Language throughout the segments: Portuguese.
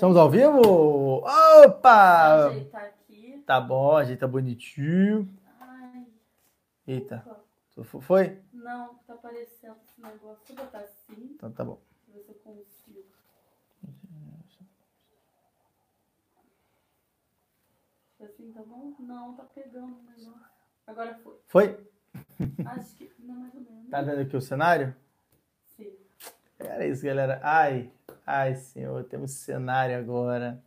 Estamos ao vivo? Opa! Ajeitar aqui. Tá bom, ajeita bonitinho. Ai, Eita, opa. foi? Não, tá aparecendo esse negócio. Deixa eu botar assim, Então tá bom. pra ver se eu consigo. Assim, tá bom? Não, tá pegando o negócio. Agora foi. Foi? Acho que. Não, mais ou menos. Tá vendo aqui o cenário? Era isso, galera. Ai, ai, senhor, temos cenário agora.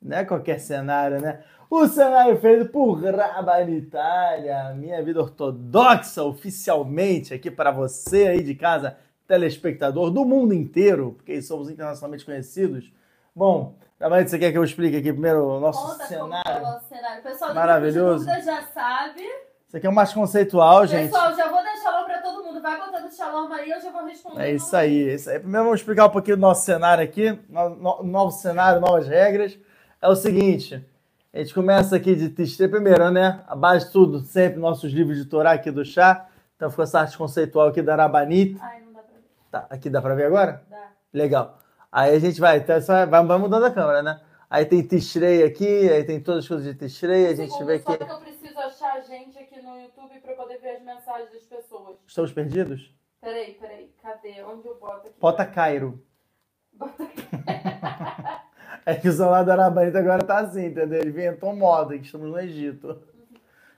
Não é qualquer cenário, né? O cenário feito por Rabanitária, minha vida ortodoxa, oficialmente aqui para você aí de casa, telespectador do mundo inteiro, porque somos internacionalmente conhecidos. Bom, Rabanita, você quer que eu explique aqui primeiro o nosso Conta como cenário? tá o nosso cenário. Pessoal, do Maravilhoso. já sabe. Isso aqui é o mais conceitual, gente. Pessoal, já vou dar shalom pra todo mundo. Vai botando shalom aí, eu já vou responder. É isso aí, é isso aí. Primeiro vamos explicar um pouquinho do nosso cenário aqui, no, no- novo cenário, novas regras. É o seguinte, a gente começa aqui de Tistre primeiro, né? A base de tudo, sempre nossos livros de Torá aqui do chá. Então ficou essa arte conceitual aqui da Arabanita. Ai, não dá pra ver. Tá, aqui dá pra ver agora? Dá. Legal. Aí a gente vai, então só vai, vai mudando a câmera, né? Aí tem Tishrei aqui, aí tem todas as coisas de Tishrei, a gente Segundo, vê só aqui. que eu preciso achar a gente no YouTube pra poder ver as mensagens das pessoas. Estamos perdidos? Peraí, peraí. Cadê? Onde eu boto aqui? Bota Cairo. Bota aqui. É que o celular da Arabanita agora tá assim, entendeu? Ele inventou moda, que estamos no Egito.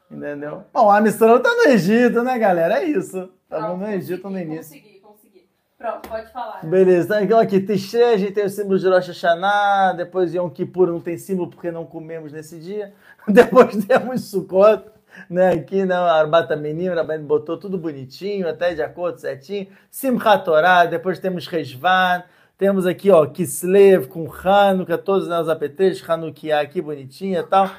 Entendeu? Bom, a mistura tá no Egito, né, galera? É isso. Estamos no Egito no consegui, início. Consegui, consegui. Pronto, pode falar. Beleza, então aqui, Tishrei, a gente tem o símbolo de Rosh Hashanah, depois Yom Kippur não tem símbolo porque não comemos nesse dia, depois temos Sukkot, né, aqui, né, Arbata Menim, Rabban botou tudo bonitinho, até de acordo, certinho, Simchat Torah, depois temos Reshvan, temos aqui, ó, Kislev com Hanukkah, todos os apetrechos, Hanukkah aqui bonitinha e tal,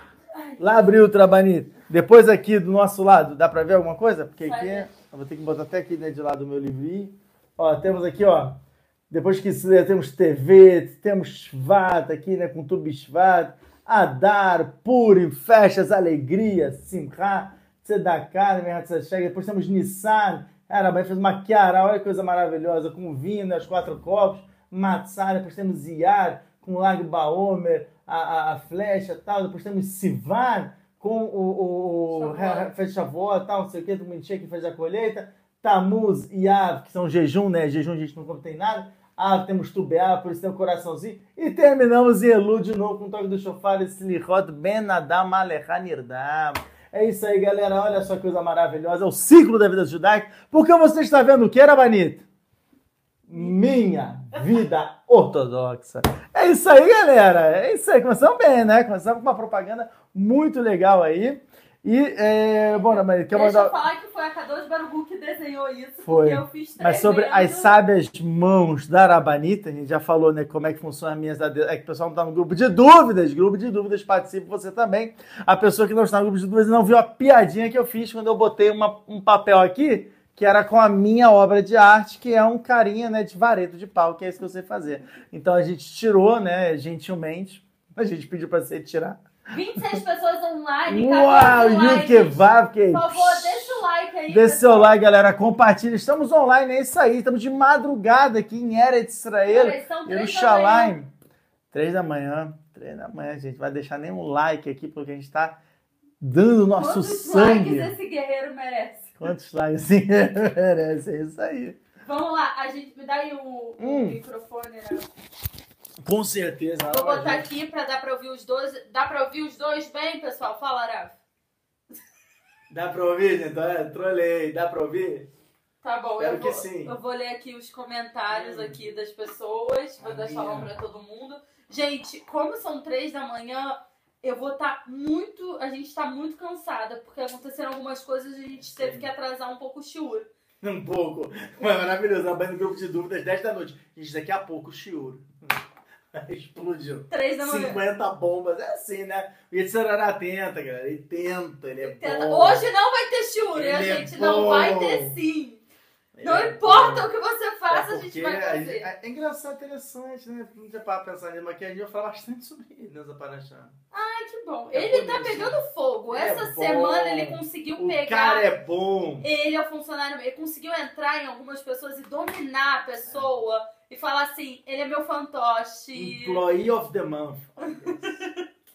lá abriu o Trabanito, depois aqui do nosso lado, dá pra ver alguma coisa? Porque aqui, ver. eu vou ter que botar até aqui né, de lado o meu livrinho, Ó, temos aqui, ó. Depois que temos TV, temos Shvat aqui, né? Com tudo Shvat. Adar, Purim, festas, alegria, Simcha, Tzedakah? Chega. Depois temos Nissan. Fazer uma Kiara, olha que coisa maravilhosa, com vinho, os quatro copos. Matzah, depois temos Iyar, com Lag Baomer, a, a, a flecha tal. Depois temos Sivan, com o, o, o fez Shavuot, tal, não sei o que, do bonitinho que fez a colheita. Tamuz e Av, que são jejum, né? Jejum a gente não come tem nada. Av, temos Tubeá, por isso tem o coraçãozinho. E terminamos em Elu de novo com o toque do chofar Slichot Ben Adam Nirdam. É isso aí, galera. Olha só que coisa maravilhosa. É o ciclo da vida judaica. Porque você está vendo o que era? Minha vida ortodoxa. É isso aí, galera. É isso aí. Começamos bem, né? Começamos com uma propaganda muito legal aí. E, é, bom, né, Banito, quer Deixa mandar... eu falar que foi a Kadosh Barugu que desenhou isso. Foi. Porque eu fiz Mas sobre as sábias mãos da Arabanita, a gente já falou, né, como é que funciona as minhas. É que o pessoal não está no grupo de dúvidas. Grupo de dúvidas, participe você também. A pessoa que não está no grupo de dúvidas não viu a piadinha que eu fiz quando eu botei uma- um papel aqui, que era com a minha obra de arte, que é um carinha, né, de vareto de pau, que é isso que eu sei fazer. Então a gente tirou, né, gentilmente. A gente pediu para você tirar. 26 pessoas online. Uau, 14 e o que vai, porque... Por favor, deixa o like aí. Dê seu pessoal. like, galera. Compartilha. Estamos online, é isso aí. Estamos de madrugada aqui em Eretz Israel, Peraí, são três da manhã. Jerusalém. Três da manhã. Três da manhã, gente. Vai deixar nenhum like aqui, porque a gente está dando o nosso Quantos sangue. likes esse guerreiro merece? Quantos likes sim, merece? É isso aí. Vamos lá, a gente me dá aí o, o Hum. microfone, né? Com certeza. Vou botar aqui pra dar pra ouvir os dois. Dá pra ouvir os dois bem, pessoal? Fala, Rafa. Dá pra ouvir, gente? É, trolei. Dá pra ouvir? Tá bom, Espero eu vou, que sim. eu vou ler aqui os comentários Hum. aqui das pessoas. Vou dar shalom pra todo mundo. Gente, como são três da manhã, eu vou estar muito. A gente tá muito cansada, porque aconteceram algumas coisas e a gente teve que atrasar um pouco o shiur. Um pouco. Mas maravilhoso. Abrindo grupo de dúvidas, 10 da noite. Gente, daqui a pouco o Shiuro. Explodiu. Três da manhã. 50 bombas, é assim, né? O Yetzirará atenta, galera. Ele tenta, ele é Tenta- bom. Hoje não vai ter shiur, né, Ele é gente? Não bom. vai ter sim. Ele Não é importa bom. o que você É faça, a gente vai a fazer. É, é engraçado, interessante, né? Não tinha para pensar nisso, mas que a gente vai falar bastante sobre ele nessa paraxá. Ai, que bom. É Ele tá pegando fogo. É Essa semana ele conseguiu O pegar. cara é bom. Ele é o funcionário, ele conseguiu entrar em algumas pessoas e dominar a pessoa. E falar assim, ele é meu fantoche. Employee of the month.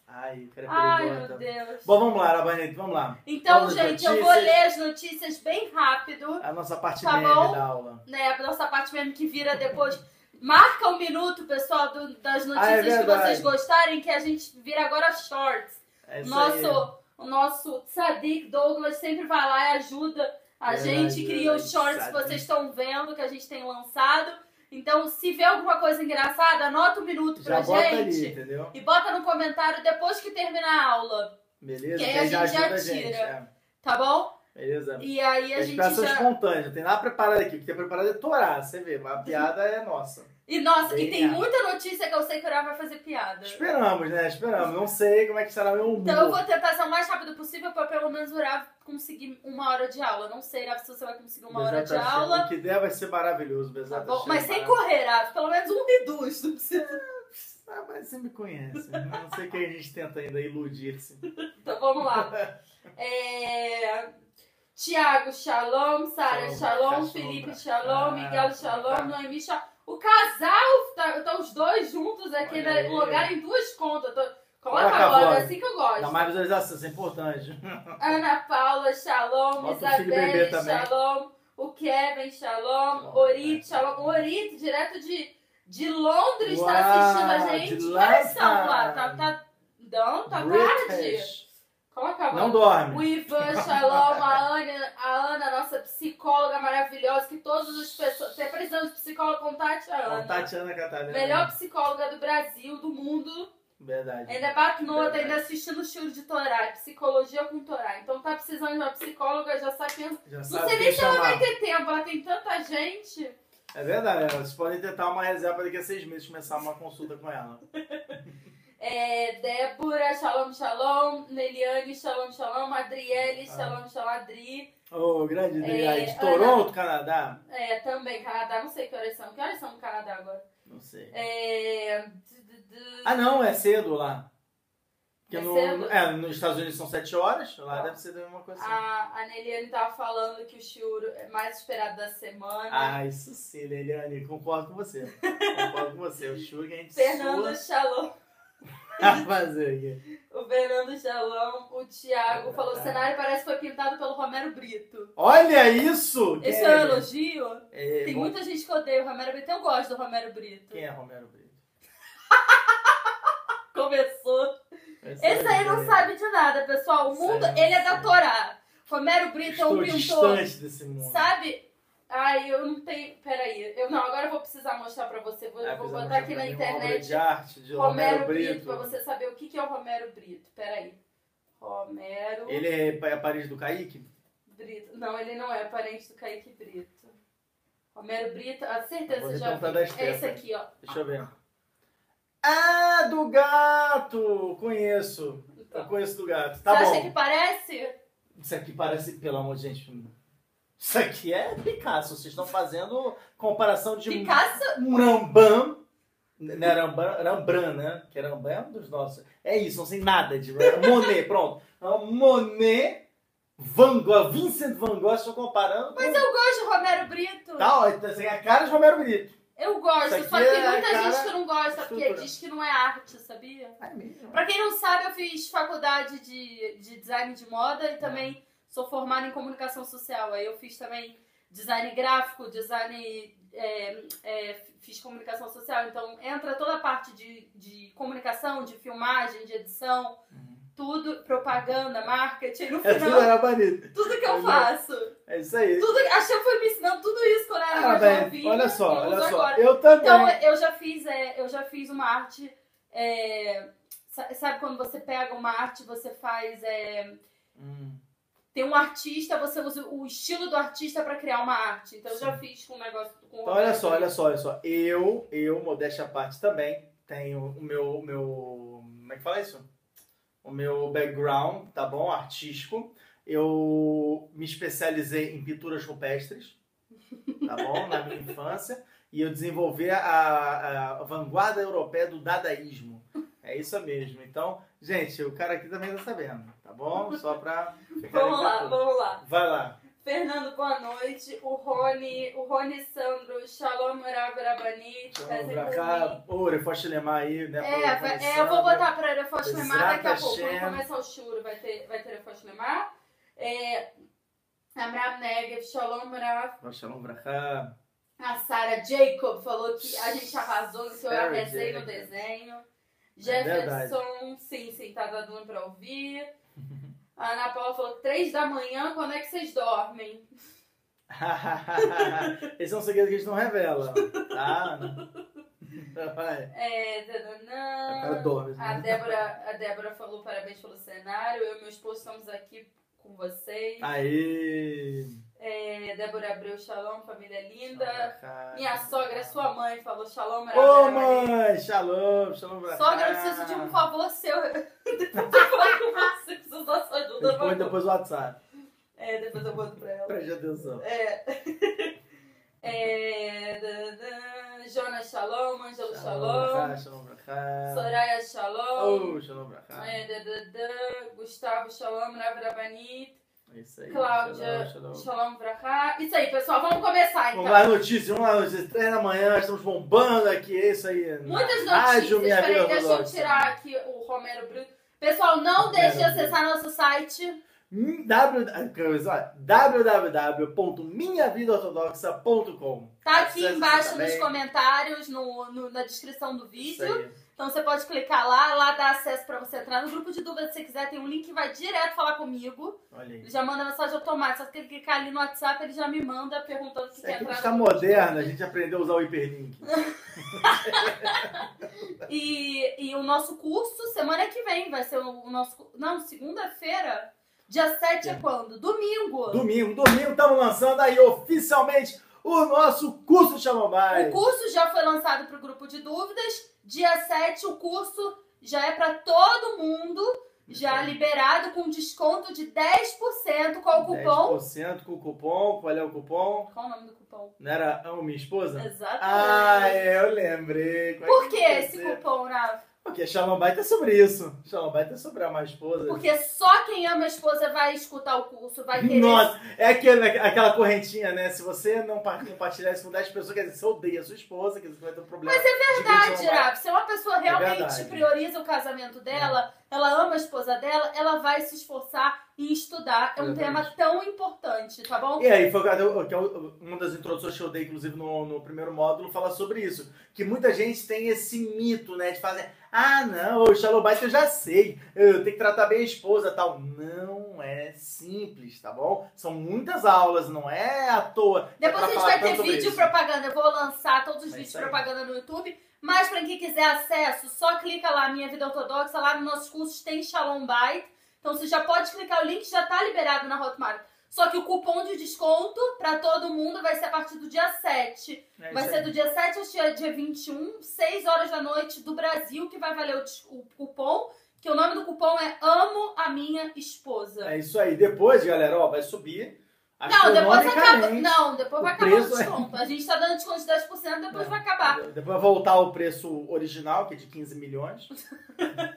Ai, é Ai, meu Deus. Bom, vamos lá, Arabanete, vamos lá. Então, vamos gente, eu vou notícias. ler as notícias bem rápido. A nossa parte Tá meme bom? da aula. né? A nossa parte mesmo que vira depois. Marca um minuto, pessoal, do- das Ah, é notícias que vocês gostarem, que a gente vira agora shorts. É Nosso, o nosso Sadik Douglas sempre vai lá e ajuda a Verdade, gente, cria os shorts que vocês estão vendo, que a gente tem lançado. Então, se vê alguma coisa engraçada, anota um minuto pra Já bota gente. ali, entendeu? E bota no comentário depois que terminar a aula, Beleza? Que aí Que a já gente já ajuda a gente. tira. é. tá bom? Beleza? E aí a A gente expressão já. espontânea, não tem nada preparado aqui. O que tem preparado é Torá, você vê, mas a piada é nossa. E nossa, e tem é. muita notícia que eu sei que o Ura vai fazer piada. Esperamos, né? Esperamos. Não sei como é que será meu humor. Então eu vou tentar ser o mais rápido possível pra pelo menos o Ura conseguir uma hora de aula. Não sei, Ura, se você vai conseguir uma hora de Bezerra tá aula. O que der vai ser maravilhoso, Tá Bezerra. bom? Mas sem correr, Ura. Pelo menos um reduz. Não precisa. Ah, mas você me conhece. né? Não sei que a gente tenta ainda iludir-se. Então vamos lá. É... Tiago Shalom, Sara Shalom, Shalom, Felipe tá. Shalom, Miguel tá. Shalom, Noemi Shalom. O casal, tá, tá os dois juntos aqui, Olha né, logaram em duas contas. Tô... Coloca Coloca a agora, voz. é assim que eu gosto. Dá mais visualização, isso é importante. Ana Paula, Shalom, Bota Isabelle. Shalom, o Kevin, Shalom, né? Shalom. O Orit, direto de, de Londres, Uau, tá assistindo a gente. de horas são lá. lá? Tá, tá, não, tá tarde. British. Coloca a Não dorme. O Ivan, Shalom, a Ana, a Ana, nossa psicóloga maravilhosa, que todas as pessoas. Você precisando de psicóloga, contate a Ana. Tatiana Catarina. Melhor psicóloga do Brasil, do mundo. Verdade. Ainda é Verdade. ainda assistindo o estilo de Torá, é psicologia com Torá. Então tá precisando de uma psicóloga, já sabe quem. Já Não sabe sei quem nem se ela vai ter tempo, ela tem tanta gente. É verdade, vocês podem tentar uma reserva daqui a seis meses começar uma consulta com ela. É, Débora, Shalom, Shalom. Neliane, Shalom, Shalom. Adriele, Ah. Shalom, Shalom, Adri. Ô, grande Adriane, É, de Toronto, Canadá? É, também, Canadá, não sei que horas são. Que horas são no Canadá agora? Não sei. É. Ah, não, é cedo lá. Porque É no, cedo? É, nos Estados Unidos são sete horas, lá Ah. deve ser a mesma coisa. assim. A, a Neliane tava falando que o Shiuro é mais esperado da semana. Ah, isso sim, Eliane, concordo com você. Concordo com você. O Shug a gente Fernando sua Shalom. A fazer aqui. O Fernando Shalom, o Thiago falou: o cenário parece que foi pintado pelo Romero Brito. Olha isso! Esse é um elogio? É, Tem bom, muita gente que odeia o Romero Brito. Eu gosto do Romero Brito. Quem é Romero Brito? Começou. Esse, Esse aí não sabe de nada, pessoal. O mundo, não ele é da. Torá. Romero Brito é um Estou pintor. distante desse mundo. Sabe? Ai, eu não tenho. Peraí. Eu, não, agora eu vou precisar mostrar pra você. Vou, Ah, vou botar aqui na internet de arte de Romero, Romero Brito, Brito. pra você saber o que, que é o Romero Brito. Peraí. Romero Ele é é Paris do Kaique? Brito. Não, ele não é parente do Kaique Brito. Romero Brito, a certeza Vou você já viu. É esse aqui, ó. Deixa eu ver. Ah, do gato! Conheço. Eu Então. conheço do gato. Tá você bom. acha que parece? Isso aqui parece, pelo amor de gente. Isso aqui é Picasso. Vocês estão fazendo comparação de Picasso? um Rambam. Não é Rambam, Rembrandt, né? Que é Rembrandt é um dos nossos. É isso, não sei nada de Monet, pronto. É Monet, Van Gogh, Vincent Van Gogh, estou comparando. Mas com... eu gosto de Romero Brito. Tá, ó, então, assim, a cara de Romero Brito. Eu gosto, só que tem é muita gente que não gosta, porque estrutura. diz que não é arte, sabia? É mesmo. Pra quem não sabe, eu fiz faculdade de, de design de moda e também sou formada em comunicação social. Aí eu fiz também design gráfico, design. é, é, fiz comunicação social. Então entra toda a parte de, de comunicação, de filmagem, de edição, Uhum. tudo, propaganda, marketing. No É tudo final, era bonito. tudo que eu faço. É isso aí. Tudo, a Chef foi me ensinando tudo isso quando eu era Ah, mais bem, novinha. olha só, olha só. agora. Eu também. Então, eu já fiz, é, eu já fiz uma arte. é, sa- sabe quando você pega uma arte, você faz. é, Hum. Tem um artista, você usa o estilo do artista pra criar uma arte. Então eu já fiz com um negócio com Então, olha só, olha só, olha só. Eu, eu, modéstia à parte também, tenho o meu, meu. Como é que fala isso? O meu background, tá bom? Artístico. Eu me especializei em pinturas rupestres, tá bom? Na minha infância. E eu desenvolvi a, a vanguarda europeia do dadaísmo. É isso mesmo. Então, gente, o cara aqui também tá sabendo, bom? Só pra ficar Vamos lá, ligado. vamos lá. Vai lá. Fernando, boa noite. O Rony, o Rony Sandro, Shalom Rav Rabani, Vamos pra cá. Ô, Refoste Lemar aí, né? É, vai- é, eu vou botar pra Refoste Lemar daqui a pouco. Quando começar o churo, vai ter, vai ter Refoste Lemar. É, Amram Negev, Shalom Rav. Shalom pra cá. A Sarah Jacob falou que a gente arrasou no seu arrasei no desenho. É. Jefferson, sim, sim, tá dando pra ouvir. A Ana Paula falou três da manhã, quando é que vocês dormem? Esse é um segredo que a gente não revela, tá? Vai. É, tananã. Ela dorme. A né? Débora, a Débora falou parabéns pelo cenário. Eu e meu esposo estamos aqui com vocês. Aí. É, Débora Abreu, shalom, família Shalom linda. cá. Minha sogra, sua mãe, falou shalom, Ô, mãe! Shalom, shalom pra Sogra, eu preciso de um favor seu. Depois eu falar com você, preciso da sua ajuda. Depois, depois o WhatsApp. É, depois eu mando pra ela. Preste atenção. É. É, da, da, Jonas Shalom, Ângelo Shalom, shalom pra cá. Soraya Shalom, Ô, shalom é, da, da, da, Gustavo Shalom, Rav Rabanit, Isso aí. Cláudia Shalom, pra cá. Isso aí, pessoal, vamos começar então. Vamos lá, notícias, vamos lá, notícias. Três da manhã, nós estamos bombando aqui, é isso aí. Muitas Rádio notícias, Minha peraí, Vida deixa eu tirar aqui o Romero Brito. Pessoal, não deixe de acessar nosso site. Www.minhavidaortodoxa.com Tá aqui Acesse embaixo também. nos comentários, no, no- na descrição do Isso vídeo. Então você pode clicar lá, lá dá acesso pra você entrar no grupo de dúvidas se você quiser. Tem um link que vai direto falar comigo. Olha aí. Já manda mensagem automática. Só que ele clicar ali no WhatsApp, ele já me manda perguntando se É quer que a entrar gente tá moderna, a gente aprendeu a usar o hiperlink. E, e o nosso curso, semana que vem, vai ser o, nosso. Não, segunda-feira. Dia 7 é quando? Domingo. Domingo, domingo estamos lançando aí oficialmente o nosso curso Shalom O Bay. curso já foi lançado para o grupo de dúvidas. Dia 7, o curso já é para todo mundo. Já liberado com desconto de 10%. Qual o cupom? 10% com o cupom. Qual é o cupom? Qual o nome do cupom? Não era Amo Minha Esposa? Exatamente. Ah, é, eu lembrei. É Por que vai esse cupom, Rafa? Porque Shalom Bay tá sobre isso. Shalom Bay tá sobre amar a esposa. Porque só quem ama a esposa vai escutar o curso, vai querer. Nossa, é aquele, aquela correntinha, né? Se você não pa- compartilhar isso com 10 pessoas, quer dizer, você odeia a sua esposa, quer dizer, você vai ter um problema. Mas é verdade. Rafa. Se uma pessoa realmente verdade. prioriza o casamento dela, ela ama a esposa dela, ela vai se esforçar em estudar. É um Exatamente. tema tão importante, tá bom? E aí, foi o que eu- uma das introduções que eu dei, inclusive, no, no primeiro módulo, fala sobre isso. Que muita gente tem esse mito, né? De fazer, ah, não, o Shalom Bay eu já sei, eu tenho que tratar bem a esposa tal. Não é simples, tá bom? São muitas aulas, não é à toa. Depois pra a gente vai ter vídeo isso. propaganda. Eu vou lançar todos os É vídeos propaganda no YouTube. Mas pra quem quiser acesso, só clica lá, Minha Vida Ortodoxa. Lá nos nossos cursos tem Shalom Bait. Então você já pode clicar, o link já tá liberado na Hotmart. Só que o cupom de desconto pra todo mundo vai ser a partir do dia 7. É Vai ser do dia 7 ao dia, dia 21, 6 horas da noite do Brasil, que vai valer o, o cupom. Que o nome do cupom é Amo a Minha Esposa. É isso aí. Depois, galera, ó, vai subir. Não, depois acaba. Não, depois o vai acabar o é- desconto. A gente tá dando desconto de 10%, depois É. vai acabar. Depois vai voltar ao preço original, que é de 15 milhões.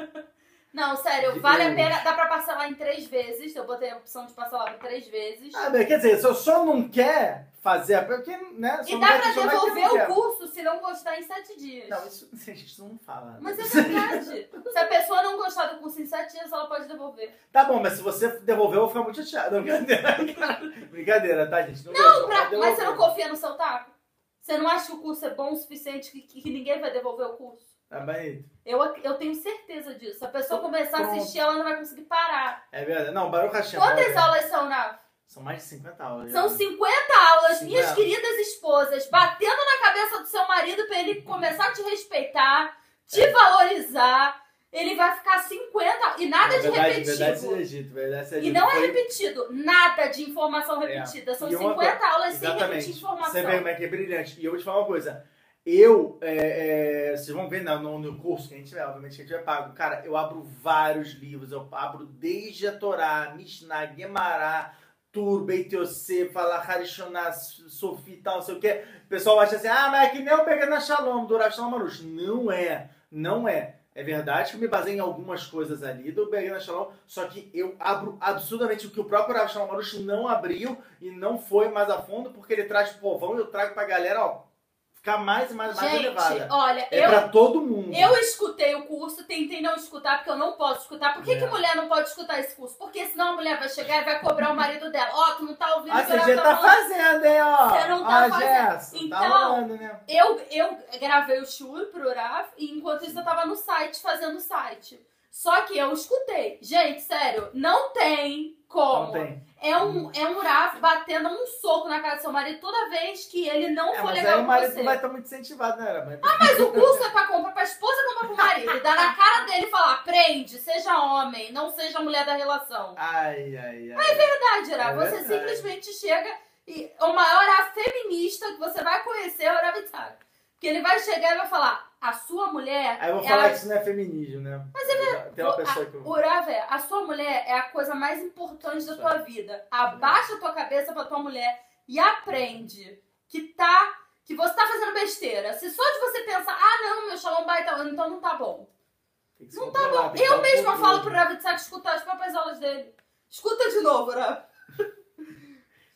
Não, sério, De vale a pena. Dá pra parcelar em três vezes. Eu botei a opção de parcelar por três vezes. Ah, bem, quer dizer, se eu só não quer fazer a porque, né? só e dá pra devolver o curso se não gostar em sete dias. Não, isso a gente não fala. né? Mas é verdade. se a pessoa não gostar do curso em sete dias, ela pode devolver. Tá bom, mas se você devolver, eu vou ficar muito chateado. Não, Brincadeira, brincadeira, tá, gente? Não, Não, pra- mas você não confia no seu taco? Você não acha que o curso é bom o suficiente que, que ninguém vai devolver o curso? Tá bem. Eu, eu tenho certeza disso. Se a pessoa começar a pronto. assistir, ela não vai conseguir parar. É verdade. Não, Baruch Hashem. Quantas olha, aulas são, Rafa? São mais de 50 aulas. São já. 50 aulas, minhas 50. queridas esposas, batendo na cabeça do seu marido pra ele começar a te respeitar, te É. valorizar. Ele vai ficar 50 e nada É de verdade, repetido. Verdade seja dito, verdade seja e não é Foi- repetido, nada de informação repetida. São E uma 50 aulas sem Exatamente. repetir informação. Você vê como é que é brilhante. E eu vou te falar uma coisa. Eu, é, é, vocês vão ver no, no, curso que a gente tiver, obviamente que a gente vai pago. Cara, eu abro vários livros. Eu abro desde a Torá, Mishnah, Gemara, Tur, Beit Yosef, Harishonah, Sofi tal, não sei o que. O pessoal acha assim, ah, mas é que nem eu peguei na Shalom, do Shalom Marush. Não é, não é. É verdade que eu me baseei em algumas coisas ali do Bergana Shalom, só que eu abro absurdamente o que o próprio Rav Shalom Arush não abriu e não foi mais a fundo, porque ele traz pro povão e eu trago pra galera, ó, ficar mais e mais, mais Gente, elevada. olha, É eu, pra todo mundo. eu escutei o curso, tentei não escutar, porque eu não posso escutar. Por que, É. que mulher não pode escutar esse curso? Porque senão a mulher vai chegar e vai cobrar o marido dela. Ó, tu não tá ouvindo Ah, o que ela tá tá fazendo, hein, ó. Você não tá ah, fazendo. Gerson, tá Então, rolando, né? Eu, eu gravei o shur pro Rav e enquanto isso eu tava no site fazendo o site. Só que eu escutei. Gente, sério, não tem como. É um, é um Rav batendo um soco na cara do seu marido toda vez que ele não É, for mas legal o com marido você. não vai estar muito incentivado, né? Mas... Mas o curso é pra comprar pra esposa comprar pro marido. E dar na cara dele e falar: aprende, seja homem, não seja mulher da relação. Ai, ai, ai. Verdade, Rav. É você verdade. simplesmente chega e o maior feminista que você vai conhecer é o Rav Yitzhak. Que ele vai chegar e vai falar: a sua mulher. Aí eu vou ela falar que isso não é feminismo, né? Mas é verdade. Tem uma pessoa que... O Rav é, a sua mulher é a coisa mais importante da tua vida. Abaixa a tua cabeça pra tua mulher e aprende que tá que você tá fazendo besteira. Se só de você pensar, ah não, meu shalom bai tá então não tá bom. Não tá bom. Eu mesma falo pro Rav Yitzhak escutar as próprias aulas dele. Escuta de novo, Rav.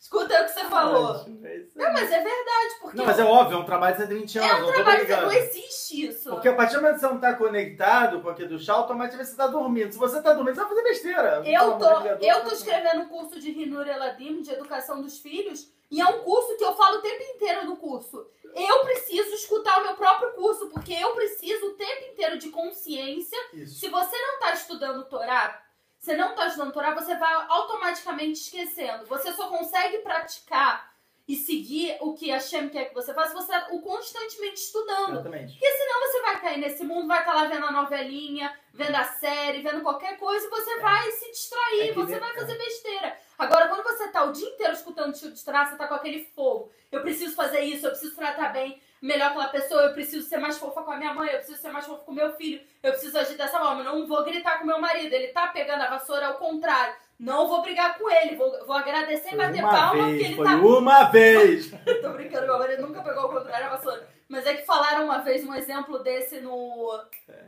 Escuta o que você falou. É. Não, mas é verdade, porque Não, mas é óbvio, é um trabalho de 120 anos, é um trabalho que não existe isso. Porque a partir do momento que você não tá conectado com aquilo do chá, automaticamente você tá dormindo. Se você tá dormindo, você vai fazer besteira. Eu tô, eu tô escrevendo um curso de Rinur Eladim, de educação dos filhos, e é um curso que eu falo o tempo inteiro no curso. Eu preciso escutar o meu próprio curso, porque eu preciso o tempo inteiro de consciência. Isso. Se você não tá estudando Torá, você não tá estudando Torá, você vai automaticamente esquecendo. Você só consegue praticar e seguir o que a Shem quer que você faça se você o constantemente estudando. Exatamente. Porque senão você vai cair nesse mundo, vai estar lá vendo a novelinha, vendo a série, vendo qualquer coisa e você vai se distrair, É você vai fazer besteira. Agora, quando você tá o dia inteiro escutando tio de trás, você tá com aquele fogo. Eu preciso fazer isso, eu preciso tratar bem melhor aquela pessoa, eu preciso ser mais fofa com a minha mãe, eu preciso ser mais fofa com o meu filho, eu preciso agir dessa forma, eu não vou gritar com meu marido, ele tá pegando a vassoura ao contrário. Não vou brigar com ele, vou, vou agradecer e bater palma porque vez, ele foi tá uma vez. Tô brincando, meu marido nunca pegou o contrário da vassoura. Mas é que falaram uma vez um exemplo desse no,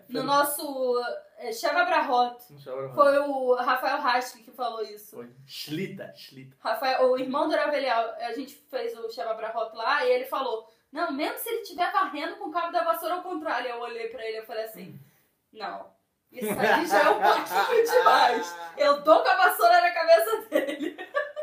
no nosso é, Sheva Brahot. Foi o Rafael Raschke que falou isso. Foi. Schlita, Schlita. Rafael, o irmão do Ravelial, a gente fez o Sheva Brahot lá e ele falou: Não, mesmo se ele estiver varrendo com o cabo da vassoura ao contrário. Eu olhei pra ele e falei assim: Não, isso aí já é um pouquinho demais. Eu dou com a vassoura na cabeça dele.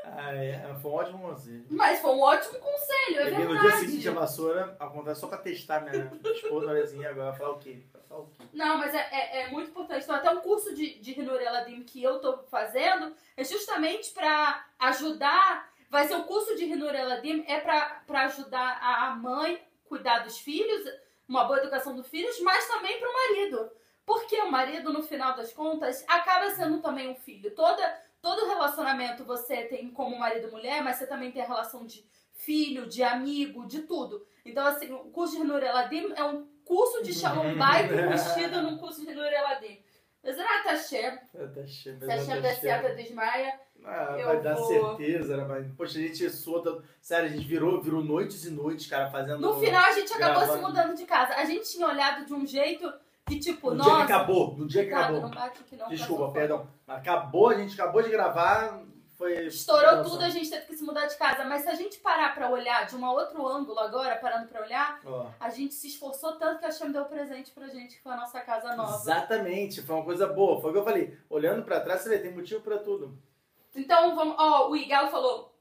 Ah, é, foi um ótimo conselho. Mas foi um ótimo conselho, é verdade. no dia seguinte a vassoura, acontece só pra testar minha esposa, olha assim, agora vai falar o quê? Vai falar o quê? Não, mas é, é, é muito importante. Então, até um curso de, de Hinur Eladim que eu tô fazendo é justamente pra ajudar. Vai ser o curso de Hinur Eladim, é pra ajudar a mãe cuidar dos filhos, uma boa educação dos filhos, mas também pro marido. Porque o marido, no final das contas, acaba sendo também um filho. Toda, todo relacionamento você tem como marido e mulher, mas você também tem a relação de filho, de amigo, de tudo. Então, assim, o curso de Hinur Eladim é um curso de Shalom Bait vestido num curso de Nur Eladim. Bezerra Hashem, Tá cheio, se Hashem certo, desmaia. Ah, vai dar vou- certeza, né? Mas, poxa, a gente solta. Sério, a gente virou, virou noites e noites, cara, fazendo. No final, a gente acabou gravando. se mudando de casa. A gente tinha olhado de um jeito que, tipo, No nossa... dia que acabou, no dia que acabou. não bate aqui não, Desculpa, perdão. Acabou, a gente acabou de gravar, foi. Estourou Nossa. tudo, a gente teve que se mudar de casa. Mas se a gente parar pra olhar de um outro ângulo agora, parando pra olhar, Ó, a gente se esforçou tanto que a Hashem deu presente pra gente, que foi a nossa casa nova. Exatamente, foi uma coisa boa. Foi o que eu falei. Olhando pra trás, você vê, tem motivo pra tudo. Então, vamos... Ó, o Igal falou,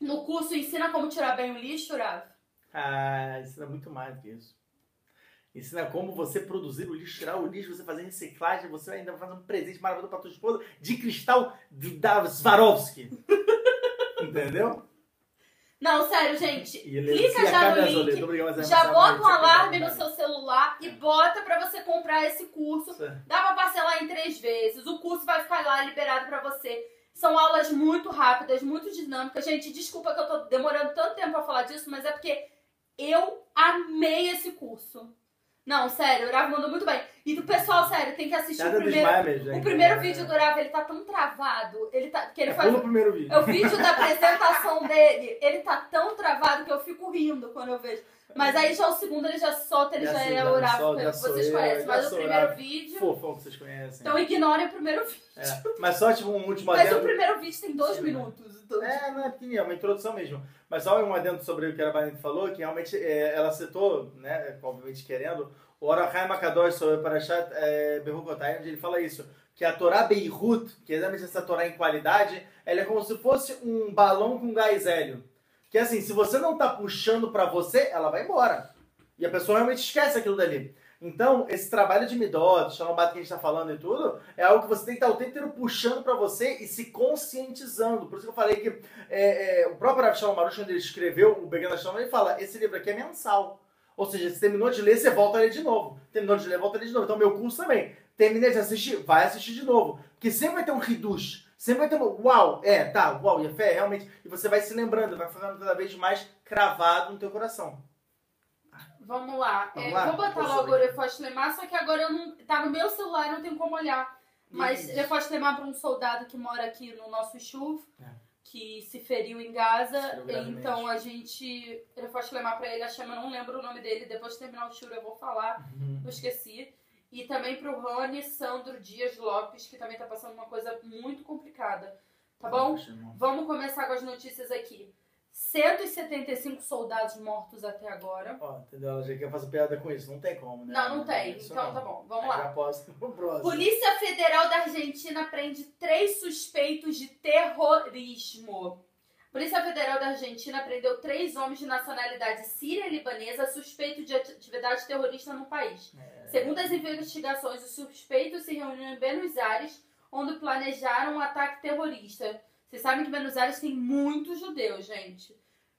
no curso ensina como tirar bem o lixo, Rav. Ah, ensina muito mais do que isso. Ensina como você produzir o lixo, tirar o lixo, você fazer reciclagem, você ainda vai fazer um presente maravilhoso pra tua esposa de cristal de- da Swarovski. Entendeu? Não, sério, gente. Clica já no link. Obrigado, Já bota um alarme no seu celular e bota pra você comprar esse curso. Dá pra parcelar em três vezes. O curso vai ficar lá liberado pra você. São aulas muito rápidas, muito dinâmicas. Gente, desculpa que eu tô demorando tanto tempo pra falar disso, mas é porque eu amei esse curso. Não, sério, o Rav mandou muito bem. E do pessoal, sério, tem que assistir Nada o primeiro. mesmo. né? O primeiro vídeo do Rafa, ele tá tão travado. Ele tá. Que ele É, faz. o primeiro vídeo. É o vídeo da apresentação dele. Ele tá tão travado que eu fico rindo quando eu vejo. Mas aí já o segundo ele já solta, ele Já já, sim, é o Rafa, vocês eu, conhecem. Mas o primeiro Rafa. vídeo. Fofão que vocês conhecem. Então ignorem o primeiro vídeo. É, Mas só tipo um último Mas o adendo. primeiro vídeo tem dois Sim. minutos. então- É, não é pequenininho, é uma introdução mesmo. Mas só um adendo sobre o que a Vanessa falou, que realmente é, ela citou, né, obviamente querendo, o Orachai Makadosh sobre Parashat é, Berukotai, onde ele fala isso, que a Torá Beirut, que é exatamente essa Torá em qualidade, ela é como se fosse um balão com gás hélio. Que assim, se você não tá puxando pra você, ela vai embora. E a pessoa realmente esquece aquilo dali. Então, esse trabalho de Midot, Shalombat que a gente tá falando e tudo, é algo que você tem que estar o tempo inteiro puxando pra você e se conscientizando. Por isso que eu falei que é, é, o próprio Rav Shalom Arush, quando ele escreveu o Begana Shalom, ele fala, esse livro aqui é mensal. Ou seja, você terminou de ler, você volta a ler de novo. Terminou de ler, volta a ler de novo. Então, meu curso também. Terminei de assistir, vai assistir de novo. Porque sempre vai ter um ridush. Sempre vai ter um uau, é, tá, uau, e a fé, realmente. E você vai se lembrando, vai ficando cada vez mais cravado no teu coração. Vamos lá. Vamos É, lá? Vou botar Posso logo o ler? Refoste Lemar, só que agora eu não. Tá no meu celular, não tenho como olhar. Mas Isso. Refoste Lemar para um soldado que mora aqui no nosso chuva, É. que se feriu em Gaza. Então a gente. Refoste Lemar para ele, a chama, eu não lembro o nome dele. Depois de terminar o show eu vou falar. Uhum. Eu esqueci. E também pro Rony Sandro Dias Lopes, que também tá passando uma coisa muito complicada. Tá bom? Vamos começar com as notícias aqui. 175 soldados mortos até agora. Ó, entendeu? Ela já quer fazer piada com isso. Não tem como, né? Não, não tem. Isso Então não. tá bom, vamos lá. Polícia Federal da Argentina prende três suspeitos de terrorismo. Polícia Federal da Argentina prendeu três homens de nacionalidade síria e libanesa suspeitos de atividade terrorista no país. É. Segundo as investigações, os suspeitos se reuniram em Buenos Aires, onde planejaram um ataque terrorista. Vocês sabem que Buenos Aires tem muitos judeus, gente.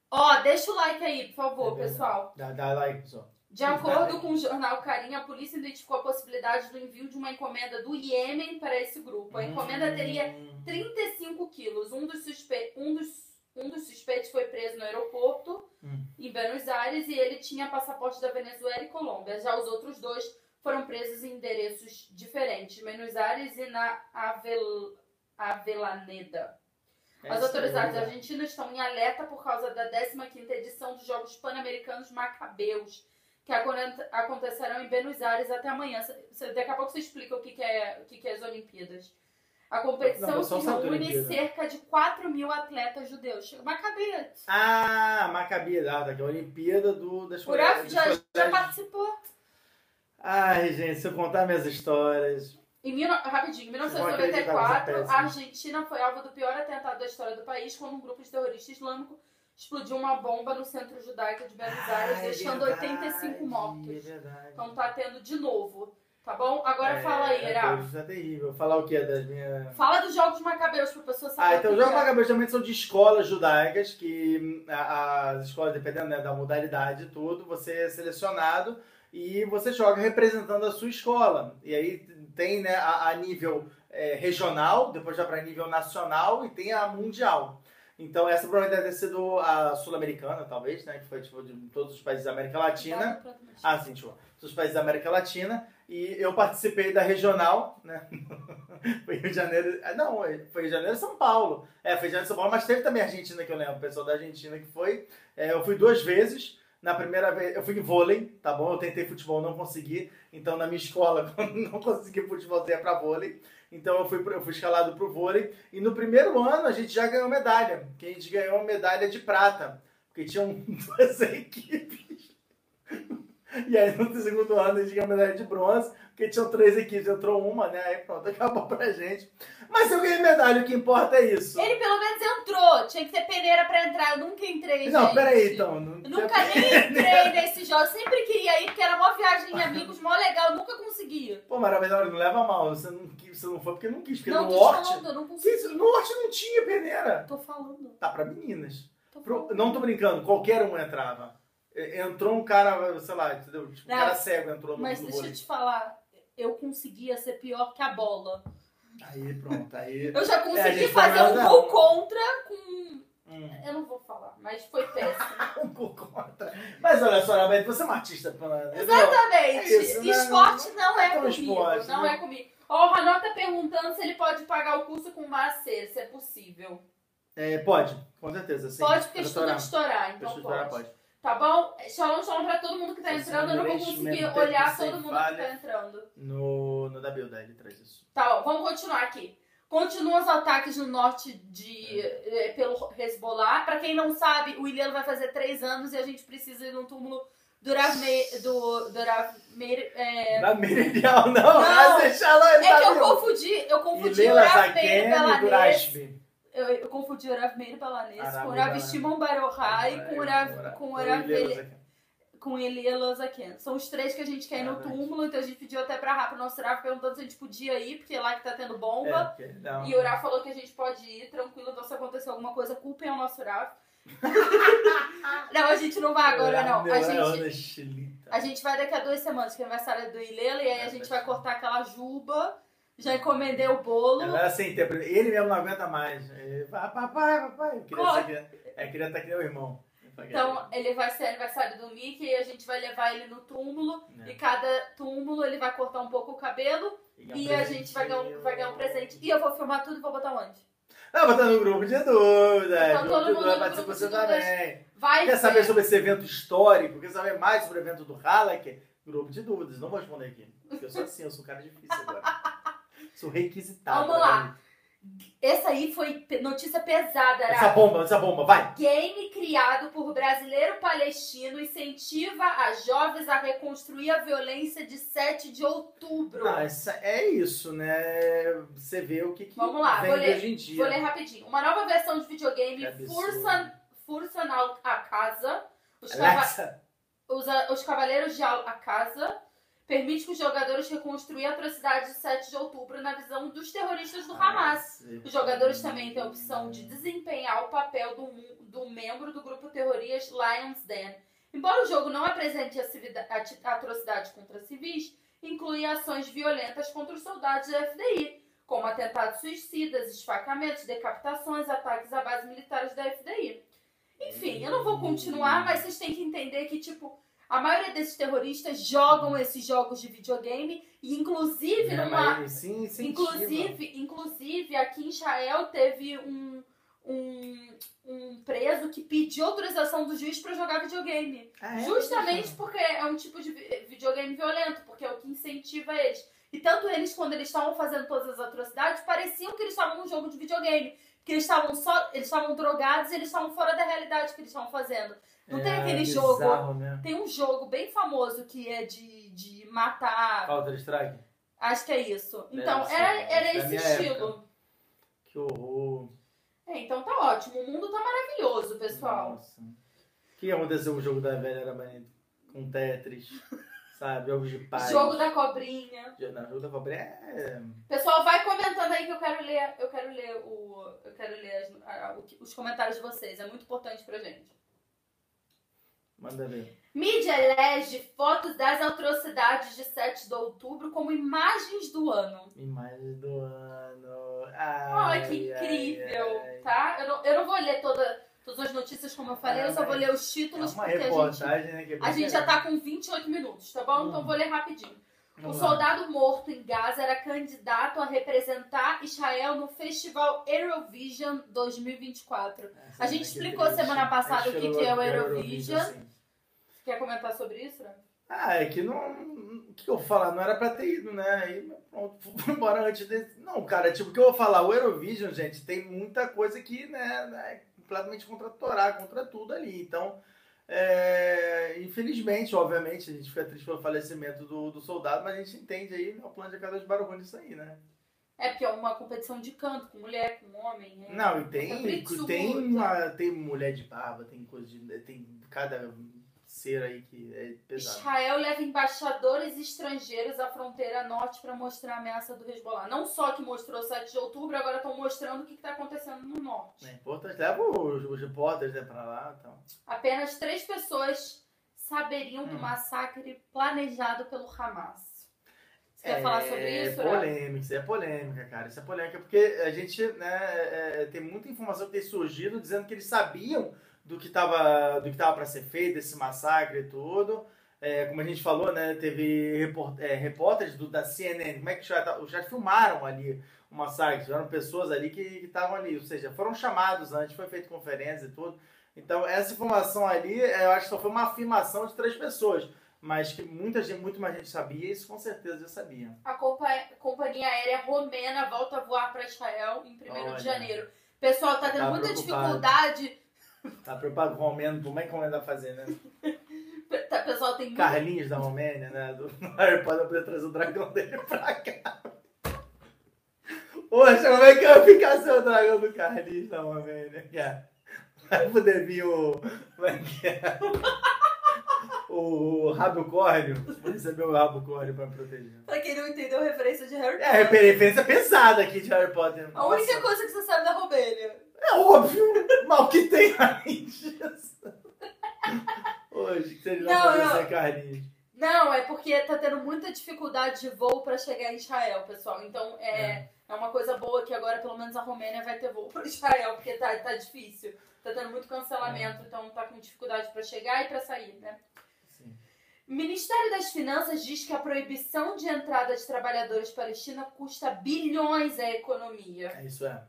Ó, deixa o like aí, por favor, É pessoal. Dá, dá like só. De acordo com o jornal Carinha, a polícia identificou a possibilidade do envio de uma encomenda do Iêmen para esse grupo. A encomenda teria Hum. 35 quilos. Um dos, suspe... um dos... um dos suspeitos foi preso no aeroporto, Hum. em Buenos Aires, e ele tinha passaporte da Venezuela e Colômbia. Já os outros dois foram presos em endereços diferentes, Buenos Aires e na Avel... Avelaneda. As Essa autoridades é- argentinas estão em alerta por causa da 15ª edição dos Jogos Pan-Americanos Macabeus, que aconte- acontecerão em Buenos Aires até amanhã. Daqui a pouco você explica o que, que é, o que, que é as Olimpíadas. A competição Não, que reúne Olimpíada. cerca de 4 mil atletas judeus. Macabeus. Ah, Maccabi, ah, daqui a Olimpíada do, das dos já, já participou. Ai, gente, se eu contar minhas histórias. Em mil, rapidinho, em Vocês vão acreditar, mas é 1994, péssimo. a Argentina foi alvo do pior atentado da história do país quando um grupo de terroristas islâmico explodiu uma bomba no centro judaico de Buenos Aires, Ah, é deixando verdade, 85 mortos. É verdade. Então tá tendo de novo, tá bom? Agora É, fala aí, é, Era. Isso é terrível. Falar o que das minhas. Fala dos Jogos Macabeus pra pessoa saber. Ah, então os Jogos é. Macabeus também são de escolas judaicas, que hum, as escolas, dependendo né, da modalidade e tudo, você é selecionado e você joga representando a sua escola. E aí tem né, a, a nível é, regional, depois já para nível nacional e tem a mundial. Então essa provavelmente deve ter sido a sul-americana, talvez, né? Que foi tipo, de todos os países da América Latina. Ah, sim, tipo, dos países da América Latina. E eu participei da regional, né? foi Rio de Janeiro. ah, Não, foi Rio de Janeiro e São Paulo. É, foi Rio de Janeiro e São Paulo, mas teve também a Argentina que eu lembro, o pessoal da Argentina que foi. É, eu fui duas vezes. Na primeira vez, eu fui em vôlei, tá bom? Eu tentei futebol, não consegui. Então, na minha escola, quando não consegui futebol, eu ia pra vôlei. Então, eu fui, eu fui escalado pro vôlei. E no primeiro ano, a gente já ganhou medalha. Que a gente ganhou medalha de prata. Porque tinham duas equipes. E aí, no segundo ano, a gente ganhou medalha de bronze. Porque tinham três equipes, entrou uma, né? Aí pronto, acabou pra gente. Mas eu ganhei medalha, o que importa é isso. Ele pelo menos entrou. Tinha que ter peneira pra entrar. Eu nunca entrei, Não, gente. peraí, então. Não, Eu nunca nem entrei nesse jogo. Eu sempre queria ir, porque era uma viagem de amigos, mó legal. Eu nunca conseguia. Pô, Maravilha, não leva mal. Você não, quis, você não foi porque não quis. Porque não, no Norte. falando, eu não consegui. no Norte não tinha peneira. Tô falando. Tá pra meninas. Tô Pro- falando. não tô brincando, qualquer um entrava. E- Entrou um cara, sei lá, entendeu? Tipo, um Não, cara cego entrou no, Mas no deixa eu vôlei. te falar. Eu conseguia ser pior que a bola. Aí, pronto, aí. Eu já É, consegui gente fazer tá um gol contra com Hum. Eu não vou falar, mas foi péssimo. Um pouco contra. Mas olha só, Roberto, você é uma artista plana. Exatamente. É isso, né? esporte não, é é tão comigo. esporte, não né? é comigo. Ó, o Ranó tá perguntando se ele pode pagar o curso com Macê, se é possível. É, pode, com certeza. Sim. pode, porque estuda de estourar. então estourar, pode. Tá bom? Shalom, shalom pra todo mundo que tá entrando. Eu não vou conseguir olhar todo mundo que tá entrando. No, no da Builda, ele traz isso. Tá, ó, vamos continuar aqui. Continuam os ataques no norte de, eh, pelo Hezbollah. Pra quem não sabe, o Iliano vai fazer três anos e a gente precisa ir no túmulo do Rav do, do Rav Meir, é, Da Meridial, não, Não. deixa lá, ele É que eu confundi, eu confundi o Ilela Rav Meir e. Durashbi. Eu, eu confundi o Rav Meir Belanês Ah, com o Rav Rav Belanês. Shimon Barohai com o Rav, com o Rav Ilela Ele- Zaken. com Elia Lozaken. São os três que a gente quer ir no túmulo, então a gente pediu até pra Rafa, nosso Rafa, perguntando se a gente podia ir, porque é lá que tá tendo É, bomba. um- E o Rafa falou que a gente pode ir, tranquilo, então se acontecer alguma coisa, culpem o nosso Rafa. não, a gente não vai agora, não. A gente, gente... a gente vai daqui a duas semanas, que é aniversário do Ilela, e aí a gente vai cortar aquela juba, já encomendei o bolo. Ela era sem tempo. Ele mesmo não aguenta mais. Ele, Vai, papai, papai. Queria, é, queria estar que nem o irmão. Então, ele vai ser aniversário do Mickey e a gente vai levar ele no túmulo. É. E cada túmulo ele vai cortar um pouco o cabelo e a gente vai ganhar, um- vai ganhar um presente. E eu vou filmar tudo e vou botar onde? Ah, botar no grupo de dúvida. Então, todo mundo dúvida, no participa grupo de você dúvidas. também. Vai Quer saber sobre esse evento histórico? Quer saber mais sobre o evento do Halleck? Grupo de dúvidas. Não vou responder aqui. Porque eu sou assim, eu sou um cara difícil agora. Sou requisitado. Vamos lá. Essa aí foi notícia pesada, Essa bomba, essa bomba, vai. Game criado por brasileiro palestino incentiva as jovens a reconstruir a violência de 7 de outubro. Não, essa, é isso, né? Você vê o que, que Vamos lá, vem vou ler- hoje em dia. Vou ler rapidinho. Uma nova versão de videogame. Fursan, Fursan a Casa. Os, cava- os, a- os Cavaleiros de a Casa permite que os jogadores reconstruir a atrocidade de 7 de outubro na visão dos terroristas do Hamas. Os jogadores também têm a opção de desempenhar o papel do, do membro do grupo terrorista Lions Den. Embora o jogo não apresente a civida- ati- atrocidades contra civis, inclui ações violentas contra os soldados da FDI, como atentados suicidas, esfaqueamentos, decapitações, ataques a bases militares da FDI. Enfim, eu não vou continuar, mas vocês têm que entender que, tipo, a maioria desses terroristas jogam esses jogos de videogame e, inclusive, É, numa, sim. Inclusive, inclusive, aqui em Israel teve um, um, um preso que pediu autorização do juiz para jogar videogame. Ah, é? Justamente porque é um tipo de vi- videogame violento, porque é o que incentiva eles. E tanto eles, quando eles estavam fazendo todas as atrocidades, pareciam que eles estavam num jogo de videogame. Porque eles estavam só. Eles estavam drogados e eles estavam fora da realidade que eles estavam fazendo. Não tem aquele jogo- bizarro, Né? Tem um jogo bem famoso que é de, de matar. Counter Strike? Acho que é isso. Então, Deve era, ser, era da esse estilo. época. Que horror. É, então tá ótimo. O mundo tá maravilhoso, pessoal. Nossa. O que aconteceu com o jogo da velha era bonito? Com Tetris, sabe? Jogos de paz. Jogo da cobrinha. Não, jogo da cobrinha é... Pessoal, vai comentando aí que eu quero ler, eu quero ler o, eu quero ler as- a- os comentários de vocês. É muito importante pra gente. Manda ver. Mídia elege fotos das atrocidades de 7 de outubro como imagens do ano. Imagens do ano. Ai, Ai, que ai, incrível, ai. tá? Eu não, eu não vou ler toda, todas as notícias como eu falei, eu só vou ler os É títulos uma porque a gente, né? Que é a gente já tá com 28 minutos, tá bom? Então Hum. vou ler rapidinho. O soldado morto em Gaza era candidato a representar Israel no Festival Eurovision 2024. Essa A gente é explicou triste. semana passada o que que é o Eurovision. assim. Quer comentar sobre isso, né? Ah, é que não. O que eu vou falar? Não era pra ter ido, né? Aí pronto, fui embora antes desse. Não, cara, tipo, o que eu vou falar? O Eurovision, gente, tem muita coisa que, né, é completamente contra a Torá, contra tudo ali. Então, é, infelizmente, obviamente, a gente fica triste pelo falecimento do, do soldado, mas a gente entende aí né, o plano de cada barulho disso aí, né? É porque é uma competição de canto, com mulher, com homem. É. Não, e É tem, blitz tem, surdo. uma, tem mulher de barba, tem coisa de. Tem cada ser aí que é pesado. Israel leva embaixadores estrangeiros à fronteira norte para mostrar a ameaça do Hezbollah. Não só que mostrou 7 de outubro, agora estão mostrando o que está acontecendo no norte. É importante, leva os, os repórteres né, pra lá e tal. Apenas três pessoas saberiam do Hum. massacre planejado pelo Hamas. Quer falar sobre isso? É polêmica, isso é polêmica, cara. Isso é polêmica porque a gente né, é, é, tem muita informação que tem surgido dizendo que eles sabiam do que estava do que tava para ser feito, esse massacre e tudo. É, como a gente falou, né, teve report, é, repórteres do, da CNN, como é que já, já filmaram ali o massacre, tiveram pessoas ali que estavam ali, ou seja, foram chamados antes, foi feita conferência e tudo. Então, essa informação ali, eu acho que só foi uma afirmação de três pessoas mas que muita gente, muito mais gente sabia, isso com certeza já sabia. A companhia aérea romena volta a voar para Israel em 1 de janeiro. Pessoal, tá tendo tá muita dificuldade. Tá preocupado com o romeno, como é que o romeno vai fazer, né? tá, pessoal tem muito... Carlinhos da Romênia, né? Do Harry Potter poder trazer o dragão dele pra cá. Poxa, como é que vai ficar seu dragão do Carlinhos da Romênia, cara? Vai poder vir o. Como é que é? o rabo córneo. Vou receber o rabo córneo pra proteger. Pra quem não entendeu a referência de Harry Potter. É, referência pesada aqui de Harry Potter. A única coisa que você sabe da Robênia. É óbvio, mal que tem aí. Hoje, que seja não, não. Carlinhos. Não, é porque tá tendo muita dificuldade de voo pra chegar em Israel, pessoal. Então é, é. é uma coisa boa que agora pelo menos a Romênia vai ter voo pra Israel, porque tá, tá difícil. Tá tendo muito cancelamento, é. então tá com dificuldade pra chegar e pra sair, né? O Ministério das Finanças diz que a proibição de entrada de trabalhadores palestinos custa bilhões à economia. É, isso é.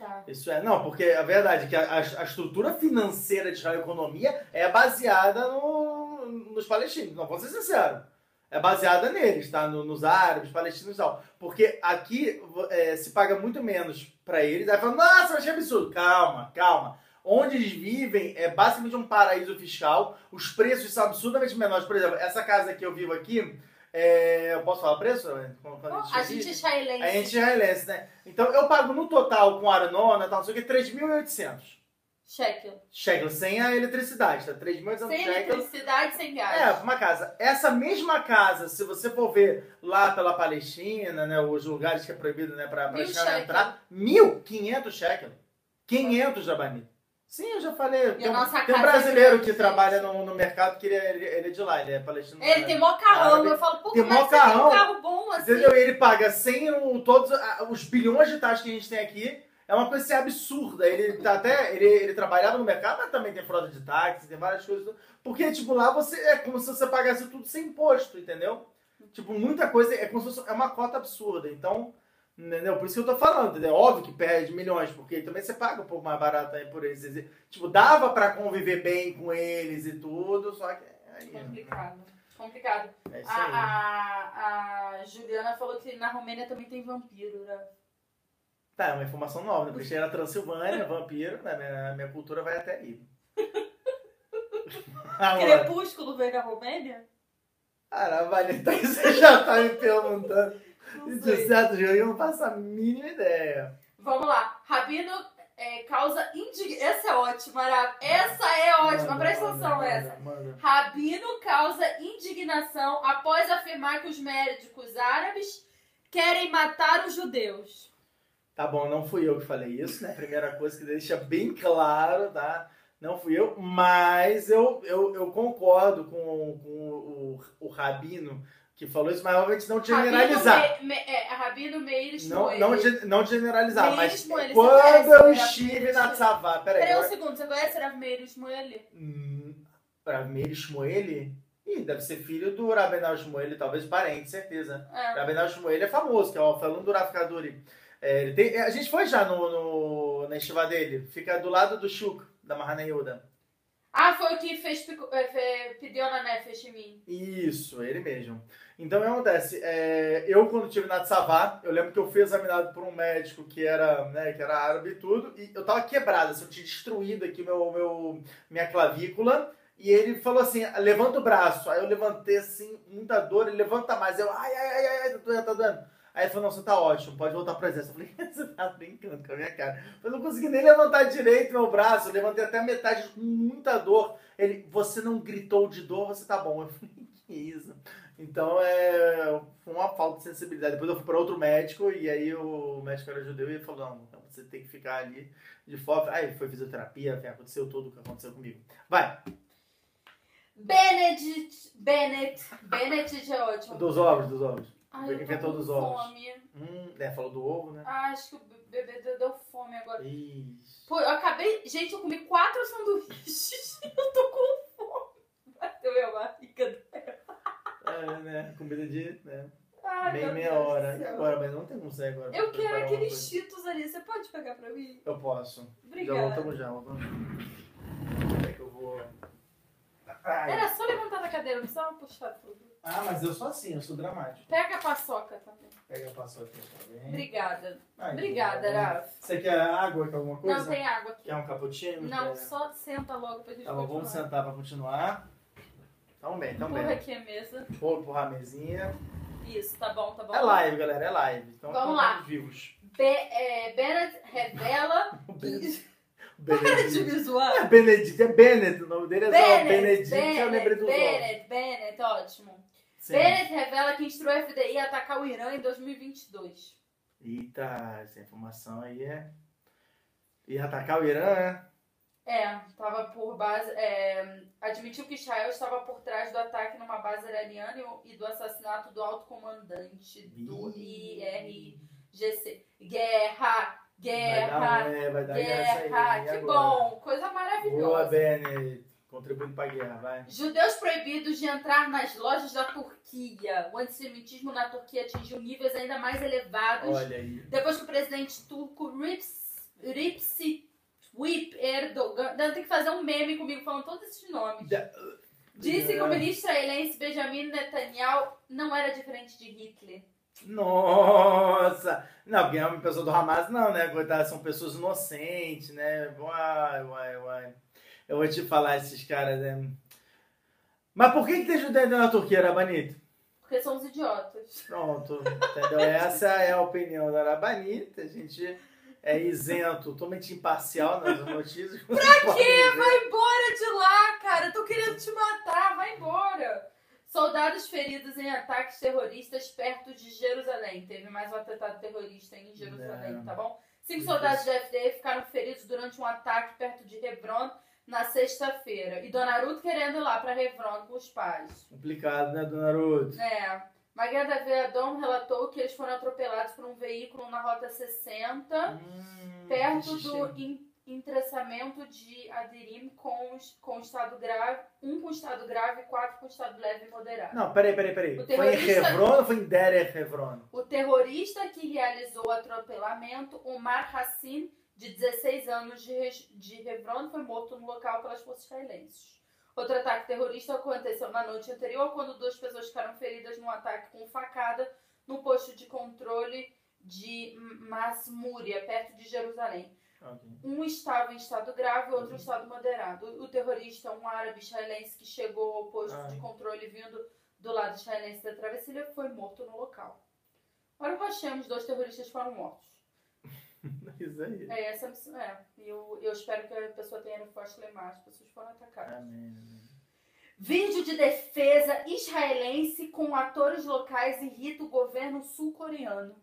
Tá. Isso é. Não, porque a verdade é que a, a estrutura financeira de Israel, a economia, é baseada no, nos palestinos. Não, vou ser sincero. É baseada neles, tá? No, nos árabes, palestinos e tal. Porque aqui é, se paga muito menos para eles. Aí fala, nossa, achei absurdo. Calma, calma onde eles vivem é basicamente um paraíso fiscal. Os preços são absurdamente menores. Por exemplo, essa casa que eu vivo aqui, é... eu posso falar preço? Quando a gente, a gente é israelense. A gente é israelense, né? Então eu pago no total com aranona, tal, não sei o que, 3.800. Shekel. Shekel, sem a eletricidade, tá? 3.800 Sem eletricidade, sem gás. É, uma casa. Essa mesma casa, se você for ver lá pela Palestina, né, os lugares que é proibido, né, pra, pra entrar, 1.500 shekel. 500 Jabani. Sim, eu já falei. Tem, tem um brasileiro que trabalha no, no mercado que ele é, ele é de lá, ele é palestino. Ele tem mó carrão, eu falo, pô, tem mó carrão, tem um carro bom assim. Entendeu? Ele paga sem o, todos os bilhões de taxas que a gente tem aqui. É uma coisa assim, absurda. Ele tá até. Ele, ele trabalhava no mercado, mas também tem frota de táxi, tem várias coisas. Porque, tipo, lá você é como se você pagasse tudo sem imposto, entendeu? Tipo, muita coisa. É como se fosse, é uma cota absurda. Então. Entendeu? Por isso que eu tô falando, entendeu? Óbvio que perde milhões, porque também você paga um pouco mais barato aí por eles. Tipo, dava pra conviver bem com eles e tudo, só que. Aí, complicado. Né? Complicado. É a, a, a, Juliana falou que na Romênia também tem vampiro, né? Tá, é uma informação nova, né? Porque era Transilvânia, vampiro, né? Minha, minha cultura vai até aí. Crepúsculo veio da Romênia? Caralho, você já tá me perguntando. De certo eu não faço a mínima ideia. Vamos lá. Rabino é, causa indignação. Essa é ótima, Ara... Essa é ótima, manda, presta atenção manda, essa. Manda, Rabino causa indignação após afirmar que os médicos árabes querem matar os judeus. Tá bom, não fui eu que falei isso, né? Primeira coisa que deixa bem claro, tá? Não fui eu, mas eu, eu, eu concordo com, com o, o, o Rabino que falou isso, mas realmente não generalizar. Rabino, me, me, é, Rabino Meires não, não, não generalizar, Meires mas quando eu estive na Tzavá... Peraí, peraí um segundo, você conhece Rav Meires Shmueli? Hum, Rav Meires? Ih, deve ser filho do Rabenal Shmueli, talvez parente, certeza. É. Rabenal Shmueli é famoso, que é o falando do Rav Kaduri. É, ele tem, a gente foi já no, no, na estiva dele, fica do lado do Shuk, da Mahana Yehuda. Ah, foi o que fez, é, pediu na Nefesh em mim. Isso, ele mesmo. Então, o que acontece? É, eu, quando estive na Tsavá, eu lembro que eu fui examinado por um médico que era, né, que era árabe e tudo, e eu tava quebrado, assim, eu tinha destruído aqui meu, meu, minha clavícula, e ele falou assim, levanta o braço. Aí eu levantei, assim, muita dor, ele levanta mais. Eu, ai, ai, ai, ai, tá, tá dando. Aí ele falou, não, você tá ótimo, pode voltar pra exército. Eu falei, você tá brincando com a minha cara. Eu não consegui nem levantar direito meu braço, eu levantei até a metade com muita dor. Ele, você não gritou de dor, você tá bom. Eu falei, que isso? Então é foi uma falta de sensibilidade. Depois eu fui para outro médico e aí o médico era judeu e ele falou: não, então você tem que ficar ali de fora. Aí foi fisioterapia, aconteceu tudo o que aconteceu comigo. Vai! Bennett, Bennett, Bennett é ótimo. Dos ovos, dos ovos. Ai, eu que tô inventou dos ovos. fome. Hum, é, falou do ovo, né? Ah, acho que o bebê deu, fome agora. Ixi. Pô, eu acabei. Gente, eu comi quatro sanduíches. eu tô com fome. Bateu minha barriga. É, né? Comida de né? Ai, meia, meu meia Deus hora. E agora? Mas não tem como sair agora. Eu quero aqueles cheetos ali. Você pode pegar pra mim? Eu posso. Já Obrigada. voltamos já. Voltamos. Como é que eu vou... Era só levantar da cadeira, não precisava puxar tudo. Ah, mas eu sou assim, eu sou dramático. Pega a paçoca também. Pega a paçoca também. Obrigada. Ai, Obrigada, tá bom. Raf. Você quer água, quer alguma coisa? Não, tem água aqui. Quer um cappuccino? Não, Quer- só senta logo pra gente Tá bom, vamos continuar. sentar pra continuar. Tamo bem, tamo Empurra bem. aqui a mesa. Vou empurrar a mesinha. Isso, tá bom, tá bom. É live, galera, é live. Então, Vamos então lá. vivos. Be é, Bennett revela. O Benedict. O Para de me zoar. É Benedict, é Bennett. O nome dele é só Bennett, Benedict, eu Bennett, lembrei. Bennett, Bennett, ótimo. Sim. Bennett revela que instruiu a FDI a atacar o Irã em 2022. Eita, essa informação aí é. Ia atacar o Irã, né? É, estava por base. é, admitiu que Israel estava por trás do ataque numa base iraniana e e do assassinato do alto comandante do IRGC. Guerra! Vai Guerra! dar, é, vai dar guerra Guerra! Que agora? bom! Coisa Boa, maravilhosa. Bennett. Contribuindo pra guerra, vai. Judeus proibidos de entrar nas lojas da Turquia. O antissemitismo na Turquia atingiu níveis ainda mais elevados Olha aí. depois que o presidente turco Rips, Recep Tayyip Erdogan... Tem que fazer um meme comigo falando todos esses nomes. Da- Disse que o ministro israelense Benjamin Netanyahu não era diferente de Hitler. Nossa! Não, porque é uma pessoa do Hamas, não, né? Coitado, são pessoas inocentes, né? Uai, uai, uai. Eu vou te falar, esses caras, né? Mas por que, que tem judeu na Turquia, Rabanito? Porque são os idiotas. Pronto, entendeu? Essa é a opinião da Rabanita. A gente é isento, totalmente imparcial nas notícias. Pra quê? Vai embora de lá, cara. Eu tô querendo te matar. Vai embora. Soldados feridos em ataques terroristas perto de Jerusalém. Teve mais um atentado terrorista em Jerusalém, Não. tá bom? Cinco soldados da FDA ficaram feridos durante um ataque perto de Hebron na sexta-feira. E Dona Ruth querendo ir lá pra Hebron com os pais. Complicado, né, Dona Ruth? É. Magda Veadon relatou que eles foram atropelados por um veículo na rota 60, Hum, perto do en- entreçamento de Adirim com, com estado grave, um com estado grave e quatro com estado leve e moderado. Não, peraí, peraí, peraí. O Foi em terrorista- Hebron ou foi em Derek Hebron? O terrorista que realizou o atropelamento, Omar Hassin, de 16 anos de, de Hebron, foi morto no local pelas forças israelenses. Outro ataque terrorista aconteceu na noite anterior, quando duas pessoas ficaram feridas num ataque com facada no posto de controle de Masmúria, perto de Jerusalém. Um estava em estado grave, outro em estado moderado. O terrorista, um árabe israelense que chegou ao posto Ah. de controle vindo do lado israelense da travessia, foi morto no local. Olha o Hashem, os dois terroristas foram mortos. Isso aí. É, essa é. É, eu, eu espero que a pessoa tenha forte lemar, as pessoas foram atacadas. Amém, amém. Vídeo de defesa israelense com atores locais irrita o governo sul-coreano.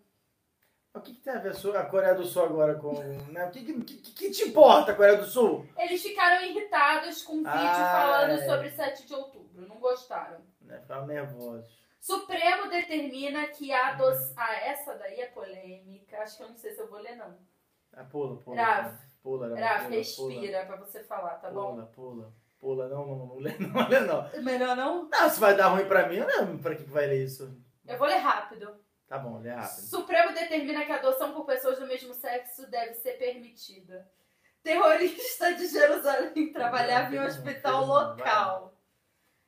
O que, que tem a ver a Coreia do Sul agora com. Né? O que, que, que, te importa Coreia do Sul? Eles ficaram irritados com um vídeo Ah, falando é. sobre 7 de outubro. Não gostaram. Né? Ficaram nervosos. Supremo determina que a adoção. Ah, essa daí é polêmica. Acho que eu não sei se eu vou ler, não. Ah, pula, pula. Raf. Pula, Raf, Raf, pula, respira pra você falar, tá pula, bom? Pula, pula. Pula, não, não, não lê, não lê, não. Melhor não? Não, se vai dar ruim pra mim, eu não. Pra que vai ler isso? Eu vou ler rápido. Tá bom, lê rápido. Supremo determina que a adoção por pessoas do mesmo sexo deve ser permitida. Terrorista de Jerusalém trabalhava em um hospital local.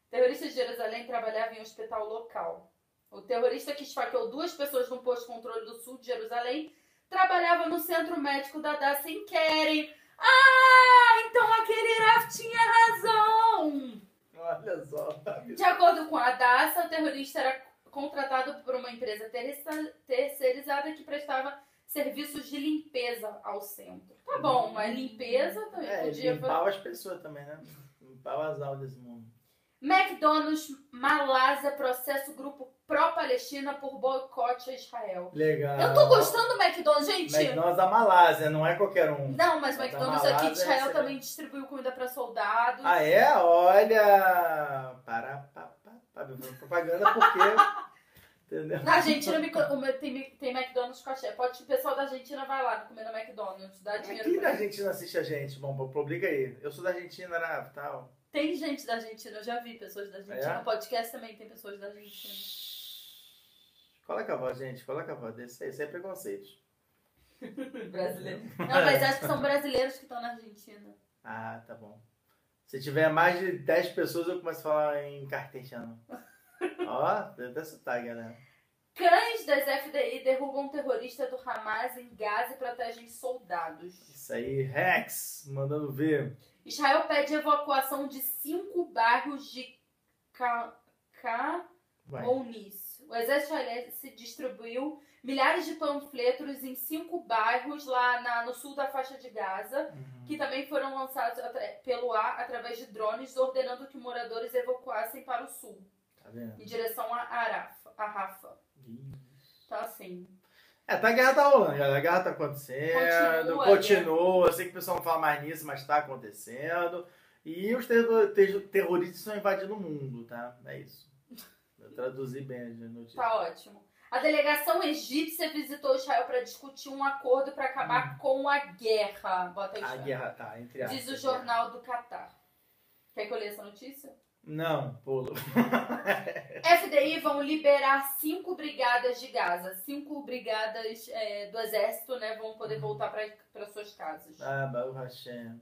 Terrorista de Jerusalém trabalhava em um hospital local. O terrorista que esfaqueou duas pessoas no posto de controle do sul de Jerusalém trabalhava no centro médico da Daça em Keren. Ah, então aquele Raf tinha razão! Olha só. De acordo com a DASA, o terrorista era contratado por uma empresa terceirizada que prestava serviços de limpeza ao centro. Tá bom, mas limpeza também É, podia limpava as pessoas também, né? Limpava as almas desse mundo. McDonald's Malásia processa o grupo pró-Palestina por boicote a Israel. Legal. Eu tô gostando do McDonald's, gente! McDonald's da Malásia, não é qualquer um. Não, mas o McDonald's aqui de Malásia, Israel essa- também distribuiu comida pra soldados. Ah, é? Olha! Para, pa, propaganda porque Entendeu? Na Argentina tem, tem McDonald's com axé. Pode, o pessoal da Argentina vai lá comer no McDonald's, dá dinheiro pra na Argentina assiste a gente. Bom, publica aí. Eu sou da Argentina, né? Tal. Tem gente da Argentina, eu já vi pessoas da Argentina. É? No podcast também tem pessoas da Argentina. Coloca a voz, gente. Coloca a voz. Isso aí, isso aí é preconceito. Brasileiro. Não, mas acho que são brasileiros que estão na Argentina. Ah, tá bom. Se tiver mais de 10 pessoas, eu começo a falar em cartesiano. Ó, deu até sotaque, né? Cães das FDI derrubam terrorista do Hamas em Gaza e protegem soldados. Isso aí, Rex, mandando ver. Israel pede evacuação de cinco bairros de Ca... Vai. Caonis. O exército israelense distribuiu milhares de panfletos em cinco bairros lá na- no sul da faixa de Gaza, Uhum. que também foram lançados pelo ar através de drones, ordenando que moradores evacuassem para o sul, Tá vendo? em direção a Arafa. A Rafa. Então, assim, É, tá, a guerra tá rolando, galera. A guerra tá acontecendo, Continua, continua. Eu sei que o pessoal não fala mais nisso, mas tá acontecendo. E os terro- ter- terroristas estão invadindo o mundo, tá? É isso. Eu traduzi bem as notícias. tá ótimo. A delegação egípcia visitou Israel para discutir um acordo para acabar com a guerra. Bota aí, A Israel. guerra tá, entre aspas. Diz o jornal do Catar. Quer que eu leia essa notícia? Não, pulo. FDI vão liberar cinco brigadas de Gaza. Cinco brigadas é, do exército, né? Vão poder voltar para suas casas. Ah, Baruch Hashem.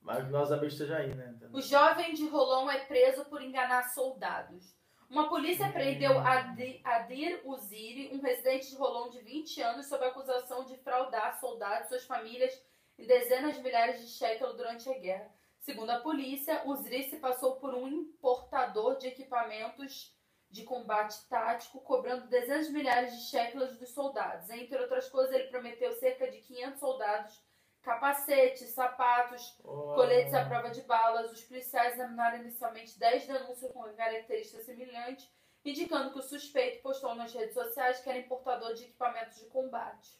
Mas nós amigos estejam aí, né? O jovem de Rolon é preso por enganar soldados. Uma polícia prendeu Adi- Adir Uziri, um residente de Rolon de 20 anos, sob acusação de fraudar soldados e suas famílias em dezenas de milhares de shekels durante a guerra. Segundo a polícia, Uziri se passou por um importador de equipamentos de combate tático, cobrando dezenas de milhares de shekels dos soldados. Entre outras coisas, ele prometeu cerca de 500 soldados capacetes, sapatos, Oh. coletes à prova de balas. Os policiais examinaram inicialmente 10 denúncias com características semelhantes, indicando que o suspeito postou nas redes sociais que era importador de equipamentos de combate.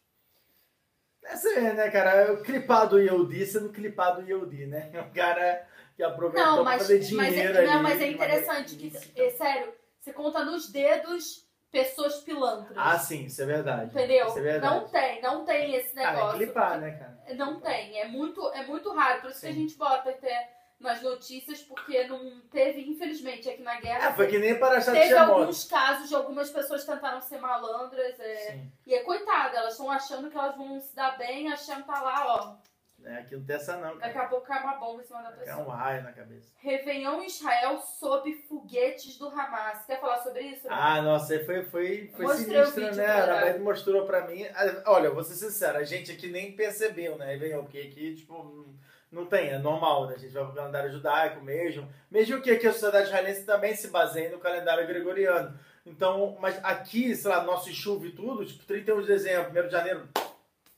Essa é, né, cara? É o clipado Yehudi sendo clipado Yehudi, né? O cara que aproveitou Não, pra mas, fazer mas, dinheiro é, ali. não, mas é interessante que, maneira ilícita. é, sério, você conta nos dedos pessoas pilantras. Ah, sim, isso é verdade. Entendeu? Isso é verdade. Não tem, não tem esse é negócio. clipar, né, cara? Não tem, é muito, é muito raro. Por isso que a Sim. gente bota até nas notícias, porque não teve, infelizmente, aqui na guerra. Ah, foi que nem para achar Teve alguns casos de algumas pessoas tentaram ser malandras. é, Sim. E é coitada, elas estão achando que elas vão se dar bem, achando que tá lá, ó. É, aqui não tem essa não, Daqui cara. a pouco cai uma bomba em cima da É um pessoa. raio na cabeça. Réveillon em Israel sob foguetes do Hamas. Quer falar sobre isso? Ah, nossa, aí foi, foi, foi Mostrei sinistro, né? A. Anabelle mostrou pra mim. Ah, Olha, vou ser sincero, a gente aqui nem percebeu, né? Veio porque aqui, tipo, não tem, é normal, né? A gente vai pro calendário judaico mesmo. Mesmo que aqui a sociedade israelense também se baseie no calendário gregoriano. Então, mas aqui, sei lá, nosso chuva e tudo, tipo, 31 de dezembro, 1 de janeiro,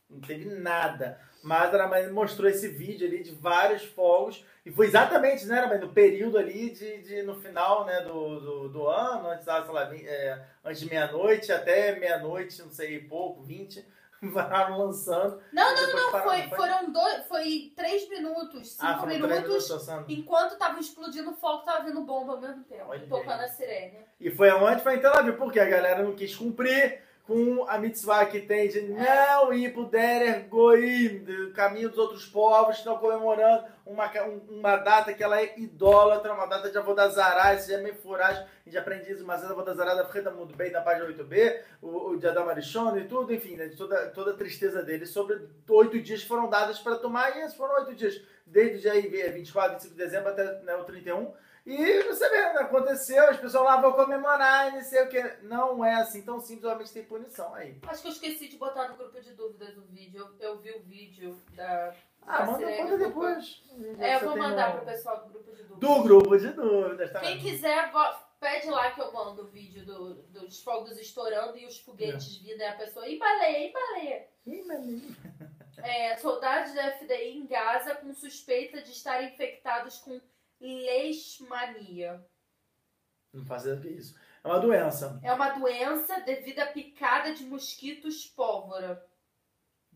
não teve nada. Mas a Anabelle mostrou esse vídeo ali de vários fogos. E foi exatamente, né, no período ali de, de no final, né, do, do, do ano, antes, sei lá, é, antes de meia-noite até meia-noite, não sei, pouco, 20, vararam lançando. Não, não, não, pararam, foi, foram dois, foi três minutos, cinco Ah, minutos, minutos enquanto tava explodindo fogo, tava vindo bomba ao mesmo tempo, Olha tocando a sirene. E foi aonde? Foi em Tel Aviv, porque a galera não quis cumprir com a mitzvah que tem de não ir pro Derer Goim, do caminho dos outros povos estão comemorando uma, um- uma data que ela é idólatra, uma data de Avodazará, esse é meio furagem, a gente aprende isso, mas a Avodazará da Freda Mundo Bem, da página 8b, o, o de Arishon e tudo, enfim, né, de toda, toda a tristeza dele sobre oito dias foram dados para tomar, e esses foram oito dias, desde o dia aí, 24, 25 de dezembro até né, o 31, e você vê, aconteceu, as pessoas lá vão comemorar e não sei o que. Não é assim tão simples, realmente tem punição aí. Acho que eu esqueci de botar no grupo de dúvidas o vídeo, eu, eu vi o vídeo da... Ah, da manda, manda depois. É, eu vou mandar um- pro pessoal do grupo de dúvidas. Do grupo de dúvidas, tá? Quem quiser, pede lá que eu mando o vídeo do- dos fogos estourando e os foguetes vindo. E a pessoa, e baleia, e baleia. Ih, maninho. É, soldados da FDI em Gaza com suspeita de estarem infectados com leishmania. Não faço ideia do que é isso. É uma doença. É uma doença devido à picada de mosquitos pólvora.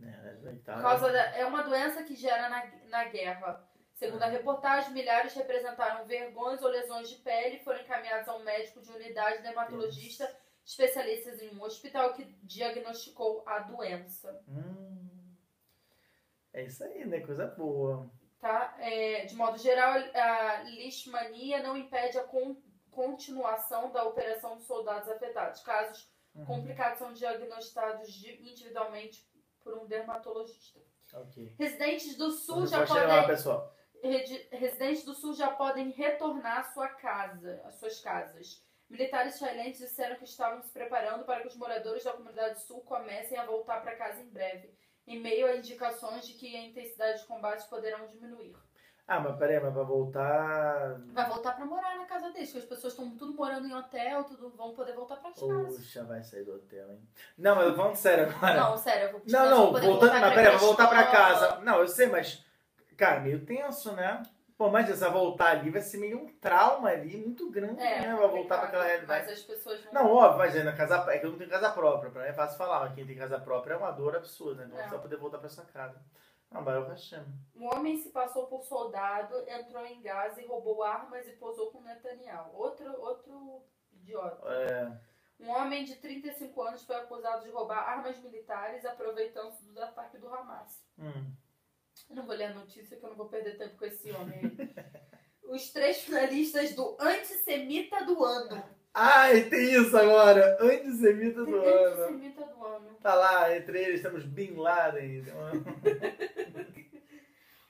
É, aí tá. Causa da- é uma doença que gera na, na guerra. Segundo a reportagem, milhares representaram vergões ou lesões de pele e foram encaminhados a um médico de unidade dermatologista especialistas em um hospital que diagnosticou a doença. Hum. É isso aí, né? Coisa boa. Tá? É, de modo geral, a leishmania não impede a con- continuação da operação dos soldados afetados. Casos Uhum. complicados são diagnosticados de- individualmente por um dermatologista. Ok. Residentes do Sul já podem lá, pessoal. Residentes do sul já podem retornar à sua casa, às suas casas. Militares israelenses disseram que estavam se preparando para que os moradores da comunidade sul comecem a voltar para casa em breve, em meio a indicações de que a intensidade de combates poderão diminuir. Ah, mas peraí, mas vai voltar. Vai voltar para morar na casa deles, que as pessoas estão tudo morando em hotel, tudo vão poder voltar para casa. Puxa, vai sair do hotel, hein? Não, mas falando sério agora. Não, sério, eu vou Não, não, vamos voltando, mas pra peraí, vou voltar pra casa. Não, eu sei, mas, cara, meio tenso, né? Pô, mas essa voltar ali vai ser meio um trauma ali, muito grande, É, né? Vai voltar pra complicado, aquela realidade. Mas as pessoas vão. Não, óbvio, imagina, casa, é que eu não tenho casa própria, pra mim é fácil falar, mas quem tem casa própria é uma dor absurda, né? Então É. vai poder voltar pra sua casa. Não, Baruch Hashem. Um homem se passou por soldado, entrou em Gaza e roubou armas e posou com Netanyahu. Outro, outro idiota. É, Um homem de 35 anos foi acusado de roubar armas militares aproveitando do ataque do Hamas. hum. Eu não vou ler a notícia que eu não vou perder tempo com esse homem aí. Os três finalistas do Antissemita do Ano. Ai, tem isso agora! Antissemita do ano. Antissemita do Ano. Tá lá, entre eles temos Bin Laden.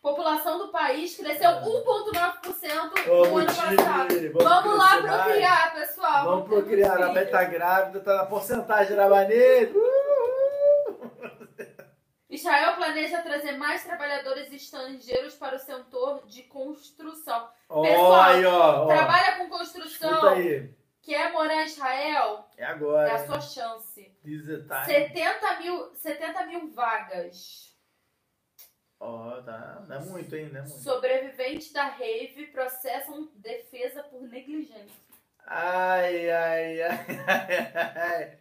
População do país cresceu 1,9% no Vamos, ano passado. time! Vamos lá procriar, pessoal. Vamos procriar. A. Beth tá grávida, tá na porcentagem da maneira. Israel planeja trazer mais trabalhadores estrangeiros para o setor de construção. Ó, aí, ó. ó. Trabalha com construção, quer morar em Israel, É agora. é a sua chance. This is the time. 70 mil, 70 mil vagas. Ó, tá. Não é muito, hein? Não é muito. Sobreviventes da rave processam defesa por negligência. Ai, ai, ai, ai, ai.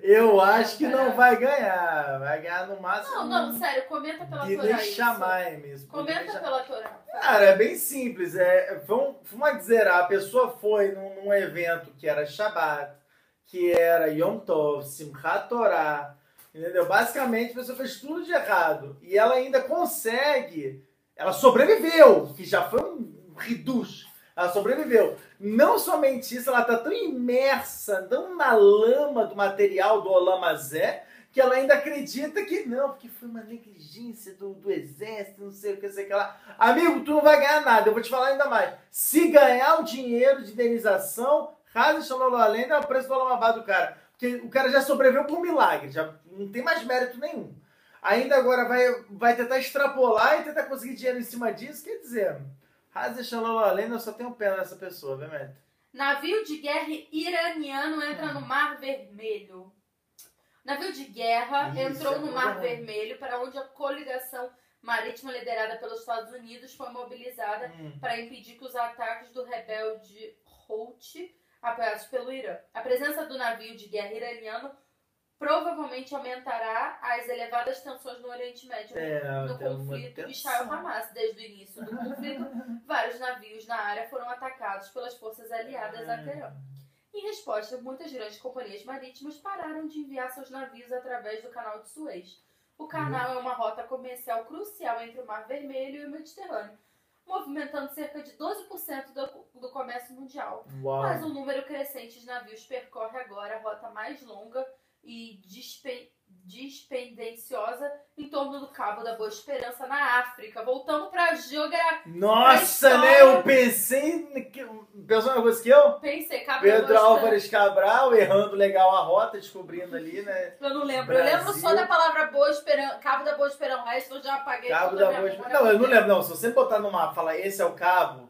Eu acho que não vai ganhar. Vai ganhar no máximo. Não, não, sério, comenta pela De Torá isso. chamar mesmo. Comenta Deixa- pela Torá. Cara, é bem simples. É, vamos, vamos dizer, a pessoa foi num, num evento que era Shabbat, que era Yom Tov, Simchat Torah, entendeu? Basicamente, a pessoa fez tudo de errado. E ela ainda consegue, ela sobreviveu, que já foi um riducho. Ela sobreviveu. Não somente isso, ela tá tão imersa, tão na lama do material do Olamazé, que ela ainda acredita que não, porque foi uma negligência do, do exército, não sei o que, sei o que lá. Amigo, tu não vai ganhar nada, eu vou te falar ainda mais. Se ganhar o dinheiro de indenização, Raza Shalom Além é o preço do Olamabá do cara. Porque o cara já sobreviveu por milagre, já não tem mais mérito nenhum. Ainda agora vai, vai tentar extrapolar e tentar conseguir dinheiro em cima disso, quer dizer, Raza Shalom Além eu só tenho pena dessa pessoa, viu, Mete? Navio de guerra iraniano entra no Mar Vermelho. Navio de guerra Isso, entrou é no Mar bom. Vermelho, para onde a coligação marítima liderada pelos Estados Unidos foi mobilizada Hum. para impedir que os ataques do rebelde Houthi, apoiados pelo Irã. A presença do navio de guerra iraniano provavelmente aumentará as elevadas tensões no Oriente Médio É, no conflito. Israel-Hamas. Desde o início do conflito, vários navios na área foram atacados pelas forças aliadas a Teherã. Em resposta, muitas grandes companhias marítimas pararam de enviar seus navios através do canal de Suez. O canal é uma rota comercial crucial entre o Mar Vermelho e o Mediterrâneo, movimentando cerca de 12% do, do comércio mundial. Uau. Mas um número crescente de navios percorre agora a rota mais longa e dispe- dispendenciosa em torno do Cabo da Boa Esperança, na África. Voltamos para geografia. Nossa, né? Eu pensei. que- Pensou uma coisa que eu? Pensei, Cabo da Pedro Boa Esperança. Álvares Cabral, errando legal a rota, descobrindo ali, né? Eu não lembro. Eu lembro Brasil. só da palavra Boa Esperança. Cabo da Boa Esperança. O resto eu já apaguei Cabo da Boa memória. Não, eu não lembro, não. Se você botar no mapa e falar esse é o cabo,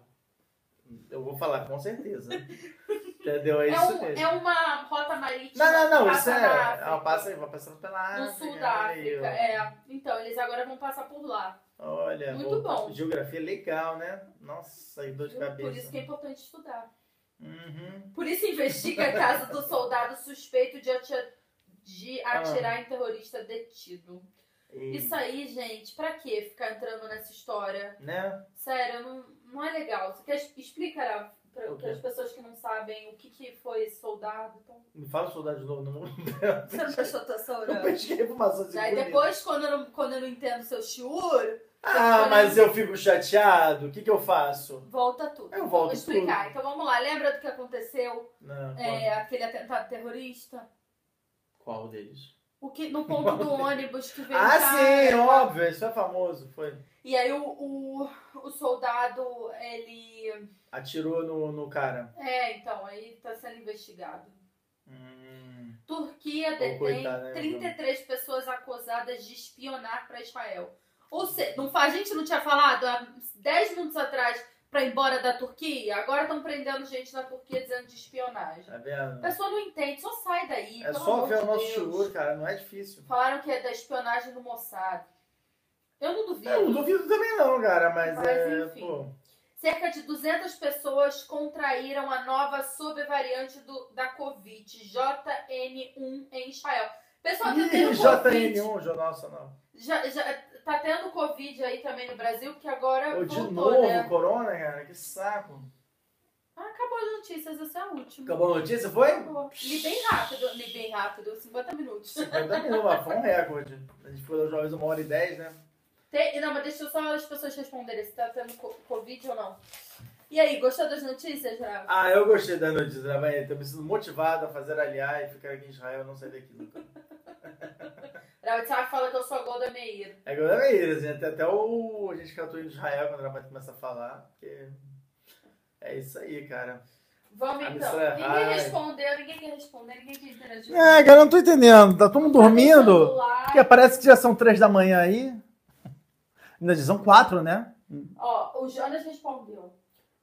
eu vou falar com certeza. Entendeu? É É, isso um- mesmo. é uma rota marítima. Não, não, não, isso passa é. na é passa, vai passando pela África. No sul da África. É. Então, eles agora vão passar por lá. Olha, Muito bom. Geografia legal, né? Nossa, aí dor de cabeça. Por isso que é importante estudar. Uhum. Por isso investiga a casa do soldado suspeito de, de Ah. atirar em terrorista detido. E- Isso aí, gente, pra que ficar entrando nessa história? Né? Sério, não, não é legal. Você quer explicar Para O quê? as pessoas que não sabem o que, que foi esse soldado. Então, Me fala soldado de novo, não. você não prestou atenção, Eu né? pesquei informação assim. Aí depois, quando eu, não, quando eu não entendo seu shiur, Ah, mas eu fico chateado. O que, que eu faço? volta tudo. Eu volto Vou explicar. Então vamos lá. Lembra do que aconteceu? Não, É, aquele atentado terrorista? qual deles? O que, no ponto do ônibus que veio Ah, sim, óbvio. Isso é famoso. Foi. E aí o, o, o soldado, ele... Atirou no, no cara. É, então, aí tá sendo investigado. Hum. Turquia detém coitada, né, 33 pessoas acusadas de espionar para Israel. Ou seja, não, a gente não tinha falado há 10 minutos atrás para ir embora da Turquia? Agora estão prendendo gente na Turquia dizendo de espionagem. Tá A pessoa não entende, só sai daí. É só ver o nosso Deus. shiur, cara. Não é difícil. Falaram que é da espionagem do Mossad. Eu não duvido. Eu não duvido também não, cara. Mas, Mas, é, enfim. pô... Cerca de 200 pessoas contraíram a nova subvariante do, da Covid, JN1, em Israel. Pessoal, Ih, Covid. JN1, jo- nossa, não. Já, já tá tendo Covid aí também no Brasil, que agora Ô, de voltou, novo, né? corona, cara. Que saco. Ah, acabou as notícias, essa é a última. Acabou a notícia, foi? Acabou. Li bem rápido, li bem rápido, 50 minutos. 50 minutos, foi um recorde. A gente foi vez uma hora e dez, né? Tem- não, mas deixa só as pessoas responderem se tá tendo co- Covid ou não. E aí, gostou das notícias, já? Ah, eu gostei da notícia, né, vai? Tô me sentindo motivado a fazer aliar e ficar aqui em Israel não sair daqui nunca. Raul fala que eu sou a Golda Meir. É igual a Meira, assim, até, até o. A gente cantou em Israel quando ela vai começar a falar. Porque é isso aí, cara. Vamos A então. é Ninguém high. respondeu, ninguém quer responder, ninguém quer interagir. É, cara, eu não tô entendendo. Tá todo mundo dormindo? Porque parece que já são três da manhã aí. Ainda são quatro, né? Ó, o Jonas respondeu.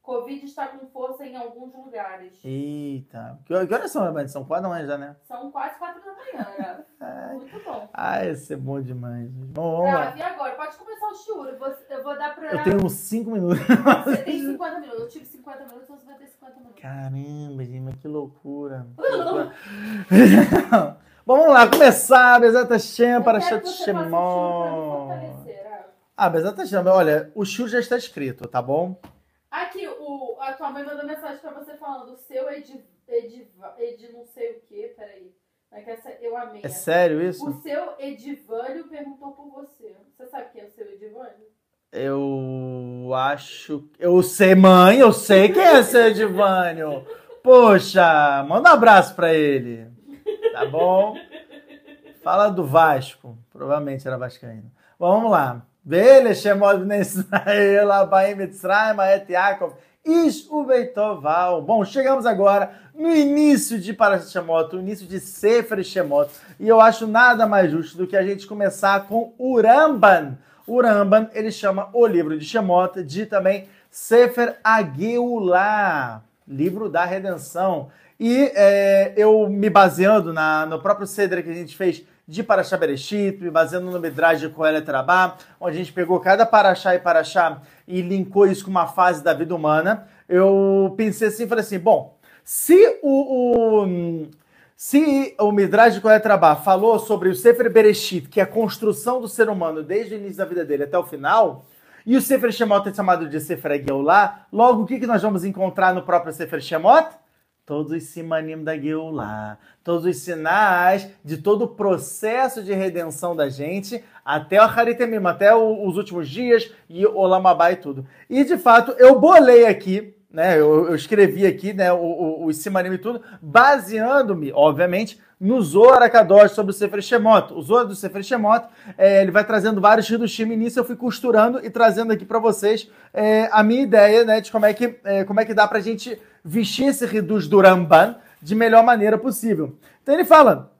Covid está com força em alguns lugares. Eita. Que, horas são? São quatro da manhã já, né? São quase quatro da manhã, né? Muito bom. Ah, esse é bom demais. Bom, vamos lá. Grave agora, pode começar o shiur. Eu vou, dar pra. Eu tenho uns cinco minutos. Você tem 50 minutos. Eu tive 50 minutos, então você vai ter 50 minutos. Caramba, gente, mas que loucura. Que loucura. Bom, vamos lá, começar. Bezata Shem para Shat shiur Shemon. ah. Ah, Bezata Shem, olha, o Shur já está escrito, tá bom? O, tua mãe mandou mensagem pra você falando o seu Ed, Ed, Ed não sei o que, peraí. É que essa eu amei. É essa. sério isso? O seu Edivânio perguntou por você. Você sabe quem é o seu Edivânio? Eu acho. Eu sei, mãe, eu sei quem é esse Edivânio. Poxa, manda um abraço pra ele. Tá bom? Fala do Vasco. Provavelmente era Vascaíno. Bom, vamos lá. Vele, Shemod Israel, Abaim Mitzrayim, Aet Yaakov, Ubeitoval. Bom, chegamos agora no início de Parashat Shemot, o início de Sefer Shemot. E eu acho nada mais justo do que a gente começar com o Ramban. O Ramban, ele chama o livro de Shemot de também Sefer Ageulah, livro da redenção. E é, eu me baseando na, no próprio Cedra que a gente fez de Parashá Bereshit, me baseando no Midrash de Kohelet Rabá, onde a gente pegou cada Parashá e Parashá e linkou isso com uma fase da vida humana, eu pensei assim, falei assim, bom, se o, o se o Midrash de Kohelet Rabá falou sobre o Sefer Bereshit, que é a construção do ser humano desde o início da vida dele até o final, e o Sefer Shemot é chamado de Sefer Geulah, logo o que, que nós vamos encontrar no próprio Sefer Shemot? Todos os simanim da Geulah, todos os sinais de todo o processo de redenção da gente até o Haritemim, até o- os últimos dias e o Olamabá e tudo. E de fato, eu bolei aqui, né? Eu, eu escrevi aqui, né, os simanim e tudo, baseando-me, obviamente, no Zohar Akadosh sobre o Sefer Shemot. O Zohar do Sefer Shemot, é, ele vai trazendo vários Hidushim, e nisso eu fui costurando e trazendo aqui para vocês é, a minha ideia, né, de como é que, é, como é que dá pra gente vestir esse Hidush do Ramban de melhor maneira possível. Então ele fala,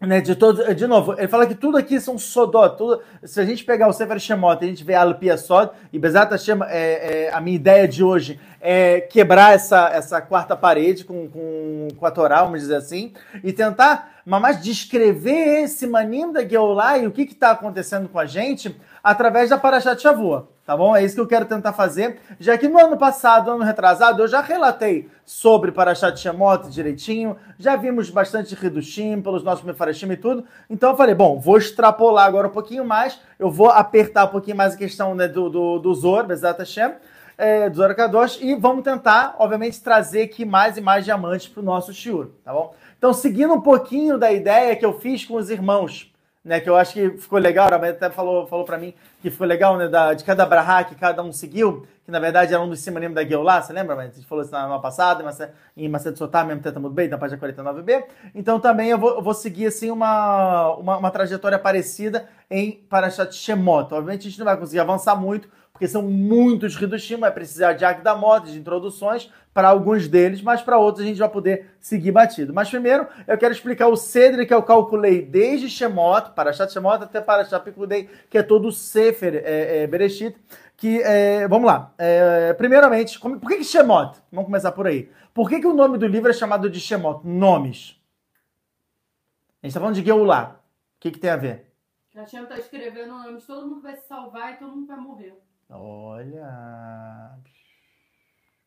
né, de todo, de novo, ele fala que tudo aqui são sodot, tudo, se a gente pegar o Sefer Shemot, a gente vê Alpia Sod, e Bezat Hashem, é, é, a minha ideia de hoje é quebrar essa, essa quarta parede com, com, com a Torá, vamos dizer assim, e tentar, mas descrever esse manim da e o que está acontecendo com a gente através da Parashat Shavua, tá bom? É isso que eu quero tentar fazer, já que no ano passado, ano retrasado, eu já relatei sobre Parashat Shemot direitinho, já vimos bastante Hidushim pelos nossos Mefarashim e tudo, então eu falei, bom, vou extrapolar agora um pouquinho mais, eu vou apertar um pouquinho mais a questão né, do, do, do Zor, Bezat Hashem, é, do Zohar Kadosh e vamos tentar, obviamente, trazer aqui mais e mais diamantes para o nosso shiur, tá bom? Então, seguindo um pouquinho da ideia que eu fiz com os irmãos, né, que eu acho que ficou legal, a até falou, falou para mim que ficou legal, né, da, de cada brahá que cada um seguiu, que na verdade era um dos simanim da Geulah, você lembra? A gente falou isso na semana passada, em Maced Sotá, mesmo muito bem, na página 49b. Então também eu vou, eu vou seguir assim uma, uma, uma, trajetória parecida em Parashat Shemot. Obviamente a gente não vai conseguir avançar muito, porque são muitos Hidushim, vai precisar de Agdamot, de introduções para alguns deles, mas para outros a gente vai poder seguir batido. Mas primeiro eu quero explicar o Cedre que eu calculei desde Shemot, Parashat Shemot até Parashat Pikudei, que é todo o Sefer é, é, Bereshit, que, é, vamos lá, é, primeiramente, como, por que, que Shemot? Vamos começar por aí. Por que, que o nome do livro é chamado de Shemot? Nomes. A gente está falando de Geulah. O que, que tem a ver? Hashem está escrevendo nomes, todo mundo vai se salvar e todo mundo vai morrer. Olha.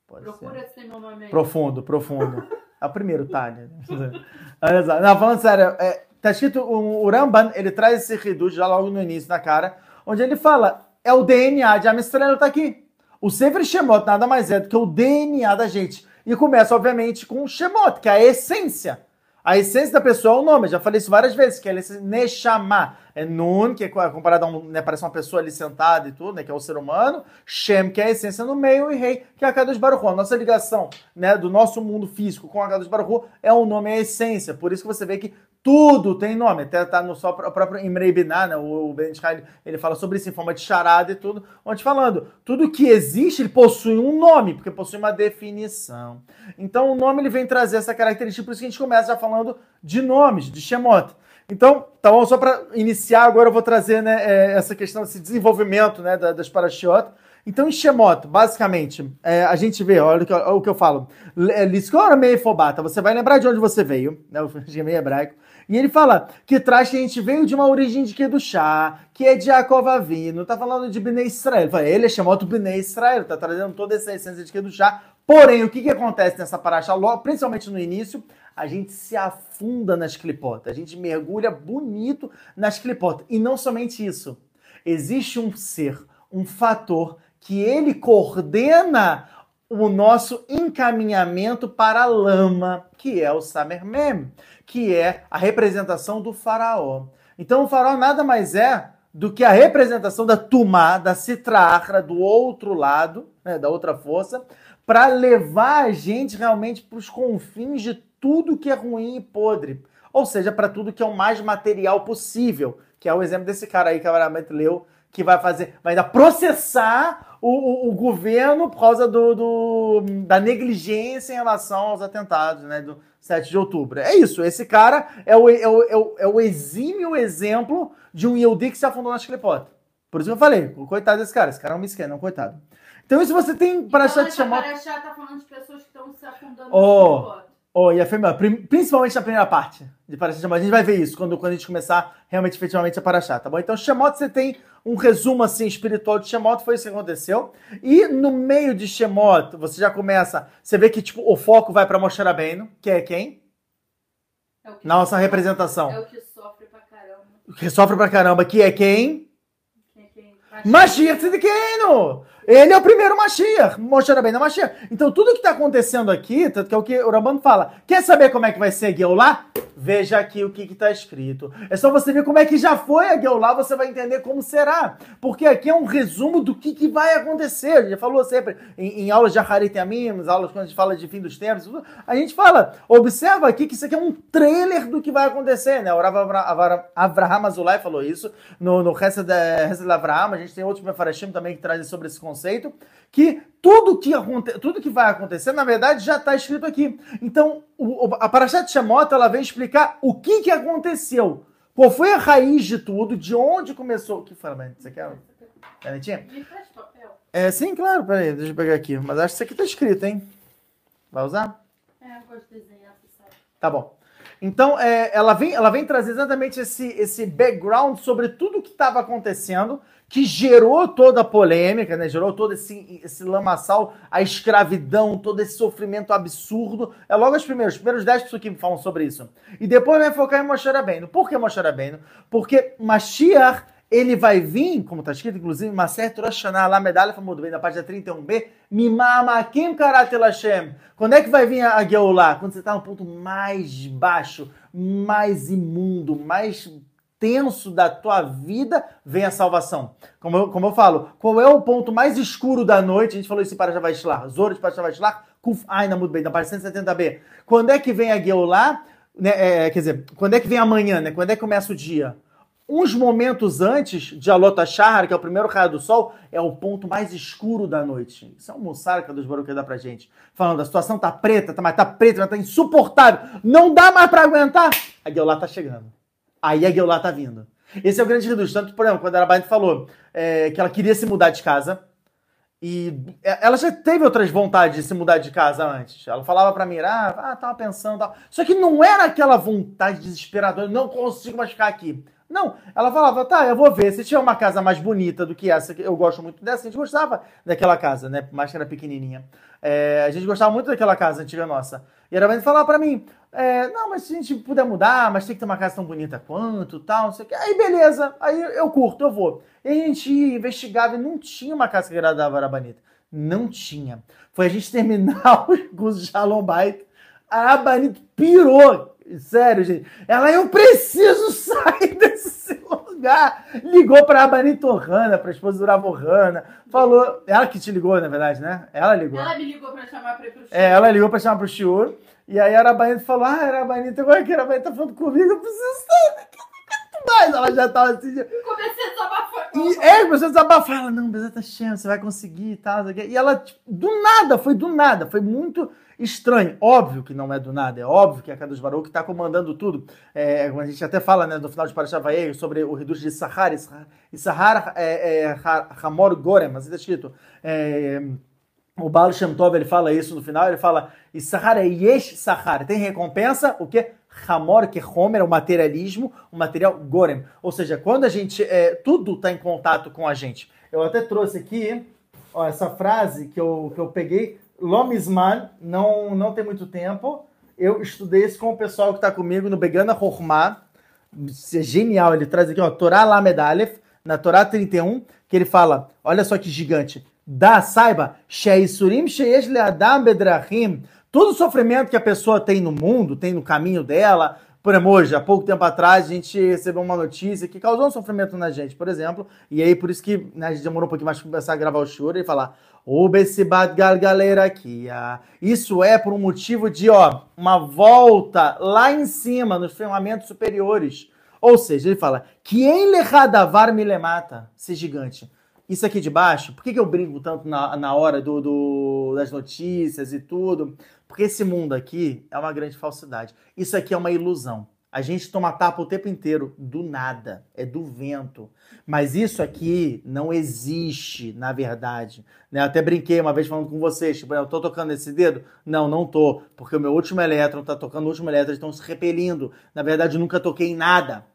Pode Procura ser. meu nome aí. Profundo, profundo. é o primeiro Tânia. Não, falando sério, é, tá escrito, o, o Ramban, ele traz esse reduz já logo no início na cara, onde ele fala, é o DNA de Amistrelo tá aqui. O Sefer Shemot nada mais é do que o DNA da gente. E começa, obviamente, com o Shemot, que é a essência. A essência da pessoa é o nome, já falei isso várias vezes, que é Neshama. É Nun, que é comparado a um, né, parece uma pessoa ali sentada e tudo, né, que é o ser humano. Shem, que é a essência no meio, e Rei, que é a Kadosh Baruch A nossa ligação né, do nosso mundo físico com a Kadosh Baruch é o nome, é a essência. Por isso que você vê que tudo tem nome, até tá no só próprio Imrei Binah, né? o Ben Israel, ele fala sobre isso em forma de charada e tudo, onde falando, tudo que existe, ele possui um nome, porque possui uma definição. Então o nome ele vem trazer essa característica, por isso que a gente começa já falando de nomes, de Shemot. Então, tá bom, só para iniciar agora eu vou trazer né, é, essa questão, esse desenvolvimento né, das Parashiot. Então, em Shemot, basicamente, é, a gente vê, olha o que, olha o que eu falo. Liskora Meifobata, você vai lembrar de onde você veio, né? O meio hebraico. E ele fala que traz que a gente veio de uma origem de Kedushá, que é de Yaakov Avino, tá falando de Bnei Israel. Ele é chamado Bnei Israel, tá trazendo toda essa essência de Kedushá. Porém, o que, que acontece nessa paraxá, principalmente no início? A gente se afunda nas clipotas, a gente mergulha bonito nas clipotas. E não somente isso. Existe um ser, um fator que ele coordena o nosso encaminhamento para a lama, que é o Samermem, que é a representação do faraó. Então o faraó nada mais é do que a representação da Tumá, da Citrahra, do outro lado, né, da outra força, para levar a gente realmente para os confins de tudo que é ruim e podre. Ou seja, para tudo que é o mais material possível, que é o exemplo desse cara aí que a Aramante leu, que vai fazer, vai ainda processar o, o, governo por causa do, do, da negligência em relação aos atentados né, do 7 de outubro. É isso, esse cara é o, é o, é o, é o exímio exemplo de um Yehudi que se afundou na clipota. Por isso que eu falei, coitado desse cara, esse cara é um misqueno, é um coitado. Então isso você tem para então, te chamar... Paraxá tá falando de pessoas que estão se afundando oh. Oh, e a Fêmea, principalmente na primeira parte de Paraxá Shemot. A gente vai ver isso quando, quando a gente começar realmente, efetivamente, a Paraxá, tá bom? Então, Shemot, você tem um resumo, assim, espiritual de Shemot, foi isso que aconteceu. E no meio de Shemot, você já começa, você vê que, tipo, o foco vai pra Moshe Rabbeinu, que é quem? É que Nossa sofre, representação. É o que sofre pra caramba. O que sofre pra caramba, que é quem? Quem é quem? Mashiach Tzidkenu! Ele é o primeiro Mashiach, Moshe Rabbeinu é Mashiach. Então tudo que está acontecendo aqui, tanto que é o que o Rabban fala, quer saber como é que vai ser a Geulah? Veja aqui o que está escrito. É só você ver como é que já foi a Geulah, você vai entender como será. Porque aqui é um resumo do que, que vai acontecer. A gente já falou sempre em, em aulas de Aharit Amim, aulas quando a gente fala de fim dos tempos, a gente fala, observa aqui que isso aqui é um trailer do que vai acontecer, né? O Rav Avraham Azulay falou isso no, no Hesed Avraham, a gente tem outros Mefarashim também que trazem sobre esse conceito, que tudo que, tudo que vai acontecer, na verdade, já está escrito aqui. Então, o, a Parashat Shemot, ela vem explicar o que, que aconteceu. Qual foi a raiz de tudo, de onde começou... O que foi, Você quer canetinha? É, sim, claro. Peraí, deixa eu pegar aqui. Mas acho que isso aqui está escrito, hein? Vai usar? É, eu gosto de desenhar? Tá bom. Então, é, ela, vem, ela vem trazer exatamente esse, esse background sobre tudo o que estava acontecendo que gerou toda a polêmica, né? gerou todo esse, esse lamaçal, a escravidão, todo esse sofrimento absurdo. É logo os primeiros, os primeiros 10 pessoas que falam sobre isso. E depois vai focar em Moshe Rabbeinu. Por que Moshe Rabbeinu? Porque Mashiach ele vai vir, como está escrito, inclusive, Maser Turashaná, lá medalha famosa bem na página 31b, Mimamakim Karatel Hashem. Quando é que vai vir a Geulah? Quando você está no ponto mais baixo, mais imundo, mais tenso da tua vida, vem a salvação. Como eu, como eu falo, qual é o ponto mais escuro da noite? A gente falou isso em Parashavashlar, Zoro de Parashavashlar, Kuf Aina muito bem, na página 170b. Quando é que vem a Geulah? Né, é, quer dizer, quando é que vem amanhã, né? Quando é que começa o dia? Uns momentos antes de Alota Shahar, que é o primeiro raio do sol, é o ponto mais escuro da noite. Isso é um moçarca dos Baruch que dá pra gente. Falando, a situação tá preta, tá, mas tá preta, mas tá insuportável. Não dá mais pra aguentar. A Geulah tá chegando. Aí a Geulah tá vindo. Esse é o grande reduz. Tanto, por exemplo, quando a Arabaint falou é, que ela queria se mudar de casa, e ela já teve outras vontades de se mudar de casa antes. Ela falava para mim, ah, ah, tava pensando tal. Só que não era aquela vontade desesperadora, não consigo mais ficar aqui. Não, ela falava, tá, eu vou ver. Se tiver uma casa mais bonita do que essa, eu gosto muito dessa, a gente gostava daquela casa, né? Por mais que era pequenininha. É, a gente gostava muito daquela casa antiga nossa. E era bem falar para mim, é, não, mas se a gente puder mudar, mas tem que ter uma casa tão bonita quanto, tal, não sei o que. Aí beleza, aí eu curto, eu vou. E a gente investigava e não tinha uma casa que agradava a Arabanita. Não tinha. Foi a gente terminar o curso de Shalom Bait, a Arabanita pirou. Sério, gente. Ela, eu preciso sair desse lugar. Ligou pra Abanito Ohana, pra esposa do Rav Ohana. Falou. Ela que te ligou, na verdade, né? Ela ligou. Ela me ligou pra chamar pra ir pro show. É, ela ligou pra chamar pro. E aí a Arabanita falou: Ah, Arabanita, agora que a Arabanita tá falando comigo, eu preciso sair daqui. Ela já tava assim. Já... Comecei a desabafar. E, é, começou a desabafar. Ela, não, Bezerra tá cheio, você vai conseguir e tal. E ela, tipo, do nada, foi do nada. Foi muito estranho. Óbvio que não é do nada, é óbvio que é a Kadosh Baruch está comandando tudo. É, a gente até fala né, no final de Parashat Vaei sobre o Reduz de Sahar, e Sahar é, é Hamor Gorem, mas está escrito. É, o Baal Shem Tov ele fala isso no final, ele fala Sahar é Yesh Sahar, tem recompensa, o que? Hamor, que é Homer, o materialismo, o material Gorem. Ou seja, quando a gente. É, tudo está em contato com a gente. Eu até trouxe aqui ó, essa frase que eu, que eu peguei Lomisman, não, não tem muito tempo. Eu estudei isso com o pessoal que está comigo no Begana Hormá. Isso é genial. Ele traz aqui, ó, Torá Lamedalef, na Torá 31, que ele fala, olha só que gigante. Dá, saiba, Sheisurim Sheyesh Leadam Bedrahim. Todo sofrimento que a pessoa tem no mundo, tem no caminho dela, por exemplo, hoje, há pouco tempo atrás, a gente recebeu uma notícia que causou um sofrimento na gente, por exemplo, e aí por isso que né, a gente demorou um pouquinho mais para começar a gravar o choro e falar Obesibat galera aqui. Isso é por um motivo de ó, uma volta lá em cima, nos firmamentos superiores. Ou seja, ele fala que em Lechadavar me lemata, ser gigante. Isso aqui de baixo, por que, que eu brinco tanto na, na hora do, do, das notícias e tudo? Porque esse mundo aqui é uma grande falsidade. Isso aqui é uma ilusão. A gente toma tapa o tempo inteiro do nada, é do vento. Mas isso aqui não existe, na verdade. Né? Eu até brinquei uma vez falando com vocês, tipo, eu tô tocando esse dedo? Não, não tô, porque o meu último elétron tá tocando o último elétron, estão se repelindo. Na verdade, nunca toquei em nada.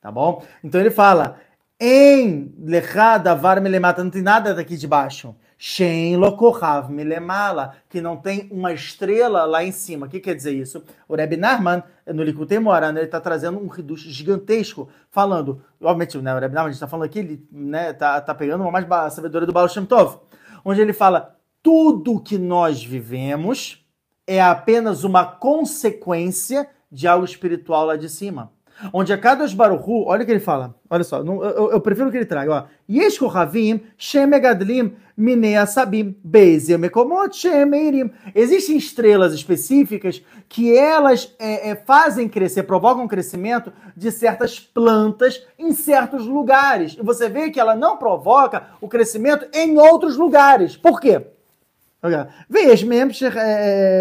Tá bom? Então ele fala, em lechada var melemata, não tem nada daqui de baixo. Shen lokohav milemala, que não tem uma estrela lá em cima. O que quer dizer isso? O Rebbe Narman, no Likutei Moran, ele está trazendo um reduz gigantesco, falando, obviamente, né, o Rebbe Narman, a gente está falando aqui, ele né, tá, tá pegando uma mais sabedoria do Baal Shem Tov, onde ele fala, tudo que nós vivemos é apenas uma consequência de algo espiritual lá de cima. Onde a cada Baruchu, olha o que ele fala, olha só, eu, eu, eu prefiro que ele traga, ó. Minei sabim shemeirim. Existem estrelas específicas que elas é, é, fazem crescer, provocam crescimento de certas plantas em certos lugares. E você vê que ela não provoca o crescimento em outros lugares. Por quê? ויש מהם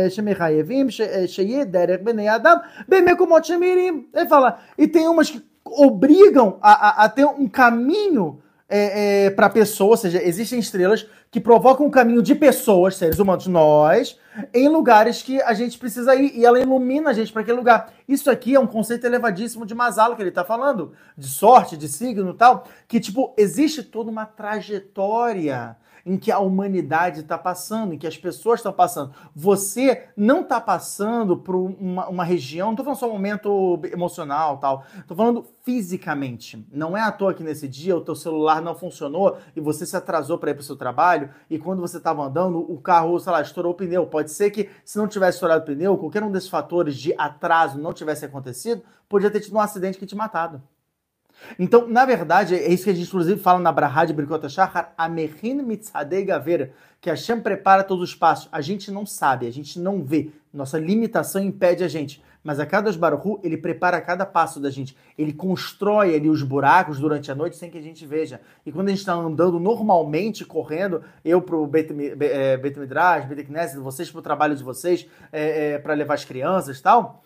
שמחייבים שיהיה דרך בני אדם במקומות שמירים. Ele fala, e tem umas que obrigam a, a, a ter um caminho é, é, para pessoas, ou seja, existem estrelas que provocam um caminho de pessoas, seres humanos, nós, em lugares que a gente precisa ir, e ela ilumina a gente para aquele lugar. Isso aqui é um conceito elevadíssimo de Masala que ele está falando, de sorte, de signo e tal, que tipo, existe toda uma trajetória em que a humanidade está passando, em que as pessoas estão passando. Você não está passando por uma, uma região, não estou falando só um momento emocional tal, estou falando fisicamente. Não é à toa que nesse dia o teu celular não funcionou e você se atrasou para ir para o seu trabalho e quando você estava andando, o carro, sei lá, estourou o pneu. Pode ser que se não tivesse estourado o pneu, qualquer um desses fatores de atraso não tivesse acontecido, podia ter tido um acidente que te matado. Então, na verdade, é isso que a gente inclusive fala na Brahá de Brikota Shachar, Amehin Mitzadei Gaver, que Hashem prepara todos os passos. A gente não sabe, a gente não vê. Nossa limitação impede a gente. Mas a cada Baruchu, ele prepara cada passo da gente. Ele constrói ali os buracos durante a noite sem que a gente veja. E quando a gente está andando normalmente, correndo, eu Bet, é, Bet Midrash, Bet Knesset, vocês pro trabalho de vocês, é, é, para levar as crianças e tal,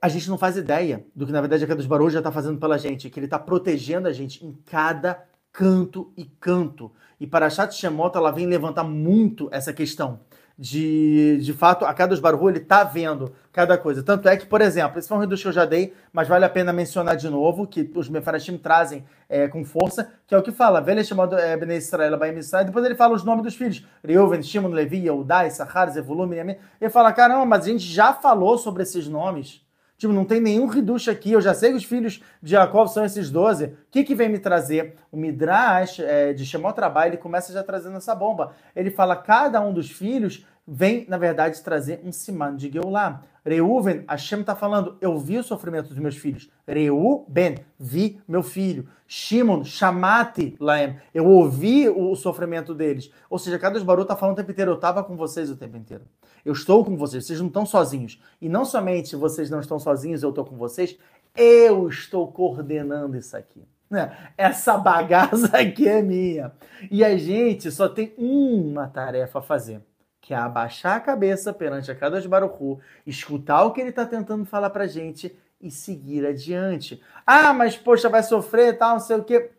a gente não faz ideia do que, na verdade, a Kadosh Baruch já está fazendo pela gente, que ele está protegendo a gente em cada canto e canto. E para Chat Shemot, ela vem levantar muito essa questão de, de fato, a Kadosh Baruch ele está vendo cada coisa. Tanto é que, por exemplo, esse foi um reduz que eu já dei, mas vale a pena mencionar de novo, que os Mefarashim trazem é, com força, que é o que fala, velho chamado é, Bnei Israel, Baim Israel, depois ele fala os nomes dos filhos, Reuven, Shimon, Levi, Yehudai, Sahar, Zevulun, ele fala, caramba, mas a gente já falou sobre esses nomes, Tipo, não tem nenhum reducho aqui. Eu já sei que os filhos de Jacob são esses 12. O que, que vem me trazer? O Midrash é, de Shemot Trabalho, ele começa já trazendo essa bomba. Ele fala: cada um dos filhos vem, na verdade, trazer um siman de Geulah. Reuven, Hashem está falando, eu vi o sofrimento dos meus filhos. Reuben, vi meu filho. Shimon, chamate Laem, eu ouvi o sofrimento deles. Ou seja, cada Baru está falando o tempo inteiro, eu estava com vocês o tempo inteiro. Eu estou com vocês, vocês não estão sozinhos. E não somente vocês não estão sozinhos, eu estou com vocês, eu estou coordenando isso aqui. Né? Essa bagaça aqui é minha. E a gente só tem uma tarefa a fazer que é abaixar a cabeça perante a Kadosh Baruchu, escutar o que ele está tentando falar para gente e seguir adiante. Ah, mas poxa, vai sofrer tal, não sei o quê.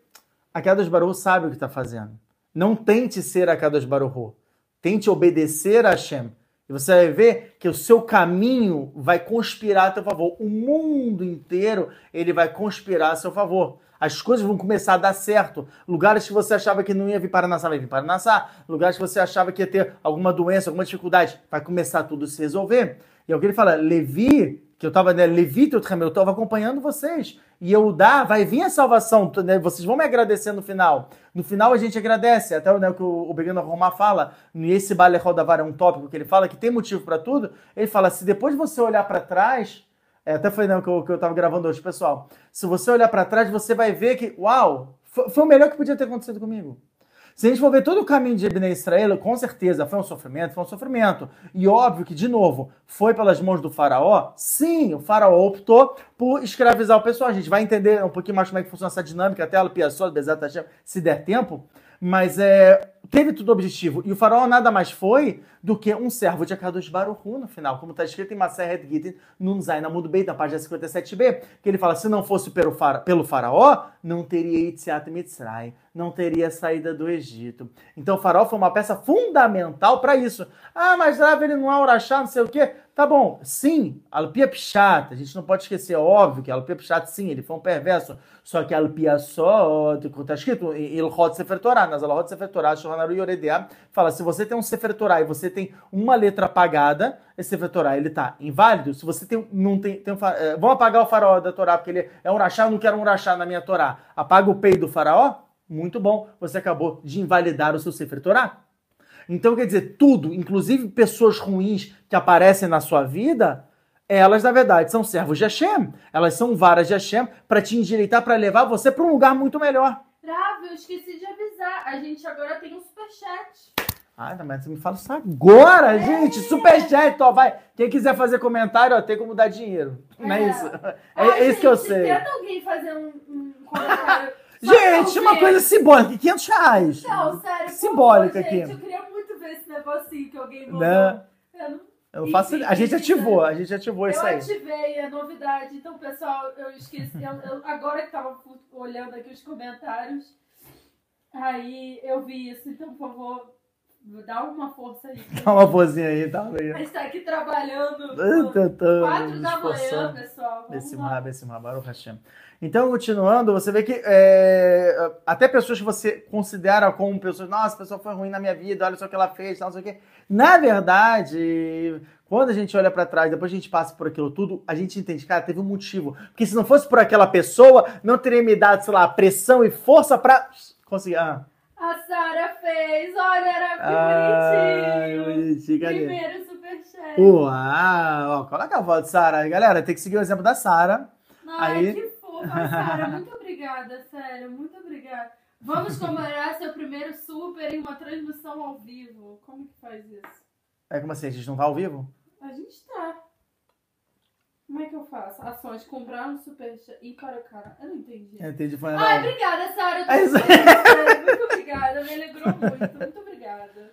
A Kadosh Baruchu sabe o que está fazendo. Não tente ser a Kadosh Baruchu. Tente obedecer a Hashem. E você vai ver que o seu caminho vai conspirar a seu favor. O mundo inteiro ele vai conspirar a seu favor. As coisas vão começar a dar certo. Lugares que você achava que não ia vir para Nassá, vai vir para Nassá. Lugares que você achava que ia ter alguma doença, alguma dificuldade, vai começar tudo a se resolver. E é o que ele fala, Levi, que eu estava, né, Levi, eu estava acompanhando vocês. E eu dar, vai vir a salvação, né, vocês vão me agradecer no final. No final a gente agradece, até né, o que o, o Begano Roma fala, nesse Bale Rodavar é um tópico que ele fala que tem motivo para tudo. Ele fala, se depois você olhar para trás, é, até foi né, que, eu, que eu tava gravando hoje, pessoal. Se você olhar para trás, você vai ver que, uau, foi, foi, o melhor que podia ter acontecido comigo. Se a gente for ver todo o caminho de Ebene Israel, com certeza foi um sofrimento, foi um sofrimento. E óbvio que, de novo, foi pelas mãos do faraó? Sim, o faraó optou por escravizar o pessoal. A gente vai entender um pouquinho mais como é que funciona essa dinâmica, até a Piaçola, se der tempo. Mas é, teve tudo objetivo. E o faraó nada mais foi do que um servo de Akadosh Baruchu no final, como está escrito em Maseret Gittin, no Zaina Mundo Beit, na página 57b, que ele fala, se não fosse pelo, fara, pelo faraó, não teria Itziat Mitzray, não teria saída do Egito. Então o faraó foi uma peça fundamental para isso. Ah, mas Rav, ele não é urachá, não sei o quê. Tá bom, sim, Alpia Pshat, a gente não pode esquecer, óbvio que Alpia Pshat, sim, ele foi um perverso, só que Alpia só, está escrito em Ilhot Sefer Torah, nas Alhot Sefer Torah, Shohanaru Yoredea, fala, se você tem um Sefer Torah e você tem uma letra apagada, esse Sefer Torah, ele tá inválido, se você tem, não tem, tem um, é, vamos apagar o faraó da Torá, porque ele é um rachá, eu não quero um rachá na minha Torá, apaga o pei do faraó, muito bom, você acabou de invalidar o seu Sefer Torah. Então, quer dizer, tudo, inclusive pessoas ruins que aparecem na sua vida, elas, na verdade, são servos de Hashem. Elas são varas de Hashem para te endireitar, para levar você para um lugar muito melhor. Trave, eu esqueci de avisar. A gente agora tem um superchat. Ah, mas você me fala isso agora, é. gente. Superchat, ó, vai. Quem quiser fazer comentário, ó, tem como dar dinheiro. Não é, isso? É, é isso que eu sei. Tenta alguém fazer um, um comentário. gente, uma coisa simbólica, 500 reais. Não, sério. Simbólica aqui. Gente, eu queria muito ver esse negocinho que alguém mandou. Não. Eu não eu faço. A gente ativou, a gente ativou isso aí. Eu ativei, é novidade. Então, pessoal, eu esqueci. Eu, eu, agora que tava olhando aqui os comentários, aí eu vi isso. Então, por favor, Dá uma força aí. Dá uma forcinha aí, tá aí. A gente tá aqui trabalhando. Quatro da manhã, pessoal. Vamos Desse lá. mar, desse mar, Baruch Hashem. Então, continuando, você vê que é, até pessoas que você considera como pessoas, nossa, a pessoa foi ruim na minha vida, olha só o que ela fez, não sei o quê. Na verdade, quando a gente olha pra trás, depois a gente passa por aquilo tudo, a gente entende, cara, teve um motivo. Porque se não fosse por aquela pessoa, não teria me dado, sei lá, pressão e força pra conseguir. Ah, A Sara fez, olha, era que Ai, bonitinho. cadê? Primeiro superchat. Uau! Ó, coloca a voz de Sara. Galera, tem que seguir o exemplo da Sara. Aí- que fofa, Sara. Muito obrigada, sério. Muito obrigada. Vamos comemorar seu primeiro super em uma transmissão ao vivo. Como que faz isso? É como assim? A gente não tá ao vivo? A gente tá. Como é que eu faço? Ações, comprar um superchat e para o cara. Eu não entendi. Eu entendi. Foi Ai, obrigada, Sara. Eu tô É feliz, Muito obrigada. Me alegrou muito. Muito obrigada.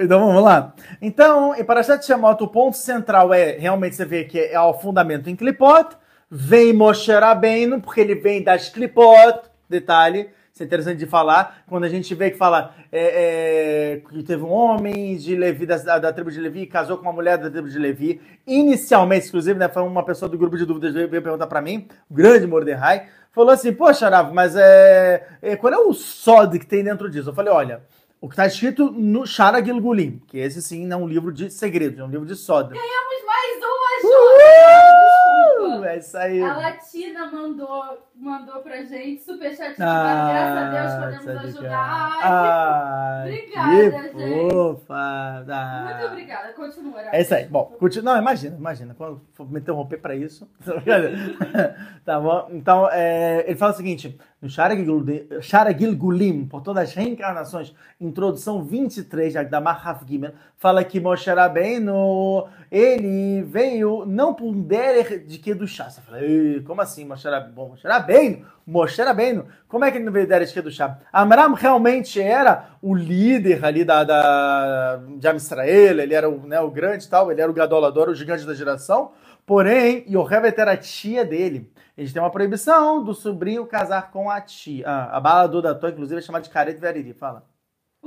Então vamos lá. Então, em Parashat Shemot, o ponto central é, realmente você vê que é o fundamento em Klipot, vem Moshe Rabbeinu, porque ele vem das Klipot, detalhe, isso é interessante de falar, quando a gente vê que fala é, é, que teve um homem de Levi, da, da tribo de Levi, casou com uma mulher da tribo de Levi, inicialmente, inclusive, né, foi uma pessoa do grupo de dúvidas veio veio perguntar pra mim, o grande Mordecai, falou assim, poxa, Rav, mas é, é, qual é o sod que tem dentro disso? Eu falei, olha, o que está escrito no Shara Gilgulim, que esse sim não é um livro de segredos, é um livro de soda. Temos mais uma, Júlia. Desculpa. É isso aí. A Latina mandou, mandou pra gente superchat de Ah, graças a Deus podemos ajudar. Ah, Obrigada, que gente. fofa. Ah. Muito obrigada. Continua. É isso aí. Bom, continua. Não, imagina, imagina. Quando for me interromper pra isso. tá bom? Então, é, ele fala o seguinte: no Shara Gilgulim- Shara Gilgulim, por todas as reencarnações, introdução 23 de Agdamar Haf Gimel, fala que Moshe Rabbeinu, ele veio não por um derer de que do chá. Você fala, "Ei, como assim, Moshe Rabbeinu? Rabbeinu, Moshe Rabbeinu, como é que ele não veio de que do chá? Amram realmente era o líder ali da, da, de Am Israel, ele era o, né, o grande tal, ele era o gadolador, o gigante da geração, porém, Yohevet era a tia dele. Eles têm uma proibição do sobrinho casar com a tia. Ah, a bala do Datô, inclusive, é chamada de Caret Veriri. Fala.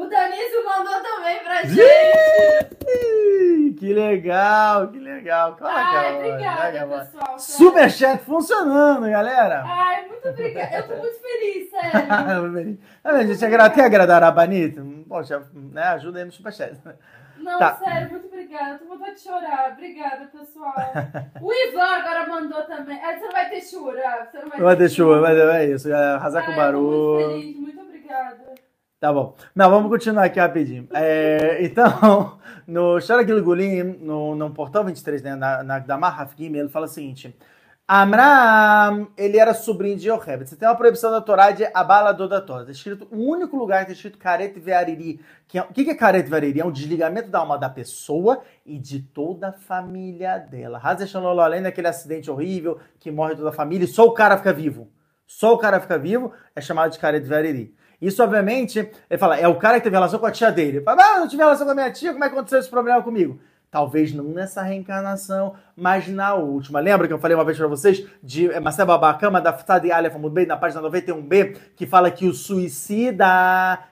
O Danísio mandou também pra gente. Que legal, que legal. A Ai, obrigada, pessoal. Superchat funcionando, galera. Ai, muito obrigada. Eu tô muito feliz, sério. Ah, a gente agra- quer agradar a Banita? Poxa, né, ajuda aí no superchat. Não, Tá. sério, muito obrigada. Tô com vontade de chorar. Obrigada, pessoal. O Ivan agora mandou também. Ah, você não vai ter chura. Você não vai Não vai ter ter chuva, mas é isso. é Arrasar com o Ai, eu tô muito barulho. feliz. Muito. Tá bom. Não, vamos continuar aqui rapidinho. É, então, no Shara Gilgulim, no, no portal 23, né, na, na ele fala o seguinte: Amram, ele era sobrinho de Yochebed. Você tem uma proibição da Torá de Abala Dodator. Está escrito, o único lugar que está escrito Karet Veariri. Que é, o que, é Karet Veariri? É um desligamento da alma da pessoa e de toda a família dela. Hazeshanolol, além daquele acidente horrível que morre toda a família e só o cara fica vivo. Só o cara fica vivo, é chamado de Karet Veariri. Isso, obviamente, ele fala, é o cara que teve relação com a tia dele. Ele Fala, ah, eu não tive relação com a minha tia, como é que aconteceu esse problema comigo? Talvez não nessa reencarnação, mas na última. Lembra que eu falei uma vez pra vocês de Masé Babacama, da Ftadi Aleph Amud na página 91b, que fala que o suicida,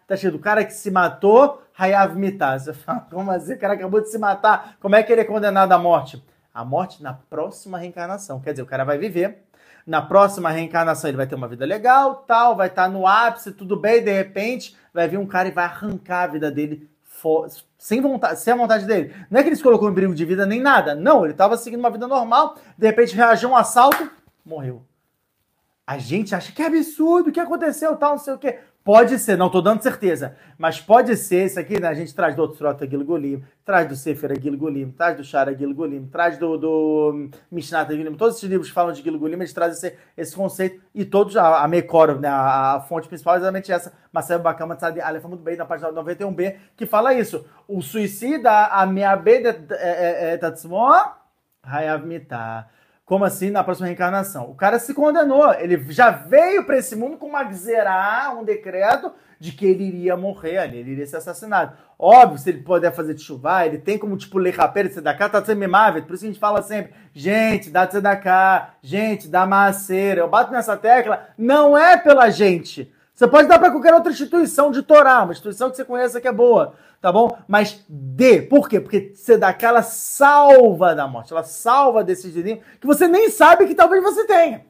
tá cheio do cara que se matou, Hayav Mitah. Você fala, como assim? O cara acabou de se matar, como é que ele é condenado à morte? A morte na próxima reencarnação. Quer dizer, o cara vai viver, na próxima reencarnação ele vai ter uma vida legal, tal, vai estar no ápice, tudo bem, de repente vai vir um cara e vai arrancar a vida dele sem vontade, sem a vontade dele. Não é que ele se colocou em perigo de vida nem nada, não, ele estava seguindo uma vida normal, de repente reagiu a um assalto, morreu. A gente acha que é absurdo, o que aconteceu, tal, não sei o quê. Pode ser, não tô dando certeza, mas pode ser isso aqui, né? A gente traz do outro Trota traz do Sefer Gilgolim, traz do Shara Gilgolim, traz do, do Mishnata Gilgolim, todos esses livros falam de Gilgolim, eles trazem esse, esse conceito e todos, a, a Mekor, né? A, a fonte principal é exatamente essa, Marcelo Bacama Tzadi Aleph, muito bem, na página 91b, que fala isso. O suicida, a Meabed Tatzmo, Hayav Mitah. Como assim na próxima reencarnação? O cara se condenou. Ele já veio para esse mundo com uma gzerá, um decreto de que ele iria morrer ali, ele iria ser assassinado. Óbvio, se ele puder fazer chuva, ele tem como, tipo, ler rapel, tzedakah, tá sendo mimável. Por isso a gente fala sempre, gente, dá tzedakah, gente, dá maceira. Eu bato nessa tecla, não é pela gente. Você pode dar para qualquer outra instituição de Torá, uma instituição que você conheça que é boa, tá bom? Mas dê. Por quê? Porque você dá aquela salva da morte, ela salva desse dinheiro que você nem sabe que talvez você tenha.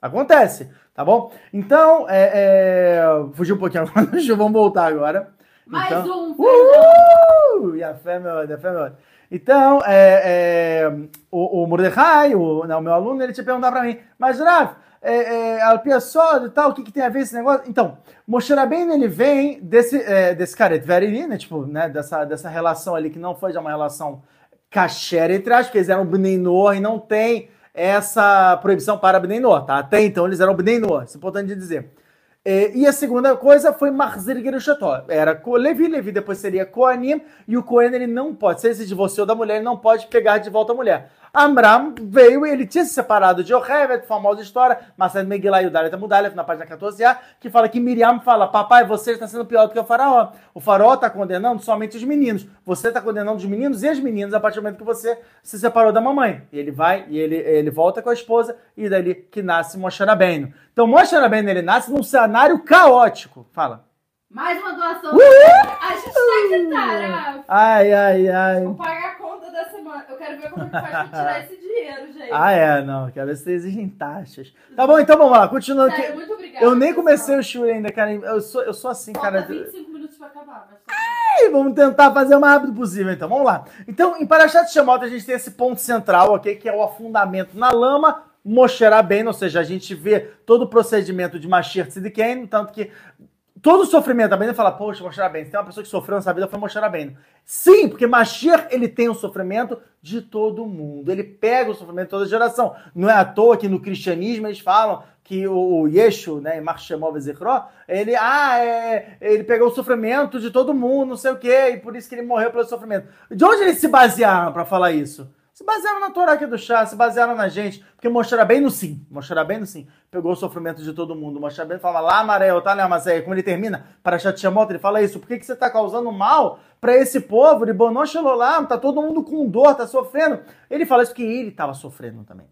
Acontece, tá bom? Então, é, é... fugiu um pouquinho agora, vamos voltar agora. Mais então... um, Uhul! E a fé, meu, a fé, meu. Então, é, é, o, o Mordecai, o, não, o meu aluno, ele tinha perguntado para mim, mas Rav, é, é, e tal, o que, que tem a ver esse negócio? Então, Moshe Rabbeinu, ele vem desse, é, desse cara, Verili, né, tipo, né, dessa, dessa relação ali que não foi já uma relação kasher entre aspas, porque eles eram Bnei Noah e não tem essa proibição para Bnei Noah, tá? Até então eles eram Bnei Noah, isso é importante de dizer. É, e a segunda coisa foi Marzir Gerusható. Era Levi, Levi depois seria Koanim, e o Cohen ele não pode, se ele se divorciou da mulher, ele não pode pegar de volta a mulher. Amram veio, ele tinha se separado de Yocheved, famosa história, Marcelo Megillah e o Dalet Mudalef, na página 14a, que fala que Miriam fala, papai, você está sendo pior do que o faraó. O faraó está condenando somente os meninos. Você está condenando os meninos e as meninas a partir do momento que você se separou da mamãe. E ele vai, e ele, ele volta com a esposa, e dali que nasce Moshe Rabbeinu. Então Moshe Rabbeinu, ele nasce num cenário caótico. Fala. Mais uma doação. Uhul! A gente tá aqui, tá? Ai, ai, ai. Vou pagar a conta da semana. Eu quero ver como que faz pra tirar esse dinheiro, gente. Ah, é, não. Quero ver se exigem taxas. Tá bom, então vamos lá. Continuando Sério, aqui. muito obrigada. Eu nem comecei pessoal. o show ainda, cara. Eu sou, eu sou assim, Falta cara. 25 minutos pra acabar. Mas tá Ai, Vamos tentar fazer o mais rápido possível, então. Vamos lá. Então, em Parashat Shemot, a gente tem esse ponto central, ok? Que é o afundamento na lama, Moshe Rabbeinu, ou seja, a gente vê todo o procedimento de Mashiach Tzidkenu, tanto que todo sofrimento, também ele fala, poxa, Moshe Rabbeinu, se tem uma pessoa que sofreu nessa vida, foi Moshe Rabbeinu. Sim, porque Mashiach, ele tem o sofrimento de todo mundo. Ele pega o sofrimento de toda geração. Não é à toa que no cristianismo eles falam que o, o Yeshu, né, Marshemov Zechró, ele, ah, é, ele pegou o sofrimento de todo mundo, não sei o quê, e por isso que ele morreu pelo sofrimento. De onde eles se basearam para falar isso? Se basearam na Torá aqui do chá, se basearam na gente, porque mostrar bem no sim, mostrar bem no sim, pegou o sofrimento de todo mundo, mostrar bem fala lá, Maré, tá, né, mas como ele termina, para Chatchamoto, ele fala isso, por que, que você tá causando mal para esse povo de Bonoshelolam, tá todo mundo com dor, tá sofrendo, ele fala isso porque ele tava sofrendo também.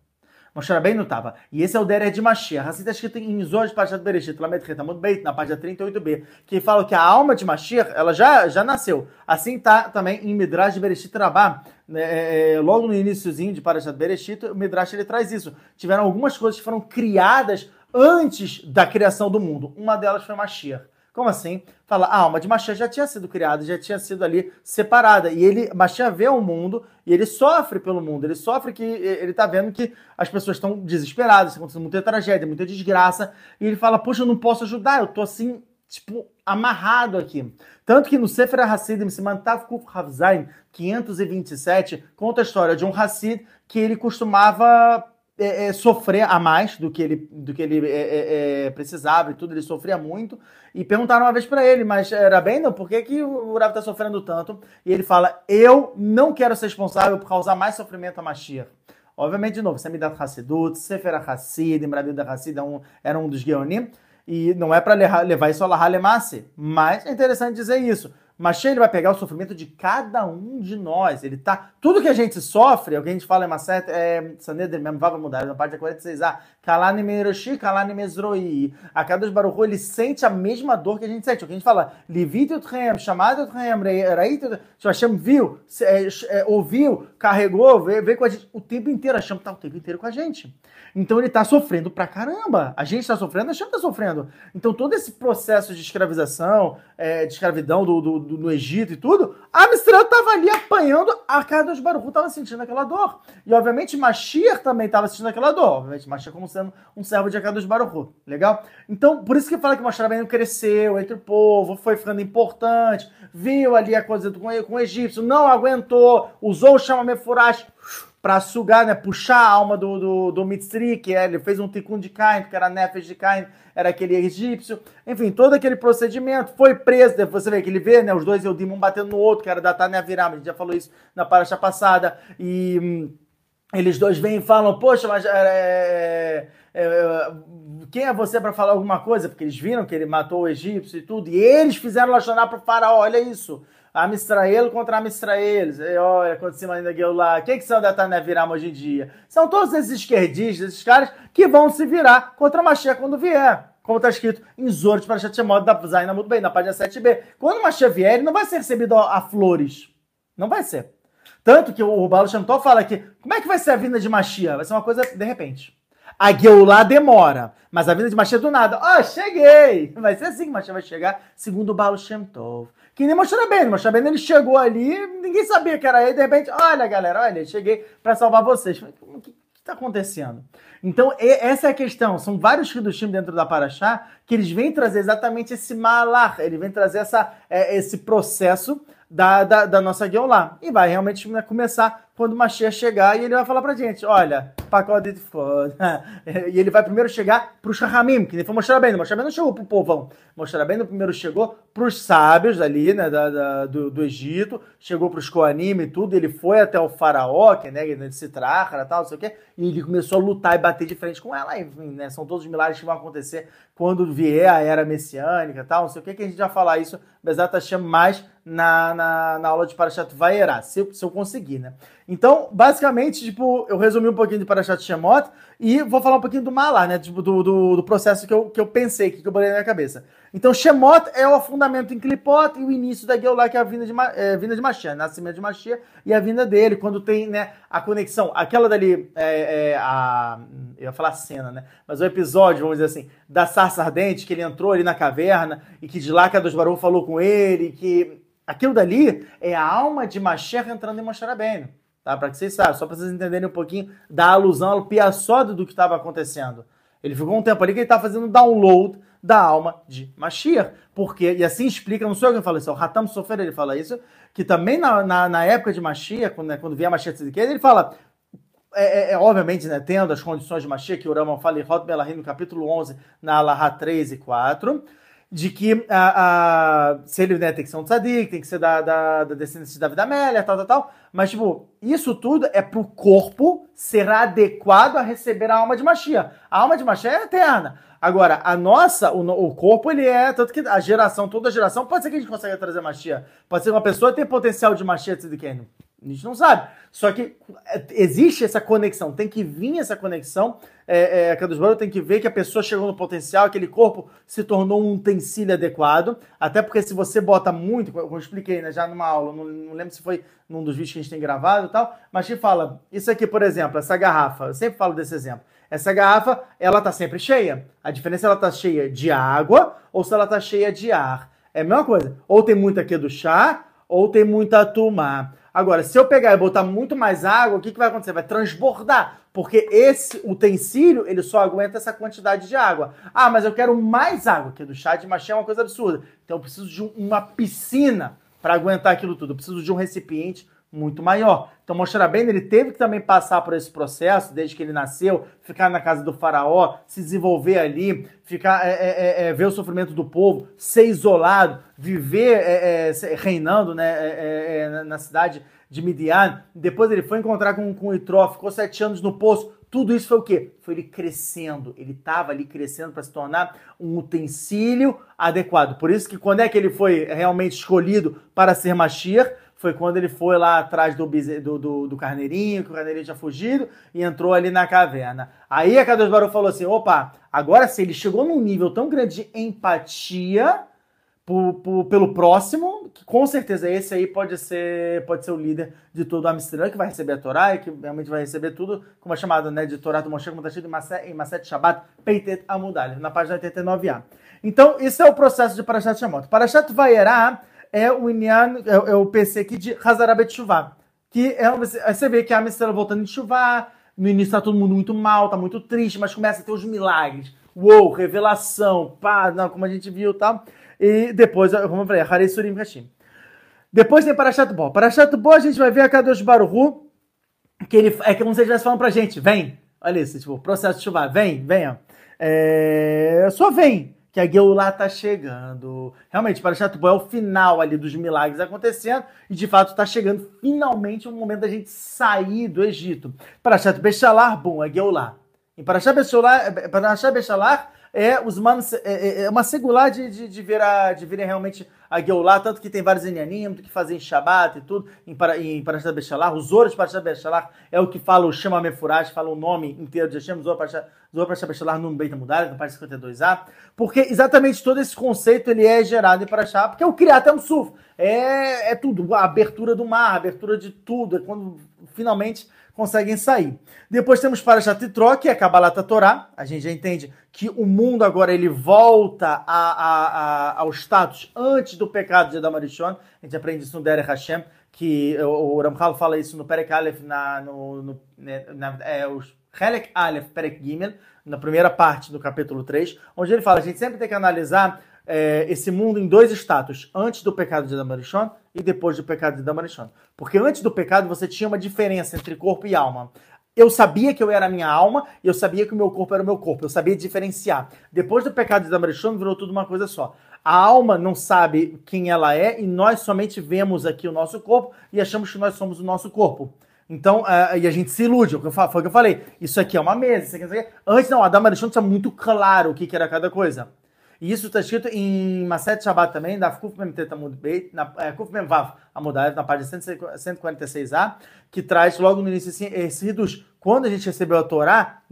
Moshe Rabbeinu estava. E esse é o Derer de Mashiach. Assim está escrito em Zor Parashat Bereshit, Lamed Retamut Beit, na página 38b, que fala que a alma de Mashiach, ela já, já nasceu. Assim está também em Midrash Bereshit Rabá, é, logo no iníciozinho de Parashat Bereshit, o Midrash ele traz isso. Tiveram algumas coisas que foram criadas antes da criação do mundo. Uma delas foi Mashiach. Como assim? Fala, a alma de Mashiach já tinha sido criada, já tinha sido ali separada. E ele, Mashiach vê o mundo e ele sofre pelo mundo. Ele sofre que ele tá vendo que as pessoas estão desesperadas, está acontecendo muita tragédia, muita desgraça. E ele fala, poxa, eu não posso ajudar, eu tô assim, tipo, amarrado aqui. Tanto que no Sefer HaSidim, Simantav Kuf Havzain, 527, conta a história de um Hassid que ele costumava é, é, sofrer a mais do que ele, do que ele é, precisava e tudo, ele sofria muito. E perguntaram uma vez para ele, mas era bem, não, por que, que o Rav está sofrendo tanto? E ele fala: Eu não quero ser responsável por causar mais sofrimento a Mashiach. Obviamente, de novo, Semidat Hassidut, Sefer Hassid, Emrabil da Hassid era um, era um dos Geonim, e não é para levar isso a Lahalemase, mas é interessante dizer isso. Mashiach ele vai pegar o sofrimento de cada um de nós. Ele tá. Tudo que a gente sofre, é o que a gente fala em Maset, é. Sanedr mesmo, vai mudar, na parte 46a. Kalani Meiroshi, Kalani Mesroi. A cada Baruch ele sente a mesma dor que a gente sente. O que a gente fala, Levite Utchem, chamado Utchem, Raít Hashem viu, é, é, ouviu, carregou, veio, com a gente o tempo inteiro. Hashem tá o tempo inteiro com a gente. Então ele tá sofrendo pra caramba. A gente tá sofrendo, Hashem tá sofrendo. Então todo esse processo de escravização, é, de escravidão do, do, do, no Egito e tudo, a Mistral tava ali apanhando, a Kadosh Baruch tava sentindo aquela dor. E obviamente Mashiach também tava sentindo aquela dor. Obviamente Mashiach como sendo um servo de Akadosh Baruch Legal? Então, por isso que fala que Rabbeinu cresceu entre o povo, foi ficando importante, viu ali a coisa com, com o egípcio, não aguentou, usou o chama Mefurash para sugar, né, puxar a alma do, do, do Mitzri, que é, ele fez um tikkun de Cain, que era nefesh de Cain, era aquele egípcio. Enfim, todo aquele procedimento. Foi preso, você vê que ele vê, né, os dois Eudim um batendo no outro, que era da Tânia Viram, a gente já falou isso na paraxa passada, e... Hum, eles dois vêm e falam, poxa, mas é, é, é, quem é você para falar alguma coisa? Porque eles viram que ele matou o egípcio e tudo, e eles fizeram lachonar para o faraó, olha isso. Amistrael contra Amistraeles. E olha, aconteceu ainda lá. Quem que são da Tânia Viram hoje em dia? São todos esses esquerdistas, esses caras que vão se virar contra a Mashiach quando vier. como está escrito em Zorat Parashat Shemot da Zaina muito bem, na página 7b. Quando o Mashiach vier, ele não vai ser recebido a, flores. Não vai ser. Tanto que o Shem Tov fala que como é que vai ser a vinda de Mashiach? Vai ser uma coisa de repente. A Geulah demora, mas a vinda de Mashiach do nada. Ó, oh, cheguei! Vai ser assim que Mashiach vai chegar, segundo o Baal Shem Tov. Que nem Moshe Rabbeinu. Moshe Rabbeinu, ele chegou ali, ninguém sabia que era ele, de repente, olha galera, olha, cheguei para salvar vocês. O que está acontecendo? Então, essa é a questão. São vários Hidushim dentro da Paraxá que eles vêm trazer exatamente esse malar, ele vem trazer essa, é, esse processo da, da, da nossa lá E vai realmente começar quando o Mashiach chegar e ele vai falar pra gente, olha, pacote de foda. e ele vai primeiro chegar pros Rahamim, que nem foi mostrar bem. Mostrar bem não chegou pro povão. Mostrar bem primeiro chegou pros sábios ali, né, da, da do, do, Egito, chegou pros Koanim e tudo, ele foi até o faraó, que né, ele se traja, tal, não sei o quê, e ele começou a lutar e bater de frente com ela, enfim, né, são todos os milagres que vão acontecer quando vier a era messiânica, tal, não sei o quê, que a gente vai falar isso, Bezat Hashem, mais na, na, na aula de Parashat Vaierá, se, se eu conseguir, né. Então, basicamente, tipo, eu resumi um pouquinho de Parashat Shemot e vou falar um pouquinho do Malá, né? Tipo, do, do, do, processo que eu, que eu pensei, que eu botei na minha cabeça. Então, Shemot é o afundamento em Klipot e o início da Geulah, que é a vinda de, é, vinda de Mashiach, nascimento de Mashiach e a vinda dele, quando tem, né, a conexão. Aquela dali, é, é, a... Eu ia falar cena, né? Mas o episódio, vamos dizer assim, da sarça ardente, que ele entrou ali na caverna e que de lá dos Baruch falou com ele, que... Aquilo dali é a alma de Mashiach entrando em Moshe Rabbeinu tá? Para que vocês saibam, só para vocês entenderem um pouquinho da alusão ao piaçodo do que estava acontecendo. Ele ficou um tempo ali que ele estava fazendo download da alma de Mashiach. Porque, e assim explica, não sou eu quem fala isso, é o Hatam Sofer, ele fala isso, que também na, na, na época de Mashiach, quando, né, quando vier Mashiach Tzidkei, ele fala, é, é, é, obviamente, né, tendo as condições de Mashiach, que o Rama fala em Hot Belahim, no capítulo 11, na Alaha 3 e 4, de que a, a, se ele né, tem que ser um tzadik, tem que ser da, da, da descendência de Davi Amélia, tal, tal, tal. Mas, tipo, isso tudo é pro corpo ser adequado a receber a alma de Machia. A alma de Machia é eterna. Agora, a nossa, o, o, corpo, ele é. Tanto que a geração, toda a geração, pode ser que a gente consiga trazer Machia. Pode ser uma pessoa que tem potencial de Machia tzidkenu. A gente não sabe. Só que é, existe essa conexão, tem que vir essa conexão. É, é, a dos Baruch tem que ver que a pessoa chegou no potencial, aquele corpo se tornou um utensílio adequado. Até porque se você bota muito, como eu expliquei né, já numa aula, não, não, lembro se foi num dos vídeos que a gente tem gravado e tal, mas que fala, isso aqui, por exemplo, essa garrafa, eu sempre falo desse exemplo. Essa garrafa, ela tá sempre cheia. A diferença é ela tá cheia de água ou se ela tá cheia de ar. É a mesma coisa. Ou tem muito aqui do chá, ou tem muita tumar. Agora, se eu pegar e botar muito mais água, o que, que vai acontecer? Vai transbordar, porque esse utensílio, ele só aguenta essa quantidade de água. Ah, mas eu quero mais água, que do chá de machê é uma coisa absurda. Então eu preciso de uma piscina para aguentar aquilo tudo. Eu preciso de um recipiente muito maior. Então Moshe bem, ele teve que também passar por esse processo, desde que ele nasceu, ficar na casa do faraó, se desenvolver ali, ficar, é, é, é, é ver o sofrimento do povo, ser isolado, viver é, é, reinando né, na cidade de Midian. Depois ele foi encontrar com, com Itró, ficou sete anos no poço. Tudo isso foi o quê? Foi ele crescendo. Ele estava ali crescendo para se tornar um utensílio adequado. Por isso que quando é que ele foi realmente escolhido para ser Mashiach? Foi quando ele foi lá atrás do, do, do, do, carneirinho, que o carneirinho tinha fugido, e entrou ali na caverna. Aí a Kadosh Baruch falou assim, opa, agora sim, ele chegou num nível tão grande de empatia por, por, pelo próximo, que com certeza esse aí pode ser, pode ser o líder de todo o Amsterdã, que vai receber a Torá, e que realmente vai receber tudo, como é chamado, né, de Torá do Moshe, como está escrito em Maset Shabbat, Peitet Amudal, na página 89a. Então, isso é o processo de Parashat Shemot. Parashat Vayera é o Inyan, é, é, o PC aqui de Hazarabet Shuvah. Que é, você vê que a Amistela voltando de chuvar, no início tá todo mundo muito mal, tá muito triste, mas começa a ter os milagres. Uou, revelação, pá, não, como a gente viu e tal. E depois, como eu falei, Harei Surim Kashim. Depois tem Parashat Bo. Parashat Bo a gente vai ver a Kadosh Baruhu, que ele é como se ele estivesse falando pra gente, vem. Olha isso, tipo, processo de chuva, vem, venha. É, só vem que a Geulah está chegando. Realmente, para Bo é o final ali dos milagres acontecendo e de fato está chegando finalmente o momento da gente sair do Egito. Parashat Bechalar, bom. Em Parashat Bechalar, Parashat Bechalar é os manos, é, é, é uma segular de, de, de, ver a, de virem realmente a Geulah, tanto que tem vários Enyanim, que fazem Shabbat e tudo, em, em Parashat Bechalar, os ouros de Parashat Bechalar é o que fala o Shema Mefurash, fala o nome inteiro de Hashem, Zohar Parashat Bechalar no Beit Mudar, no Parashat 52a, porque exatamente todo esse conceito ele é gerado em Parashat, porque o Kriyat é um suf, é, é tudo, a abertura do mar, a abertura de tudo, é quando finalmente conseguem sair. Depois temos Parashat Yitro, que é Kabbalat Torá. A gente já entende que o mundo agora ele volta a, a, a, ao status antes do pecado de Adam Arishon. A gente aprende isso no Derech Hashem, que o, o Ramchal fala isso no Perek Aleph, na, no, no, né, na, é, os Helek Aleph, Perek Gimel, na primeira parte do capítulo 3, onde ele fala, a gente sempre tem que analisar é, esse mundo em dois status, antes do pecado de Adam Arishon e depois do pecado de Adam Arishon. Porque antes do pecado você tinha uma diferença entre corpo e alma. Eu sabia que eu era a minha alma eu sabia que o meu corpo era o meu corpo. Eu sabia diferenciar. Depois do pecado de Adam Arishon virou tudo uma coisa só. A alma não sabe quem ela é e nós somente vemos aqui o nosso corpo e achamos que nós somos o nosso corpo. Então, uh, e a gente se ilude, foi o que eu falei. Isso aqui é uma mesa, isso aqui, isso aqui. Antes, não, Adam Arishon tinha muito claro o que, que era cada coisa. E isso está escrito em Maset Shabbat também, da Kuf Mem Tetamud Beit, na é, Kuf Mem Vav Amudar, na página 146a, que traz logo no início assim, reduz. Quando a gente recebeu a Torá,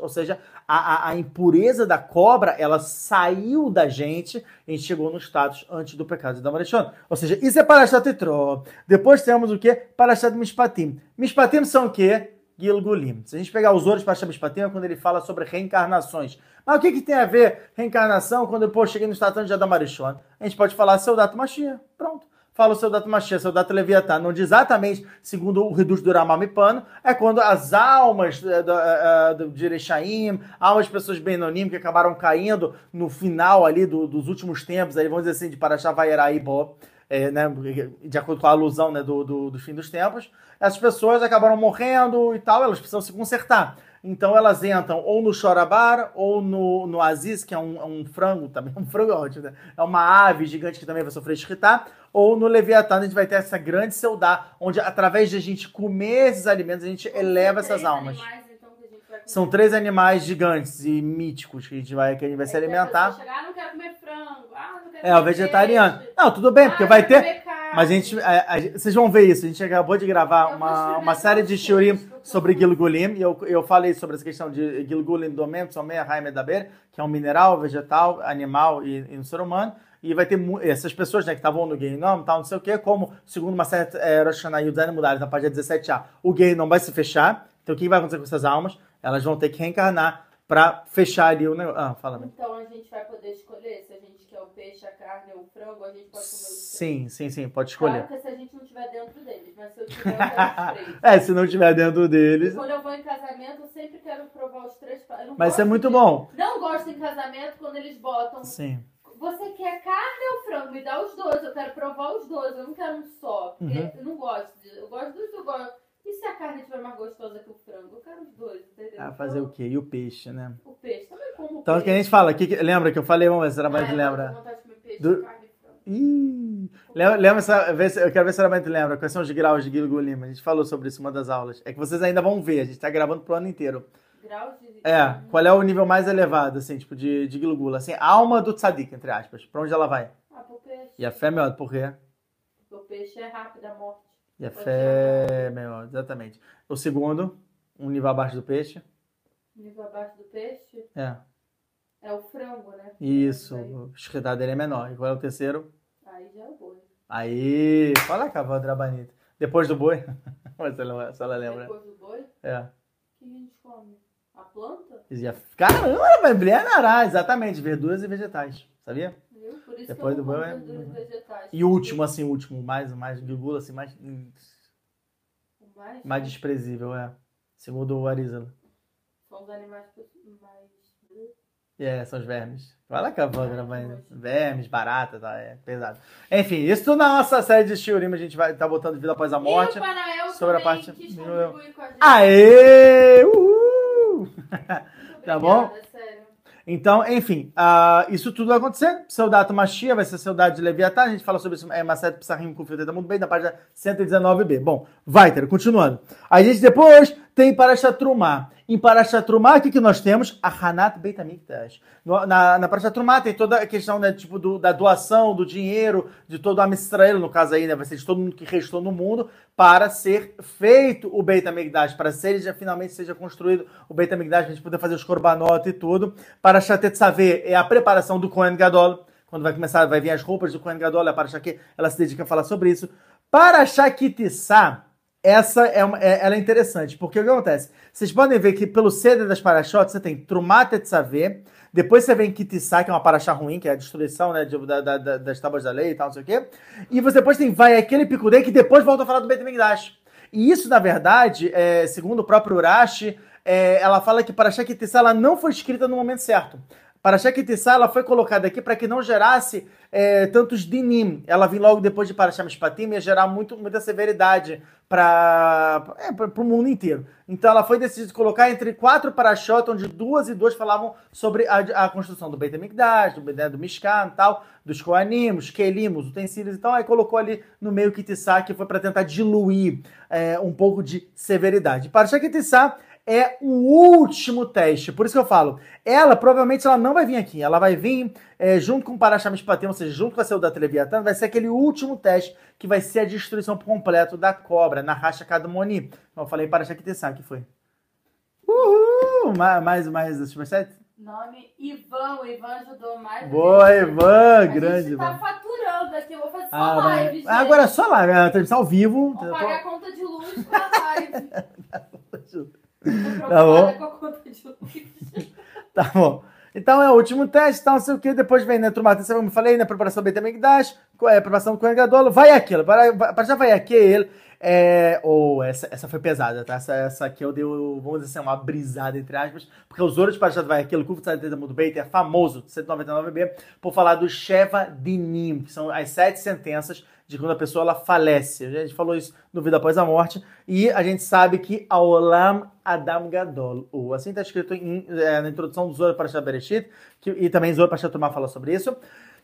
ou seja, a, a, a, impureza da cobra, ela saiu da gente e chegou no status antes do pecado de Damarechon. Ou seja, isso é Parashat Etro. Depois temos o que? Parashat Mishpatim. Mishpatim são o quê? Gilgulim. Se a gente pegar os outros para Mishpatim, é quando ele fala sobre reencarnações. Mas o que, que tem a ver reencarnação quando eu cheguei no Statão de Adamarishon? A gente pode falar Seudato Machia. Pronto. Fala o Seudato Machia, Seudato Leviatã. Onde exatamente, segundo o Reduz do Ramamipano, é quando as almas eh, uh, do, de Erechaim, almas de pessoas Benonim que acabaram caindo no final ali do, dos últimos tempos, aí vamos dizer assim, de Parashá Vaieraibo, é, né, de acordo com a alusão né, do, do, do fim dos tempos, essas pessoas acabaram morrendo e tal, elas precisam se consertar. Então elas entram ou no Chorabar ou no, no Aziz, que é um, é um frango também, um frango é ótimo, né? É uma ave gigante que também vai sofrer escritar, ou no Leviatã, a gente vai ter essa grande seudá, onde através de a gente comer esses alimentos, a gente eleva essas almas. Animais, São três animais gigantes e míticos que a gente vai, que a gente vai se alimentar. Chegar, ah, não quero comer frango, ah, não quero É, o vegetariano. Peixe. Não, tudo bem, porque ah, vai ter. Mas a gente, a, a, vocês vão ver isso. A gente acabou de gravar uma, uma série de shiurim sobre Gilgulim. E eu, eu falei sobre essa questão de Gilgulim do Mem, Medaber, que é um mineral, vegetal, animal e, e um ser humano. E vai ter essas pessoas né, que estavam no Gay não, tal, não sei o quê, como, segundo uma certa é, Rosh Hashanah e o Design Mudares, na página 17a, o Gay não vai se fechar. Então o que vai acontecer com essas almas? Elas vão ter que reencarnar para fechar ali o negócio. Ah, fala Então a gente vai poder escolher se a gente quer o peixe, a carne ou o frango, a gente pode comer os três. Sim, sim, sim, pode escolher. Claro que se a gente não estiver dentro deles, mas se eu tiver, os três. é, se não estiver dentro deles. E quando eu vou em casamento, eu sempre quero provar os três. mas isso é muito de... bom. Não gosto em casamento quando eles botam. Sim. Você quer carne ou frango? Me dá os dois, eu quero provar os dois, eu não quero um só. Porque uhum. eu não gosto. Eu gosto dos, eu gosto e se a carne estiver mais gostosa que o frango? Eu quero os dois, entendeu? Ah, fazer o quê? E o peixe, né? O peixe, também como Então, peixe. que a gente fala, que, lembra que eu falei, vamos ver se a Ramante ah, lembra. vontade de comer peixe, Do... carne. Ih, lembra, lembra essa, eu quero ver se a Ramante lembra quais são os graus de Gilgulim. A gente falou sobre isso em uma das aulas. É que vocês ainda vão ver, a gente tá gravando pro ano inteiro. Graus de... É, qual é o nível mais elevado, assim, tipo, de, de Gilgula? Assim, alma do tzadik, entre aspas. Pra onde ela vai? Ah, pro peixe. E a fé é melhor, por quê? Porque o peixe é rápido, a morte. E a fé é melhor, exatamente. O segundo, um nível abaixo do peixe. Um nível abaixo do peixe? É. É o frango, né? Isso, o esquerdado dele é menor. E qual é o terceiro? Aí já é o boi. Aí, fala a cavadra bonita. Depois do boi? se ela, se ela lembra. Depois do boi? É. O que a gente come? A planta? Caramba, vai brilhar exatamente, verduras e vegetais, sabia? Por isso Depois que eu do bom é. E o último, assim, o último, mais, mais gula, assim, mais. mais, mais desprezível, é. Segundo o Arizala. São os animais mais. É, são os vermes. Olha que a Wanda vai. Vermes, barata, tá? É pesado. Enfim, isso na nossa série de Shiurim, a gente vai estar tá botando vida após a morte. E o sobre a parte. Quis com a gente. Aê! Uhul! tá bom? Então, enfim, uh, isso tudo vai acontecer. Seudato Machia vai ser Seudade de Leviatã. A gente fala sobre isso, é Maset Psahim com Filteta muito bem, na página 119b. Bom, vai, ter, continuando. A gente depois tem Parashat Trumá. Em Parashat Trumá, o que, que nós temos? A Hanat Beit. Na, na Parashat Trumá tem toda a questão né, tipo, do, da doação, do dinheiro, de todo o Amisrael, no caso aí, né, vai ser de todo mundo que restou no mundo, para ser feito o Beit para ser já finalmente seja construído o Beit HaMikdash, a gente poder fazer os korbanot e tudo. Parashat é a preparação do Kohen Gadol, quando vai começar, vai vir as roupas do Kohen Gadol, a Parashat que ela se dedica a falar sobre isso. Parashat essa é, uma, é, ela é interessante, porque o que acontece? Vocês podem ver que pelo ceder das parachot você tem Trumat Etzaveh, depois você vem Kitissá, que é uma paraxá ruim, que é a destruição né, de, da, da, das tábuas da lei e tal, não sei o quê. E você depois tem Vai aquele Picudei, que depois volta a falar do Bet Migdash. E isso, na verdade, é, segundo o próprio Urashi, é, ela fala que Paraxá Kitissá ela não foi escrita no momento certo. Paraxá Kitissá ela foi colocada aqui para que não gerasse é, tantos dinim. Ela vinha logo depois de Paraxá Mishpatim ia gerar muito, muita severidade para é, o mundo inteiro. Então ela foi decidida colocar entre quatro parashot, onde duas e duas falavam sobre a, a construção do Beit HaMikdash, do, né, do Mishkan tal, dos Koanim, os Kelim, os utensílios e tal. Aí colocou ali no meio Kitissá, que foi para tentar diluir é, um pouco de severidade. Parashá Kitissá é o último teste. Por isso que eu falo, ela provavelmente ela não vai vir aqui. Ela vai vir é, junto com o Parashah Mishpatim, ou seja, junto com a Seuda Televiatan, vai ser aquele último teste que vai ser a destruição por completo da cobra, na racha Kadmoni. Eu falei Parashah Kitessá, que foi. Uhul! Mais, mais os supersets? Nome Ivan, o Ivan ajudou mais. Boa, Ivan, grande. A gente tá faturando aqui, eu vou fazer só ah, live, gente. Agora é só live, é a transmissão ao vivo. Vou pagar a conta de luz com a live. Tá bom? tá bom. Então é o último teste, tal, não sei o que. Depois vem, né, turma, como eu falei, né, preparação do Betamigdash, é, preparação do Kohen Gadol, vai aquilo, para, para já vai aquele. É, ou oh, essa, essa foi pesada, tá? Essa, essa aqui eu dei, vamos dizer assim, uma brisada, entre aspas, porque os outros para já vai aquilo, o Kuf Tzadid Mundo Beit é famoso, 199b, por falar do Sheva Dinim, que são as sete sentenças de quando a pessoa ela falece. A gente falou isso no Vida Após a Morte. E a gente sabe que Aolam Adam Gadol. Ou assim está escrito em, é, na introdução do Zohar para Bereshit, que, e também Zohar para Tomar fala sobre isso.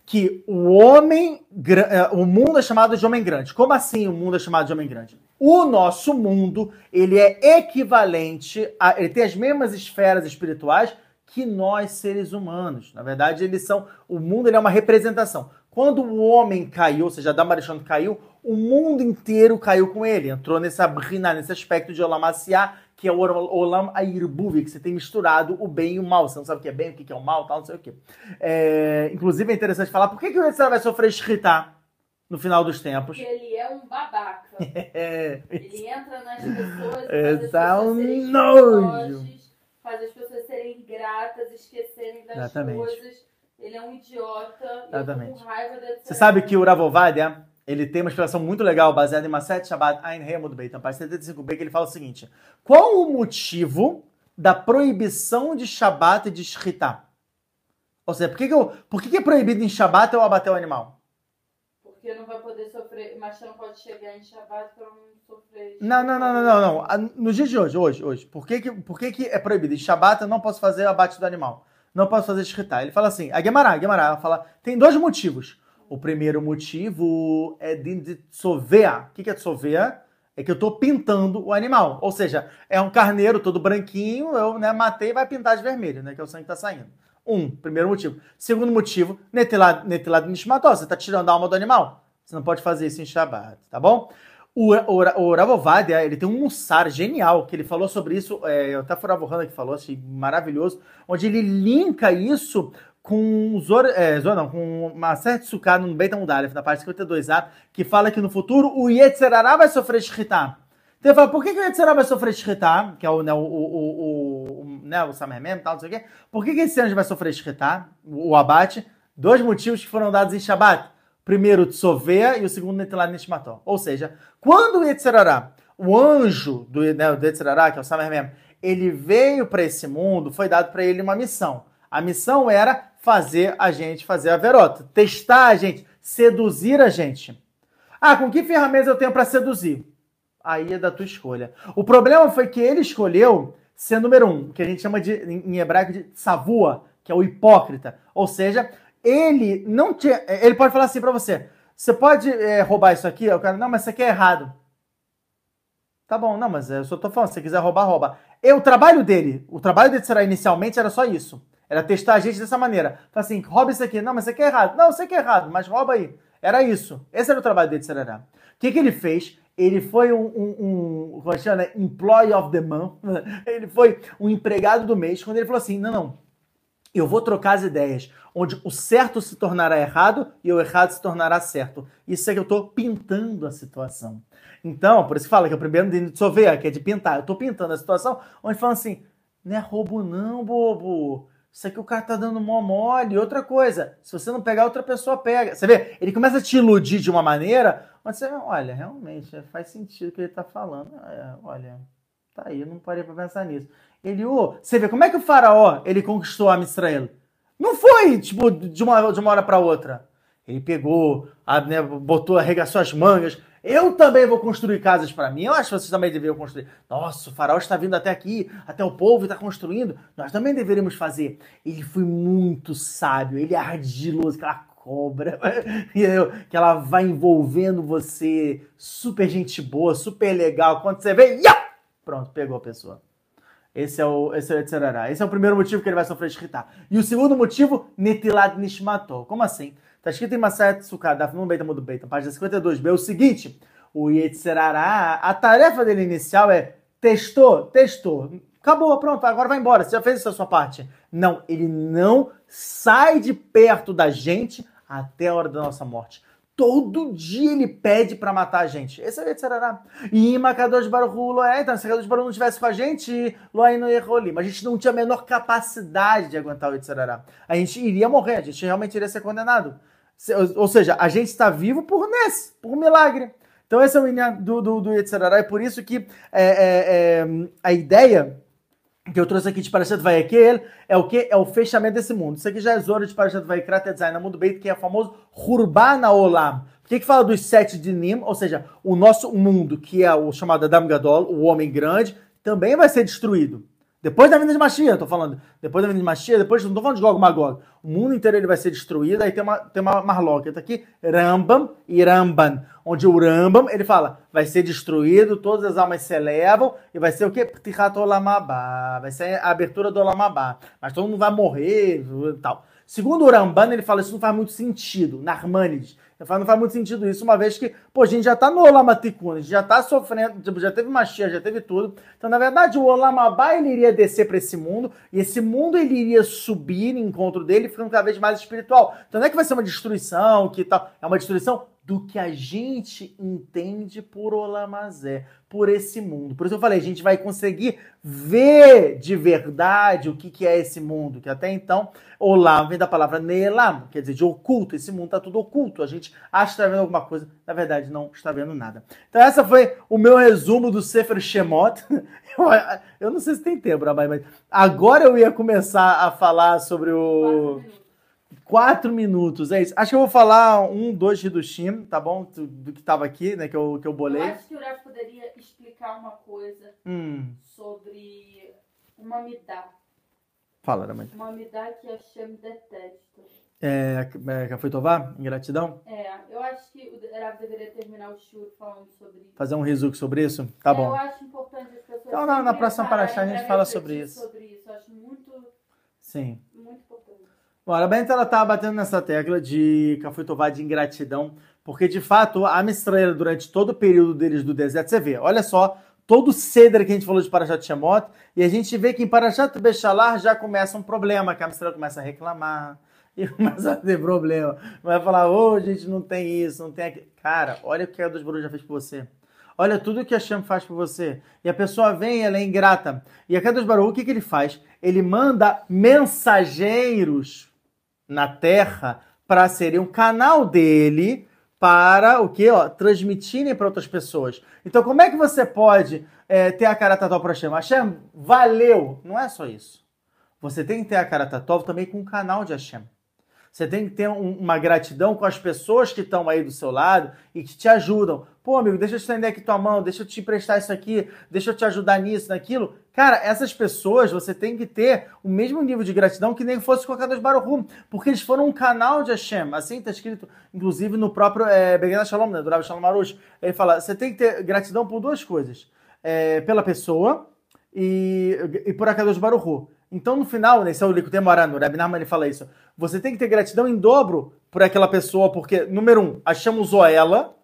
Que o homem, é, o mundo é chamado de homem grande. Como assim o mundo é chamado de homem grande? O nosso mundo, ele é equivalente, a, ele tem as mesmas esferas espirituais que nós seres humanos. Na verdade, eles são, o mundo ele é uma representação. Quando o homem caiu, ou seja, Adam Arishon caiu, o mundo inteiro caiu com ele. Entrou nessa brina, nesse aspecto de Olam Asiá, que é o Olam Airbuvi, que você tem misturado o bem e o mal. Você não sabe o que é bem, o que é o mal, tal, não sei o que. É, inclusive é interessante falar, por que, que o Yetzirah vai sofrer escrita no final dos tempos? Porque ele é um babaca. É. Ele entra nas pessoas e faz as pessoas serem nojo. faz as pessoas serem ingratas, esquecerem das Exatamente. coisas ele é um idiota. Exatamente. com raiva Você sabe que o Ravovadia, ele tem uma explicação muito legal, baseada em Maset Shabbat Ein Remud Beitam, página 75b, que ele fala o seguinte: Qual o motivo da proibição de Shabbat e de Shritá? Ou seja, por que, que, eu, por que, que é proibido em Shabbat eu abater o animal? Porque não vai poder sofrer, mas não pode chegar em Shabbat para não sofrer. Não, não, não, não, não, não. No dia de hoje, hoje, hoje, por que, que, por que, que é proibido? Em Shabbat eu não posso fazer o abate do animal não posso fazer shritá. Ele fala assim, a Gemara, a Gemara, ela fala, tem dois motivos. O primeiro motivo é de tsovea. O que é tsovea? É que eu estou pintando o animal. Ou seja, é um carneiro todo branquinho, eu né, matei e vai pintar de vermelho, né? Que é o sangue que está saindo. Um, primeiro motivo. Segundo motivo, netelad nishmató, você está tirando a alma do animal. Você não pode fazer isso em Shabbat, tá bom? O, o, o Ravovadia, ele tem um mussar genial, que ele falou sobre isso, é, até foi o Ravohana que falou, achei maravilhoso, onde ele linka isso com Zor, é, Zor não, com uma certa sucada no Beit Mudalef, na parte 52a, que fala que no futuro o Yetzerará vai sofrer shritá. Então ele fala, por que, que o Yetzerará vai sofrer shritá, que é o, né, o, o, o, né, o Samermem e tal, não sei o quê. Por que, que esse anjo vai sofrer shritá, o abate? Dois motivos que foram dados em Shabbat. Primeiro, Tsovea, e o segundo, Netelat Nishmató. Ou seja, quando o Yetzirará, o anjo do, né, do Yetzirará, que é o Samermem, ele veio para esse mundo, foi dado para ele uma missão. A missão era fazer a gente fazer a verota, testar a gente, seduzir a gente. Ah, com que ferramentas eu tenho para seduzir? Aí é da tua escolha. O problema foi que ele escolheu ser número um, que a gente chama de, em hebraico de savua, que é o hipócrita. Ou seja, ele não tinha. Ele pode falar assim para você: você pode é, roubar isso aqui? O cara, não, mas isso aqui é errado. Tá bom, não, mas eu só tô falando, se quiser roubar, rouba. E o trabalho dele, o trabalho dele será inicialmente era só isso. Era testar a gente dessa maneira. Fala assim, rouba isso aqui. Não, mas isso aqui é errado. Não, isso aqui é errado, mas rouba aí. Era isso. Esse era o trabalho dele, Serará. O que, que ele fez? Ele foi um, um, um como é né? employee of the month. Ele foi um empregado do mês. Quando ele falou assim, não, não, eu vou trocar as ideias, onde o certo se tornará errado e o errado se tornará certo. Isso é que eu estou pintando a situação. Então, por isso que fala que é o primeiro de sover, que é de pintar. Eu estou pintando a situação onde fala assim, não é roubo não, bobo. Isso aqui o cara tá dando mó mole. Outra coisa, se você não pegar, outra pessoa pega. Você vê, ele começa a te iludir de uma maneira, onde você, olha, realmente, faz sentido o que ele tá falando. É, olha, tá aí, eu não parei pra pensar nisso. Ele, oh, você vê como é que o faraó ele conquistou a Israel? Não foi, tipo, de uma, de uma hora para outra. Ele pegou, a, né, botou, arregaçou as mangas. Eu também vou construir casas para mim. Eu acho que vocês também deveriam construir. Nossa, o faraó está vindo até aqui, até o povo está construindo. Nós também deveríamos fazer. Ele foi muito sábio, ele é ardiloso, aquela cobra, que ela vai envolvendo você. Super gente boa, super legal. Quando você vê, pronto, pegou a pessoa. Esse é o esse é o. Esse é o primeiro motivo que ele vai sofrer shkita. E o segundo motivo, Netilat Nishmato. Como assim? Está escrito em Masayat Sukkah, Daf Nun Beita Mudu Beita, página 52b, é o seguinte, o Yetzerará, a tarefa dele inicial é testou, testou, acabou, pronto, agora vai embora, você já fez a sua parte. Não, ele não sai de perto da gente até a hora da nossa morte. Todo dia ele pede para matar a gente. Esse é o Yetzirará. E em Makadosh Baruch é, então se Makadosh Baruch não estivesse com a gente, Loai no Errolim. Mas a gente não tinha a menor capacidade de aguentar o Yetzirará. A gente iria morrer, a gente realmente iria ser condenado. Ou seja, a gente está vivo por Ness, por milagre. Então esse é o Inyan do, do, do. É por isso que é, é, é, a ideia que eu trouxe aqui de Parashat Vayekel é o que? É o fechamento desse mundo. Isso aqui já é Zoro de Parashat Vayekrat Tetzai no mundo Beit, que é o famoso Hurbana Olam. Por que, que fala dos sete de Nim? Ou seja, o nosso mundo, que é o chamado Adam Gadol, o homem grande, também vai ser destruído. Depois da vinda de Mashiach, eu tô falando. Depois da vinda de Mashiach, depois, não tô falando de Gog Magog. O mundo inteiro ele vai ser destruído, aí tem uma, tem uma marloca. Tá aqui, Rambam e Ramban. Onde o Rambam, ele fala, vai ser destruído, todas as almas se elevam, e vai ser o quê? Ptichat Olamabá. Vai ser a abertura do Olamabá. Mas todo mundo vai morrer e tal. Segundo o Ramban, ele fala, isso não faz muito sentido. Narmanides. Não faz muito sentido isso, uma vez que, pô, a gente já tá no Olamaticuna, a gente já tá sofrendo, tipo, já teve Machia, já teve tudo. Então, na verdade, o Olamabá, ele iria descer para esse mundo, e esse mundo, ele iria subir em encontro dele, ficando cada vez mais espiritual. Então, não é que vai ser uma destruição, que tal, é uma destruição do que a gente entende por Olamazé, por esse mundo. Por isso eu falei, a gente vai conseguir ver de verdade o que, que é esse mundo, que até então Olam vem da palavra Nelam, quer dizer, de oculto. Esse mundo está tudo oculto. A gente acha que está vendo alguma coisa, na verdade não está vendo nada. Então essa foi o meu resumo do Sefer Shemot. Eu, eu não sei se tem tempo, mas agora eu ia começar a falar sobre o... Quatro minutos, é isso. Acho que eu vou falar um, dois Hidushim, tá bom? Do, do que tava aqui, né? Que eu, que eu bolei. Eu acho que o Rav poderia explicar uma coisa hum. sobre uma midá. Fala, mãe. Uma midá que a Shem detesta. É, é foi Tová? Ingratidão? É, eu acho que o Rav deveria terminar o show falando sobre isso. Fazer um resumo sobre isso? Tá é, bom. Eu acho importante as pessoas. Então, na, na próxima paraxá a gente fala sobre isso. sobre isso. Eu acho muito. Sim. Muito importante. Bom, a Benta ela tá batendo nessa tecla de Cafuitová de ingratidão, porque de fato a Mistraela, durante todo o período deles do deserto, você vê, olha só, todo o que a gente falou de Parashat Shemot, e a gente vê que em Parashat Bechalar já começa um problema, que a Mistraela começa a reclamar, e começa a ter problema. Vai falar, ô, oh, gente, não tem isso, não tem aquilo. Cara, olha o que a dos Baru já fez por você. Olha tudo que a Shem faz por você. E a pessoa vem, ela é ingrata. E a Kadosh Baruch, o que, que ele faz? Ele manda mensageiros na Terra para serem um canal dele para o que? Transmitirem para outras pessoas. Então, como é que você pode é, ter a cara tatal para Hashem? Hashem, valeu! Não é só isso. Você tem que ter a cara tatal também com o canal de Hashem. Você tem que ter um, uma gratidão com as pessoas que estão aí do seu lado e que te ajudam. Pô, amigo, deixa eu estender aqui tua mão, deixa eu te emprestar isso aqui, deixa eu te ajudar nisso, naquilo. Cara, essas pessoas você tem que ter o mesmo nível de gratidão que nem fosse com Kadosh Baruch porque eles foram um canal de Hashem. Assim está escrito, inclusive, no próprio é, Begana Shalom, né, do Rav Shalom Arush. Ele fala, você tem que ter gratidão por duas coisas. é, pela pessoa e, e por Akadosh Baruchu. Então, no final, nesse é o Likutei Moran, o Rabi Nachman ele fala isso. Você tem que ter gratidão em dobro por aquela pessoa, porque, número um, achamos ela,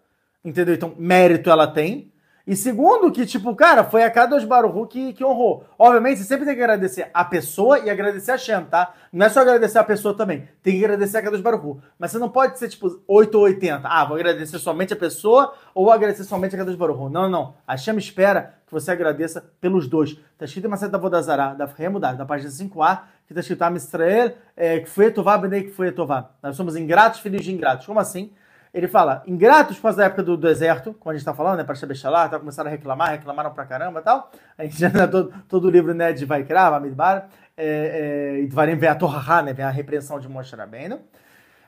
entendeu? Então, mérito ela tem. E segundo, que, tipo, cara, foi a Kadosh Baruchu que, que honrou. Obviamente, você sempre tem que agradecer a pessoa e agradecer a Shem, tá? Não é só agradecer a pessoa também. Tem que agradecer a Kadosh Baruchu. Mas você não pode ser, tipo, 8 ou 80. Ah, vou agradecer somente a pessoa ou agradecer somente a Kadosh Baruchu. Não, não. A Shem espera que você agradeça pelos dois. Tá escrito em uma certa Vodazara, da Remudar, da página 5a, que tá escrito Am Israel, é, que foi Etová, Benei, que foi Etová. Nós somos ingratos, filhos de ingratos. Como assim? Ele fala, ingratos por causa da época do deserto, como a gente está falando, né? Para Shabeshalá, tá, começaram a reclamar, reclamaram pra caramba e tal. A gente já dá todo, todo o livro né, de Vaikra, Bamidbar, é, é, e vem a Torahá, né? Vem a repreensão de Moshe Rabbeinu.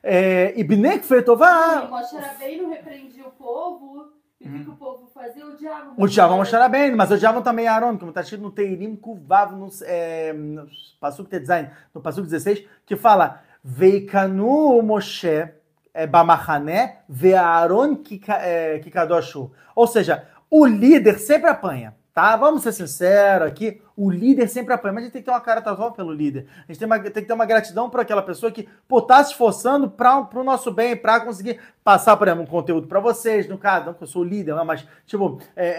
É, e Binek Fetová. Moshe Rabbeinu repreendia o povo. E o que, que o povo fazia? Odiavam. Odiavam Moshe Rabbeinu, mas odiavam também Aaron, como está escrito no Teirim Kuvav, no, é, no Pasuk Tezain, no Pasuk 16, que fala Veikanu Moshe é, Bamahané vê Aaron Kikadoshu. Ou seja, o líder sempre apanha, tá? Vamos ser sinceros aqui, o líder sempre apanha, mas a gente tem que ter uma cara tatuada pelo líder. A gente tem, uma, tem, que ter uma gratidão por aquela pessoa que, pô, tá se esforçando para o nosso bem, para conseguir passar, por exemplo, um conteúdo para vocês, no caso, não que eu sou o líder, mas, tipo, é, é,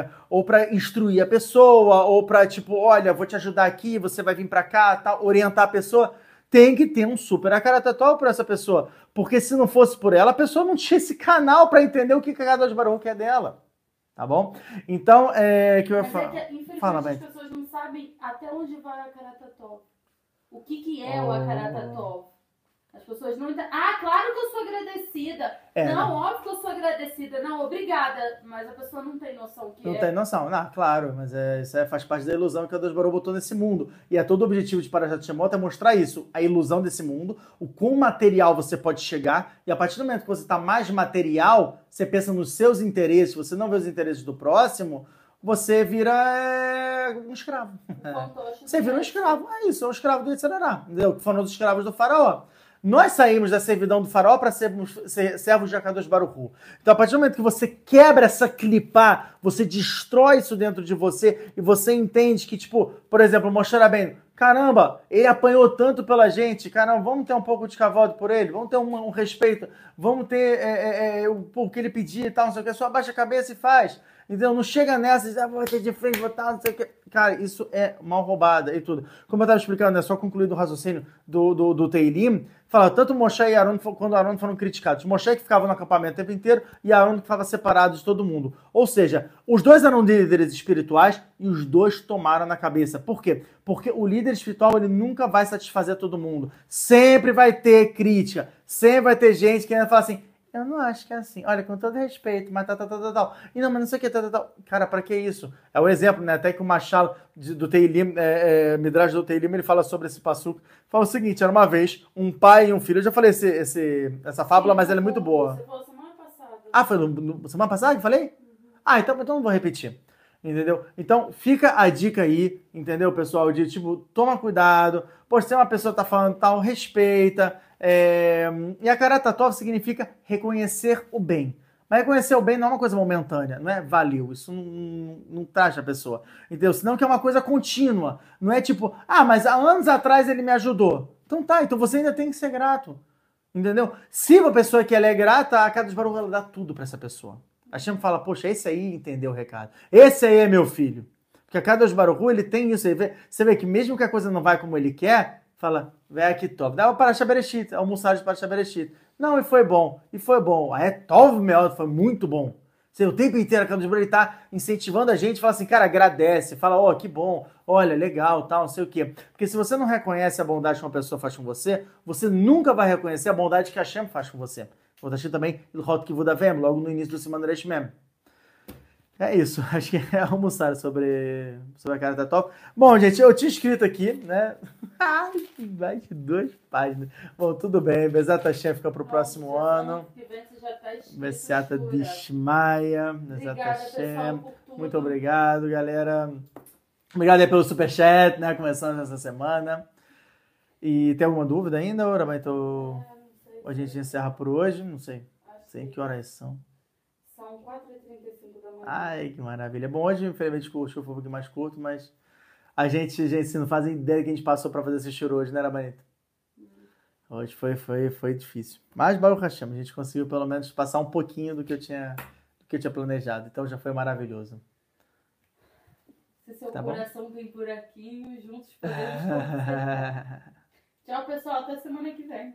é ou para instruir a pessoa, ou para, tipo, olha, vou te ajudar aqui, você vai vir para cá, tá, orientar a pessoa tem que ter um super acaratatol por essa pessoa. Porque se não fosse por ela, a pessoa não tinha esse canal para entender o que cada de Baruch é dela. Tá bom? Então, é que eu ia falar. É que, Fala, as pessoas não sabem até onde vai o acaratatol. O que, que é oh. o acaratatol? As pessoas não entendem. Ah, claro que eu sou agradecida. É, não, não, óbvio que eu sou agradecida. Não, obrigada. Mas a pessoa não tem noção que não é. Não tem noção. Não, claro, mas é, isso é, faz parte da ilusão que a Deus Barô botou nesse mundo. E é todo o objetivo de Parashat Shemot é mostrar isso. A ilusão desse mundo, o quão material você pode chegar. E a partir do momento que você está mais material, você pensa nos seus interesses, você não vê os interesses do próximo, você vira é, um escravo. Você vira um escravo. É isso, é um escravo do Yitzhará. Entendeu? Foram os escravos do faraó. Nós saímos da servidão do farol para sermos servos de Akadosh Baruchu. Então, a partir do momento que você quebra essa clipá, você destrói isso dentro de você e você entende que, tipo, por exemplo, Moshe bem, caramba, ele apanhou tanto pela gente, caramba, vamos ter um pouco de cavalo por ele, vamos ter um, um respeito, vamos ter é, é, é, o, o que ele pedir e tal, não sei o que, só abaixa a cabeça e faz. Então não chega nessa, diz, ah, vou ter de frente, botar, não sei o que. Cara, isso é mal roubada e tudo. Como eu estava explicando, é só concluir o raciocínio do, do, do Teilim, fala tanto Moshe e Aaron quando Aaron foram criticados. Moshe que ficava no acampamento o tempo inteiro e Aaron que ficava separado de todo mundo. Ou seja, os dois eram líderes espirituais e os dois tomaram na cabeça. Por quê? Porque o líder espiritual ele nunca vai satisfazer todo mundo. Sempre vai ter crítica. Sempre vai ter gente que ainda fala assim, eu não acho que é assim. Olha, com todo respeito, mas tal, tal, tal, tal, tal. E não, mas não sei o que, tal, tal, tal. Cara, pra que isso? É o um exemplo, né? Até que o Machado do Teilim, é, é, Midrash do Teilim, ele fala sobre esse passuco. Fala o seguinte, era uma vez um pai e um filho. Eu já falei esse, esse, essa fábula, Sim, mas ela é muito boa. Você falou semana passada. Ah, foi no, no, semana passada que falei? Uhum. Ah, então, então não vou repetir. Entendeu? Então, fica a dica aí, entendeu, pessoal? De tipo, toma cuidado. Por ser uma pessoa tá falando tal, respeita é, e a Karatatov significa reconhecer o bem. Mas reconhecer o bem não é uma coisa momentânea, não é valeu, isso não, não, não traz a pessoa. Entendeu? Senão que é uma coisa contínua. Não é tipo, ah, mas há anos atrás ele me ajudou. Então tá, então você ainda tem que ser grato. Entendeu? Se uma pessoa que ela é grata, a cada Baruch ela dá tudo para essa pessoa. A Shem fala, poxa, esse aí entendeu o recado. Esse aí é meu filho. Porque a cada Baruch ele tem isso. Vê, você vê que mesmo que a coisa não vai como ele quer, fala, que top. Dava para Shabereshit, almoçar de para. Não, e foi bom, e foi bom. É Tov meu, foi muito bom. Você, o tempo inteiro, a de ele tá incentivando a gente, fala assim, cara, agradece, fala, ó, oh, que bom, olha, legal, tal, não sei o quê. Porque se você não reconhece a bondade que uma pessoa faz com você, você nunca vai reconhecer a bondade que a Hashem faz com você. Vou deixar também o Hot Kivudavem, logo no início do Simon Resh mesmo. É isso, acho que é almoçar sobre, sobre a cara da top. Bom, gente, eu tinha escrito aqui, né? Ai, mais de duas páginas. Bom, tudo bem, Besata Chef fica pro próximo ano. Besiata Dishmaia, Besata Chef. Muito obrigado, galera. Obrigado aí pelo superchat, né? Começando essa semana. E tem alguma dúvida ainda, Ora? Mas tô... A gente encerra por hoje? Não sei. Sei que horas são. São Não, 4h35 da manhã. Ai, que maravilha. Bom, hoje, infelizmente, o show foi um pouquinho mais curto, mas a gente, gente, assim, não fazem ideia que a gente passou pra fazer esse show hoje, né, Rabanita? Hoje foi, foi, foi difícil. Mas, Baruch Hashem, a gente conseguiu pelo menos passar um pouquinho do que eu tinha, do que eu tinha planejado. Então já foi maravilhoso. Se seu Tá bom. coração tem buraquinho, juntos podemos. Tchau, pessoal. Até semana que vem.